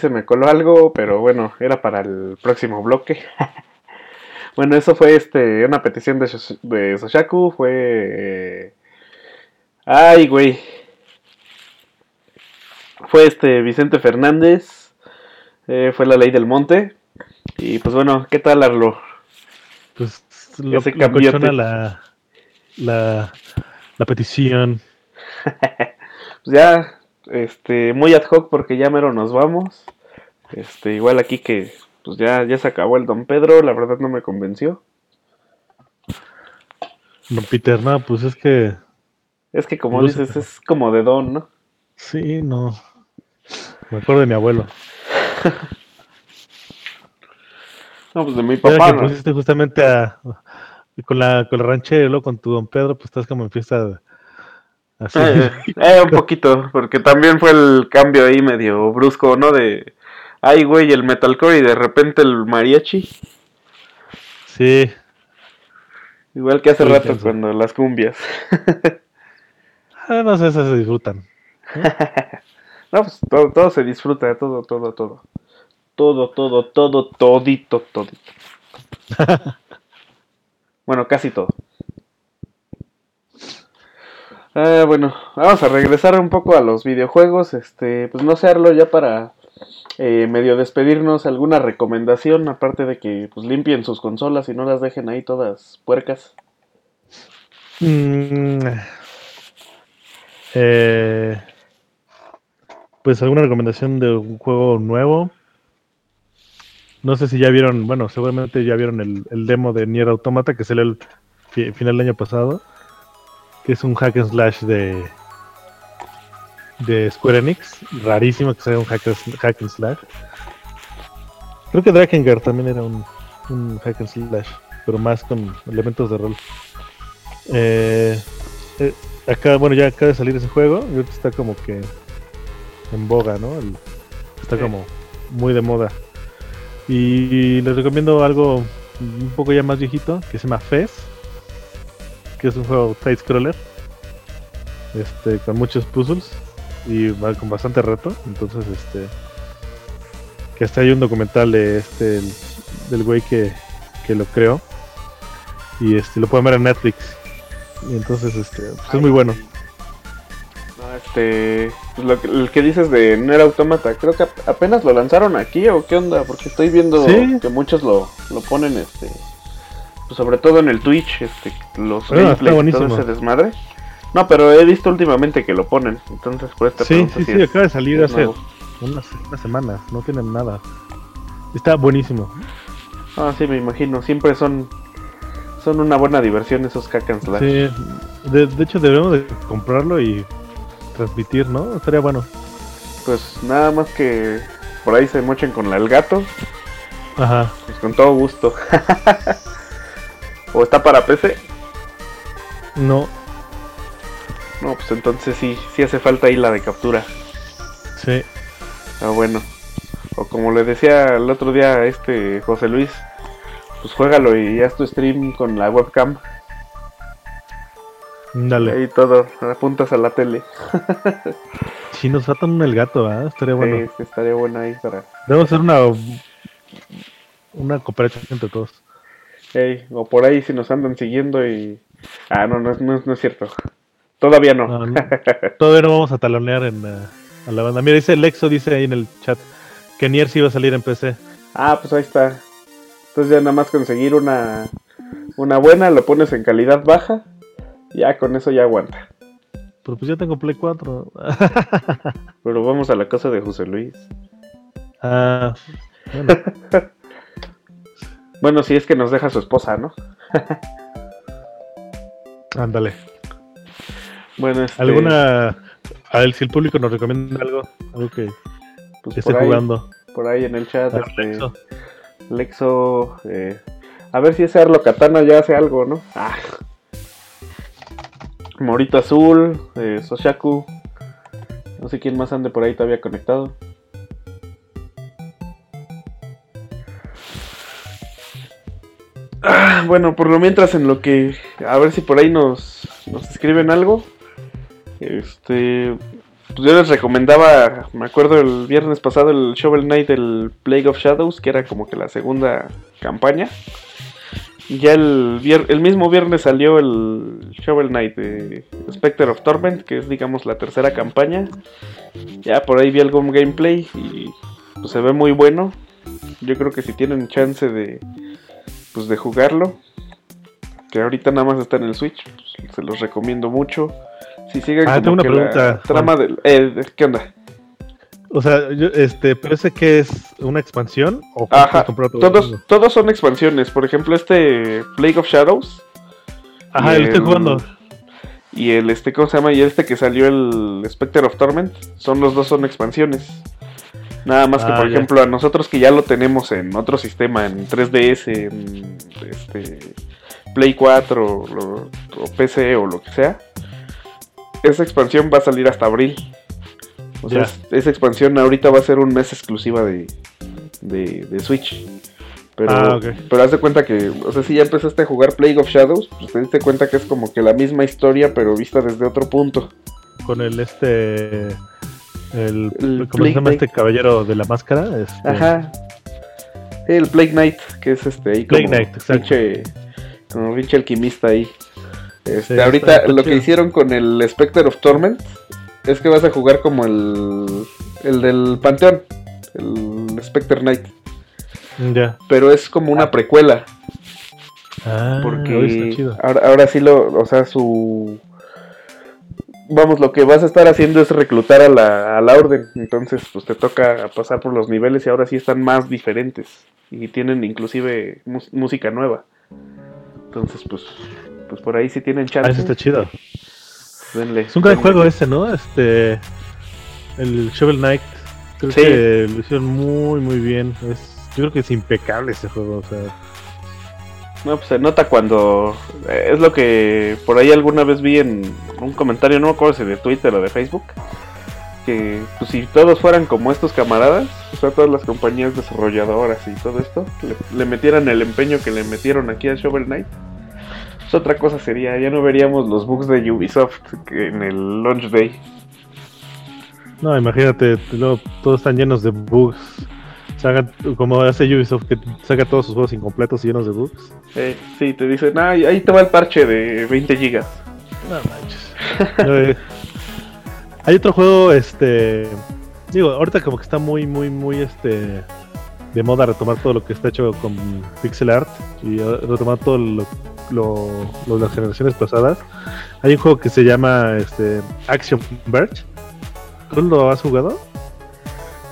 Speaker 14: Se
Speaker 2: me coló algo, pero bueno, era para el próximo bloque. bueno, eso fue este una petición de, Soshaku. Fue. eh, Ay, güey. Fue este Vicente Fernández. eh, fue la ley del monte. Y pues bueno, ¿qué tal, Arlo?
Speaker 6: Pues lo,
Speaker 2: cambiote.
Speaker 6: cochona la, la, la petición.
Speaker 2: Pues ya, este, muy ad hoc porque ya mero nos vamos. Este, igual aquí que pues ya, ya se acabó el Don Pedro, la verdad no me convenció.
Speaker 6: Don Peter, no, pues es que
Speaker 2: Es que como dices, es como de Don, ¿no?
Speaker 6: sí, no. Me acuerdo de mi abuelo.
Speaker 2: No, pues de mi papá.
Speaker 6: que
Speaker 2: ¿no?
Speaker 6: pusiste justamente a, con la, con y luego con tu Don Pedro, pues estás como en fiesta así.
Speaker 2: Eh, eh, un poquito, porque también fue el cambio ahí medio brusco, ¿no? De, ay, güey, el metalcore y de repente el mariachi.
Speaker 6: Sí,
Speaker 2: Igual que hace rato cuando las cumbias.
Speaker 6: Ah, no sé, esas se disfrutan.
Speaker 2: No, pues todo, todo se disfruta, todo, todo, todo. Todo, todo, todo, todito, todito. bueno, casi todo. Ah, bueno, vamos a regresar un poco a los videojuegos. Este, pues no sé, Arlo, ya para eh, medio despedirnos, alguna recomendación, aparte de que pues limpien sus consolas y no las dejen ahí todas puercas.
Speaker 6: Mm, eh, pues alguna recomendación de un juego nuevo. No sé si ya vieron, bueno, seguramente ya vieron el, demo de Nier Automata que salió el fi- final del año pasado, que es un hack and slash de de Square Enix, rarísimo que sea un hack, hack and slash. Creo que Drakengard también era un, un hack and slash, pero más con elementos de rol. Eh, eh, acá, bueno, ya acaba de salir ese juego y ahorita está como que en boga, ¿no? El- está
Speaker 2: Sí.
Speaker 6: como muy de moda. Y les recomiendo algo un poco ya más viejito que se llama Fez, que es un juego side scroller, este, con muchos puzzles y con bastante reto. Entonces, este, que hasta hay un documental de este, el- del güey que, que lo creó y este, lo pueden ver en Netflix. Y entonces, este, pues es muy bueno.
Speaker 2: No, este, pues lo que, el que dices de Nier Automata, creo que ap- apenas lo lanzaron aquí o qué onda, porque estoy viendo
Speaker 6: Sí.
Speaker 2: que muchos lo, lo ponen, este, pues sobre todo en el Twitch, este, los
Speaker 6: está
Speaker 2: gameplays todo ese desmadre. No, pero he visto últimamente que lo ponen, entonces por esta
Speaker 6: Sí, sí, sí, acaba de salir hace unas, unas semanas, no tienen nada. Está buenísimo.
Speaker 2: Ah, sí, me imagino, siempre son son una buena diversión esos hack and slash.
Speaker 6: Sí, de, de hecho debemos de comprarlo y transmitir, ¿no? Estaría bueno.
Speaker 2: Pues nada más que por ahí se mochen con la, el gato,
Speaker 6: Ajá.
Speaker 2: pues con todo gusto. o está para PC.
Speaker 6: No,
Speaker 2: No, pues entonces sí, sí hace falta ahí la de captura.
Speaker 6: sí.
Speaker 2: Ah, bueno. O como le decía el otro día a este José Luis, pues juégalo y haz tu stream con la webcam.
Speaker 6: Dale.
Speaker 2: Ahí todo, apuntas a la tele.
Speaker 6: Si nos atan el gato, ¿ah? Estaría bueno.
Speaker 2: Sí, sí, estaría bueno ahí para...
Speaker 6: Debemos hacer una una cooperación entre todos.
Speaker 2: O por ahí si nos andan siguiendo y... Ah, no, no, es- no, es- no es cierto. Todavía no.
Speaker 6: No, no. Todavía no vamos a talonear en, a la banda. Mira, dice Lexo, dice ahí en el chat, que Nier sí iba a salir en PC.
Speaker 2: Ah, pues ahí está. Entonces ya nada más conseguir una, una buena, lo pones en calidad baja, ya con eso ya aguanta.
Speaker 6: Pero pues ya tengo Play 4.
Speaker 2: Pero vamos a la casa de José Luis.
Speaker 6: ah, bueno.
Speaker 2: Bueno, si es que nos deja su esposa, ¿no?
Speaker 6: Ándale.
Speaker 2: Bueno, este,
Speaker 6: ¿Alguna... A ver, si el público nos recomienda algo, algo que,
Speaker 2: pues
Speaker 6: esté
Speaker 2: por ahí,
Speaker 6: jugando.
Speaker 2: por ahí en el chat,
Speaker 6: ver,
Speaker 2: este,
Speaker 6: Lexo.
Speaker 2: Lexo, eh, a ver si ese Arlo Katana ya hace algo, ¿no? Ah. Morito Azul, eh, Soshaku, no sé quién más ande por ahí todavía conectado. Ah, bueno, por lo mientras en lo que, a ver si por ahí nos, nos escriben algo. Este, pues yo les recomendaba, me acuerdo el viernes pasado el Shovel Knight del Plague of Shadows, que era como que la segunda campaña. Ya el, vier- el mismo viernes salió el Shovel Knight de Spectre of Torment, que es digamos la tercera campaña. Ya por ahí vi algún gameplay y pues se ve muy bueno. Yo creo que si tienen chance de pues de jugarlo, que ahorita nada más está en el Switch, pues, se los recomiendo mucho. Si siguen
Speaker 6: Ah,
Speaker 2: como
Speaker 6: tengo una
Speaker 2: que
Speaker 6: pregunta,
Speaker 2: la trama del eh, ¿qué onda?
Speaker 6: O sea, yo, este, parece que es una expansión o
Speaker 2: Ajá,
Speaker 6: todo
Speaker 2: todos, todos son expansiones. Por ejemplo, este Plague of Shadows.
Speaker 6: Ajá, lo estoy
Speaker 2: el-
Speaker 6: jugando.
Speaker 2: Y el este, ¿cómo se llama? Y este que salió el Spectre of Torment. Son los dos son expansiones. Nada más que,
Speaker 6: Ah,
Speaker 2: por
Speaker 6: ya.
Speaker 2: ejemplo, a nosotros que ya lo tenemos en otro sistema, en 3DS, en este Play 4 o, lo- o PC o lo que sea, esa expansión va a salir hasta abril. O sea, esa expansión ahorita va a ser un mes exclusiva de, de, de Switch. Pero,
Speaker 6: Ah,
Speaker 2: pero haz de cuenta que, o sea, si ya empezaste a jugar Plague of Shadows, pues te diste cuenta que es como que la misma historia, pero vista desde otro punto.
Speaker 6: Con el este. El,
Speaker 2: El
Speaker 6: ¿Cómo se llama este caballero de la máscara? Este,
Speaker 2: Ajá. El Plague Knight, que es este ahí
Speaker 6: Plague
Speaker 2: como
Speaker 6: Knight, exacto.
Speaker 2: pinche, como pinche alquimista ahí. Este,
Speaker 6: Sí,
Speaker 2: ahorita lo que hicieron con el Spectre of Torment es que vas a jugar como el, el del Panteón, el Spectre Knight.
Speaker 6: Ya.
Speaker 2: Pero es como una precuela.
Speaker 6: Ah,
Speaker 2: Porque
Speaker 6: oye, está chido.
Speaker 2: ahora, ahora sí lo, o sea, su... Vamos, lo que vas a estar haciendo es reclutar a la, a la orden. Entonces, pues te toca pasar por los niveles y ahora sí están más diferentes. Y tienen inclusive música nueva. Entonces, pues, pues por ahí sí tienen
Speaker 6: Ah,
Speaker 2: chance.
Speaker 6: eso está chido.
Speaker 2: denle,
Speaker 6: Es un gran
Speaker 2: denle.
Speaker 6: juego ese, ¿no? Este. El Shovel Knight. Creo
Speaker 2: Sí.
Speaker 6: que lo hicieron muy, muy bien. Es, yo creo que es impecable ese juego. O sea,
Speaker 2: No, pues se nota cuando. eh, es lo que por ahí alguna vez vi en un comentario, no me acuerdo si de Twitter o de Facebook. Que pues, si todos fueran como estos camaradas, o sea, todas las compañías desarrolladoras y todo esto, le, metieran el empeño que le metieron aquí a Shovel Knight. Pues otra cosa sería, ya no veríamos los bugs de Ubisoft en el launch day.
Speaker 6: no, imagínate, luego todos están llenos de bugs. Sacan, como hace Ubisoft que saca todos sus juegos incompletos y llenos de bugs.
Speaker 2: Eh, sí, te dicen, ah, ahí te va el parche de 20 gigas.
Speaker 6: No manches. Eh, Hay otro juego, este. Digo, ahorita como que está muy, muy, muy este. De moda retomar todo lo que está hecho con pixel art y eh, retomar todo lo, lo, lo de las generaciones pasadas. Hay un juego que se llama este, Action Verge. ¿Tú lo has jugado?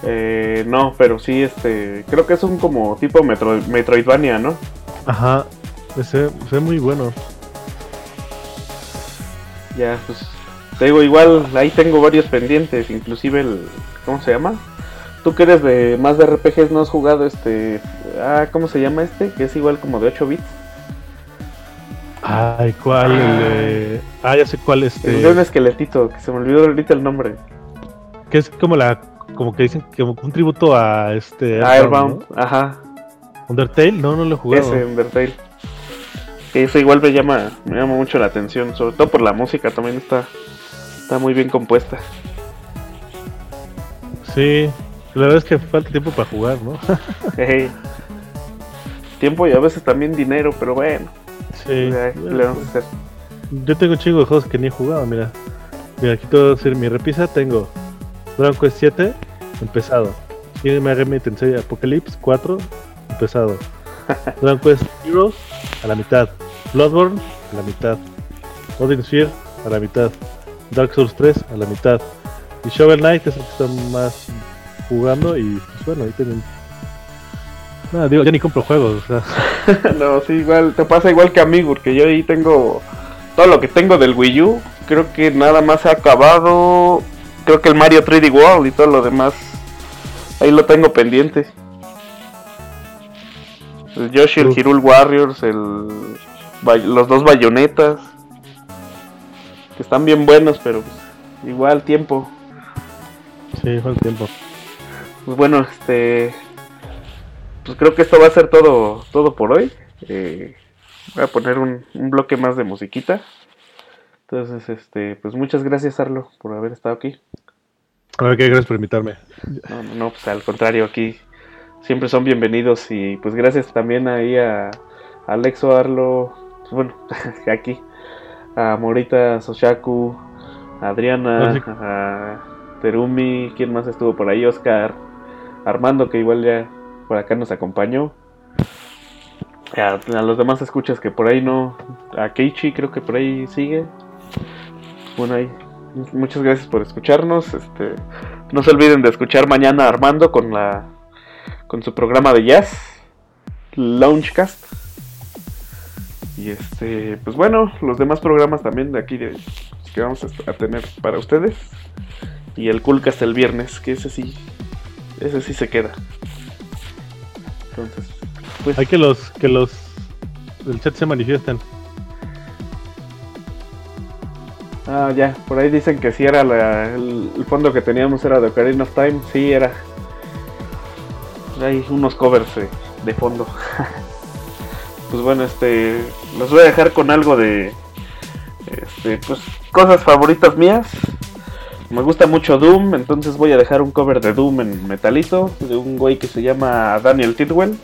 Speaker 2: Eh, no, pero sí, este, creo que es un como tipo Metro- Metroidvania, ¿no?
Speaker 6: Ajá. Ese se ve muy bueno.
Speaker 2: Ya, pues, te digo, igual ahí tengo varios pendientes, inclusive el, ¿cómo se llama? Tú que eres de más de RPGs, ¿no has jugado este, ah, ¿cómo se llama este? Que es igual como de 8 bits.
Speaker 6: Ay, ¿cuál? El de- Ah, ya sé cuál este.
Speaker 2: El de un esqueletito, que se me olvidó ahorita el nombre.
Speaker 6: Que es como la. Como que dicen que un tributo a este.
Speaker 2: Airbound,
Speaker 6: ¿no?
Speaker 2: ajá,
Speaker 6: Undertale, no, no lo he jugado.
Speaker 2: ese Undertale. Que eso igual me llama, me llama mucho la atención, sobre todo por la música, también está, está muy bien compuesta.
Speaker 6: Sí, la verdad es que falta tiempo para jugar, ¿no?
Speaker 2: Ey. Tiempo y a veces también dinero, pero bueno.
Speaker 6: sí.
Speaker 2: ya, ¿qué le vamos a hacer?
Speaker 6: Yo tengo un chingo de juegos que ni he jugado, mira. Mira, aquí a decir mi repisa. Tengo Dragon Quest 7, empezado. Shin Megami Tensei Apocalypse 4, empezado. Dragon Quest Heroes, a la mitad. Bloodborne, a la mitad. Odin Sphere, a la mitad. Dark Souls 3, a la mitad. Y Shovel Knight es el que está más jugando y pues bueno, ahí tienen... No, digo, ya ni compro juegos, o sea...
Speaker 2: no, sí, igual, te pasa igual que a mí, porque yo ahí tengo todo lo que tengo del Wii U. Creo que nada más ha acabado. Creo que el Mario 3D World y todo lo demás. Ahí lo tengo pendiente. El Yoshi, el. Hyrule Warriors, el los dos bayonetas. Que están bien buenos, pero pues, igual tiempo.
Speaker 6: Sí, falta tiempo.
Speaker 2: Pues bueno, este. Pues creo que esto va a ser todo, todo por hoy. Eh, voy a poner un, un bloque más de musiquita. Entonces, este, pues muchas gracias, Arlo, por haber estado aquí.
Speaker 6: A ver, qué gracias por invitarme.
Speaker 2: No, no, pues al contrario, aquí siempre son bienvenidos y pues gracias también ahí a Alexo Arlo, pues, bueno, aquí, a Morita Soshaku, a Adriana,
Speaker 6: Ah, sí.
Speaker 2: a Terumi, ¿quién más estuvo por ahí? Oscar, Armando, que igual ya por acá nos acompañó. A, a los demás escuchas que por ahí no, a Keiichi creo que por ahí sigue. Bueno, ahí, muchas gracias por escucharnos. Este, no se olviden de escuchar mañana Armando con la con su programa de jazz, Launchcast. Y este, pues bueno, los demás programas también de aquí de, que vamos a tener para ustedes. Y el Coolcast el viernes, que ese sí, ese sí se queda. Entonces, pues
Speaker 6: Hay que los que los del chat se manifiesten.
Speaker 2: Ah, ya, por ahí dicen que sí era la- el, fondo que teníamos era de Ocarina of Time, sí era. Hay unos covers de, de fondo. pues bueno, este, los voy a dejar con algo de, este, pues cosas favoritas mías. Me gusta mucho Doom, entonces voy a dejar un cover de Doom en metalito de un güey que se llama Daniel Tidwell.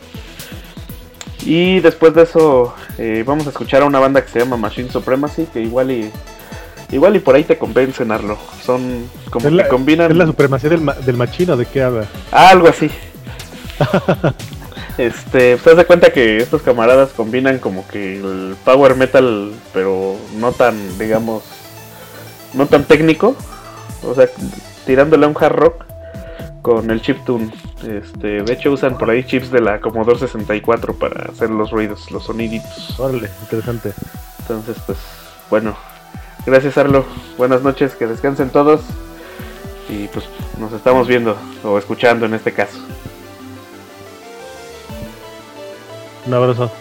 Speaker 2: Y después de eso eh, vamos a escuchar a una banda que se llama Machine Supremacy, que igual y igual y por ahí te convencen, Arlo. Son como
Speaker 6: ¿Es
Speaker 2: que combinan
Speaker 6: ¿Es la supremacía del, ma- del machino? ¿De qué habla?
Speaker 2: Ah, algo así. Este, pues de cuenta que estos camaradas combinan como que el power metal, pero no tan, digamos, no tan técnico. O sea, tirándole a un hard rock con el chiptune. Este, de hecho usan por ahí chips de la Commodore 64 para hacer los ruidos, los soniditos.
Speaker 6: Órale, interesante.
Speaker 2: Entonces, pues, bueno. Gracias, Arlo. Buenas noches, que descansen todos. Y pues nos estamos viendo o escuchando en este caso.
Speaker 6: Un abrazo.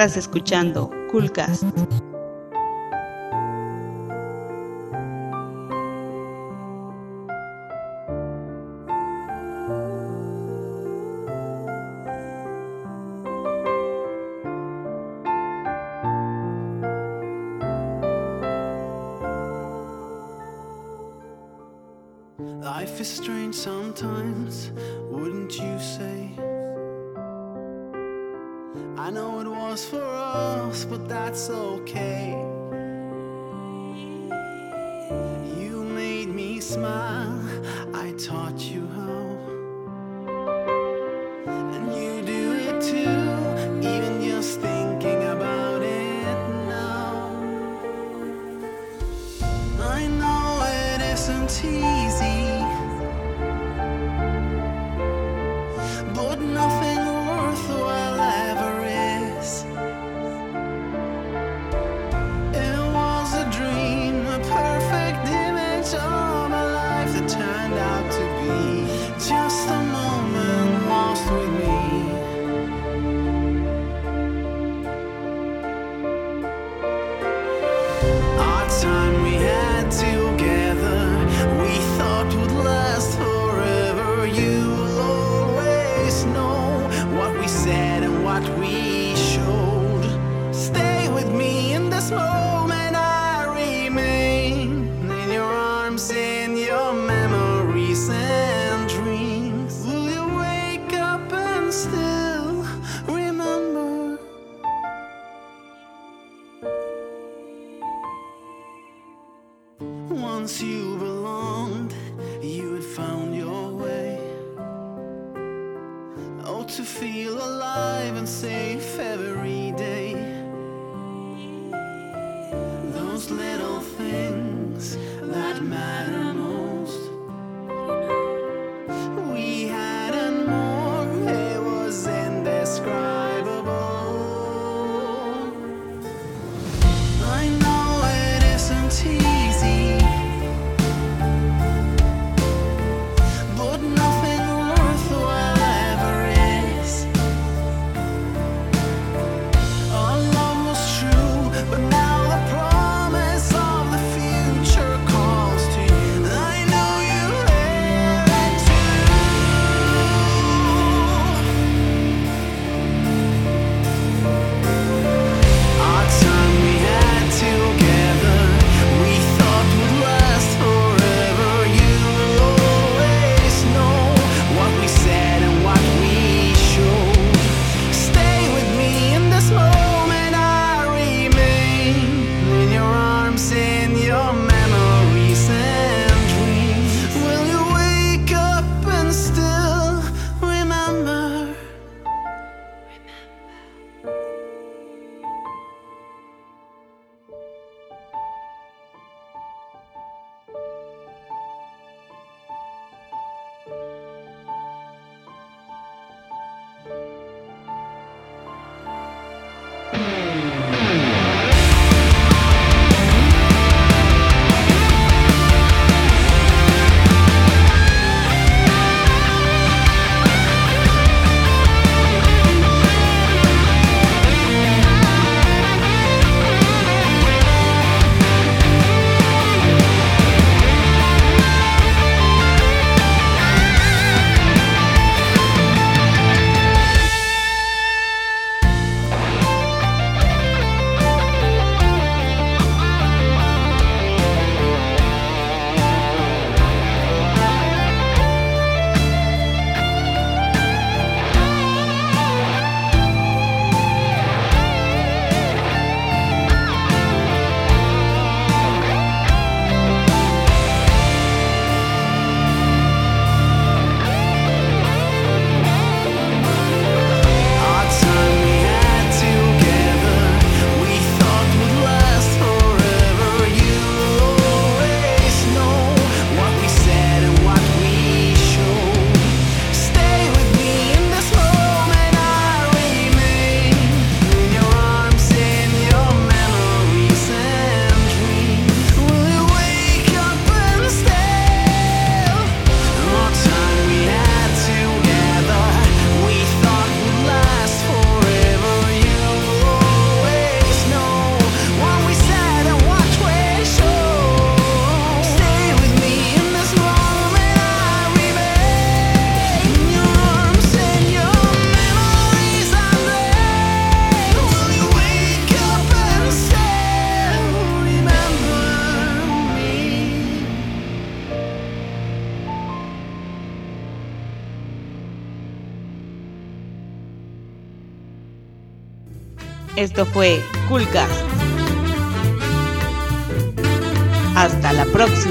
Speaker 15: Estás escuchando Coolcast.
Speaker 1: I know it was for us, but that's okay. You made me smile, I taught you
Speaker 15: Esto fue Coolcast. Hasta la próxima.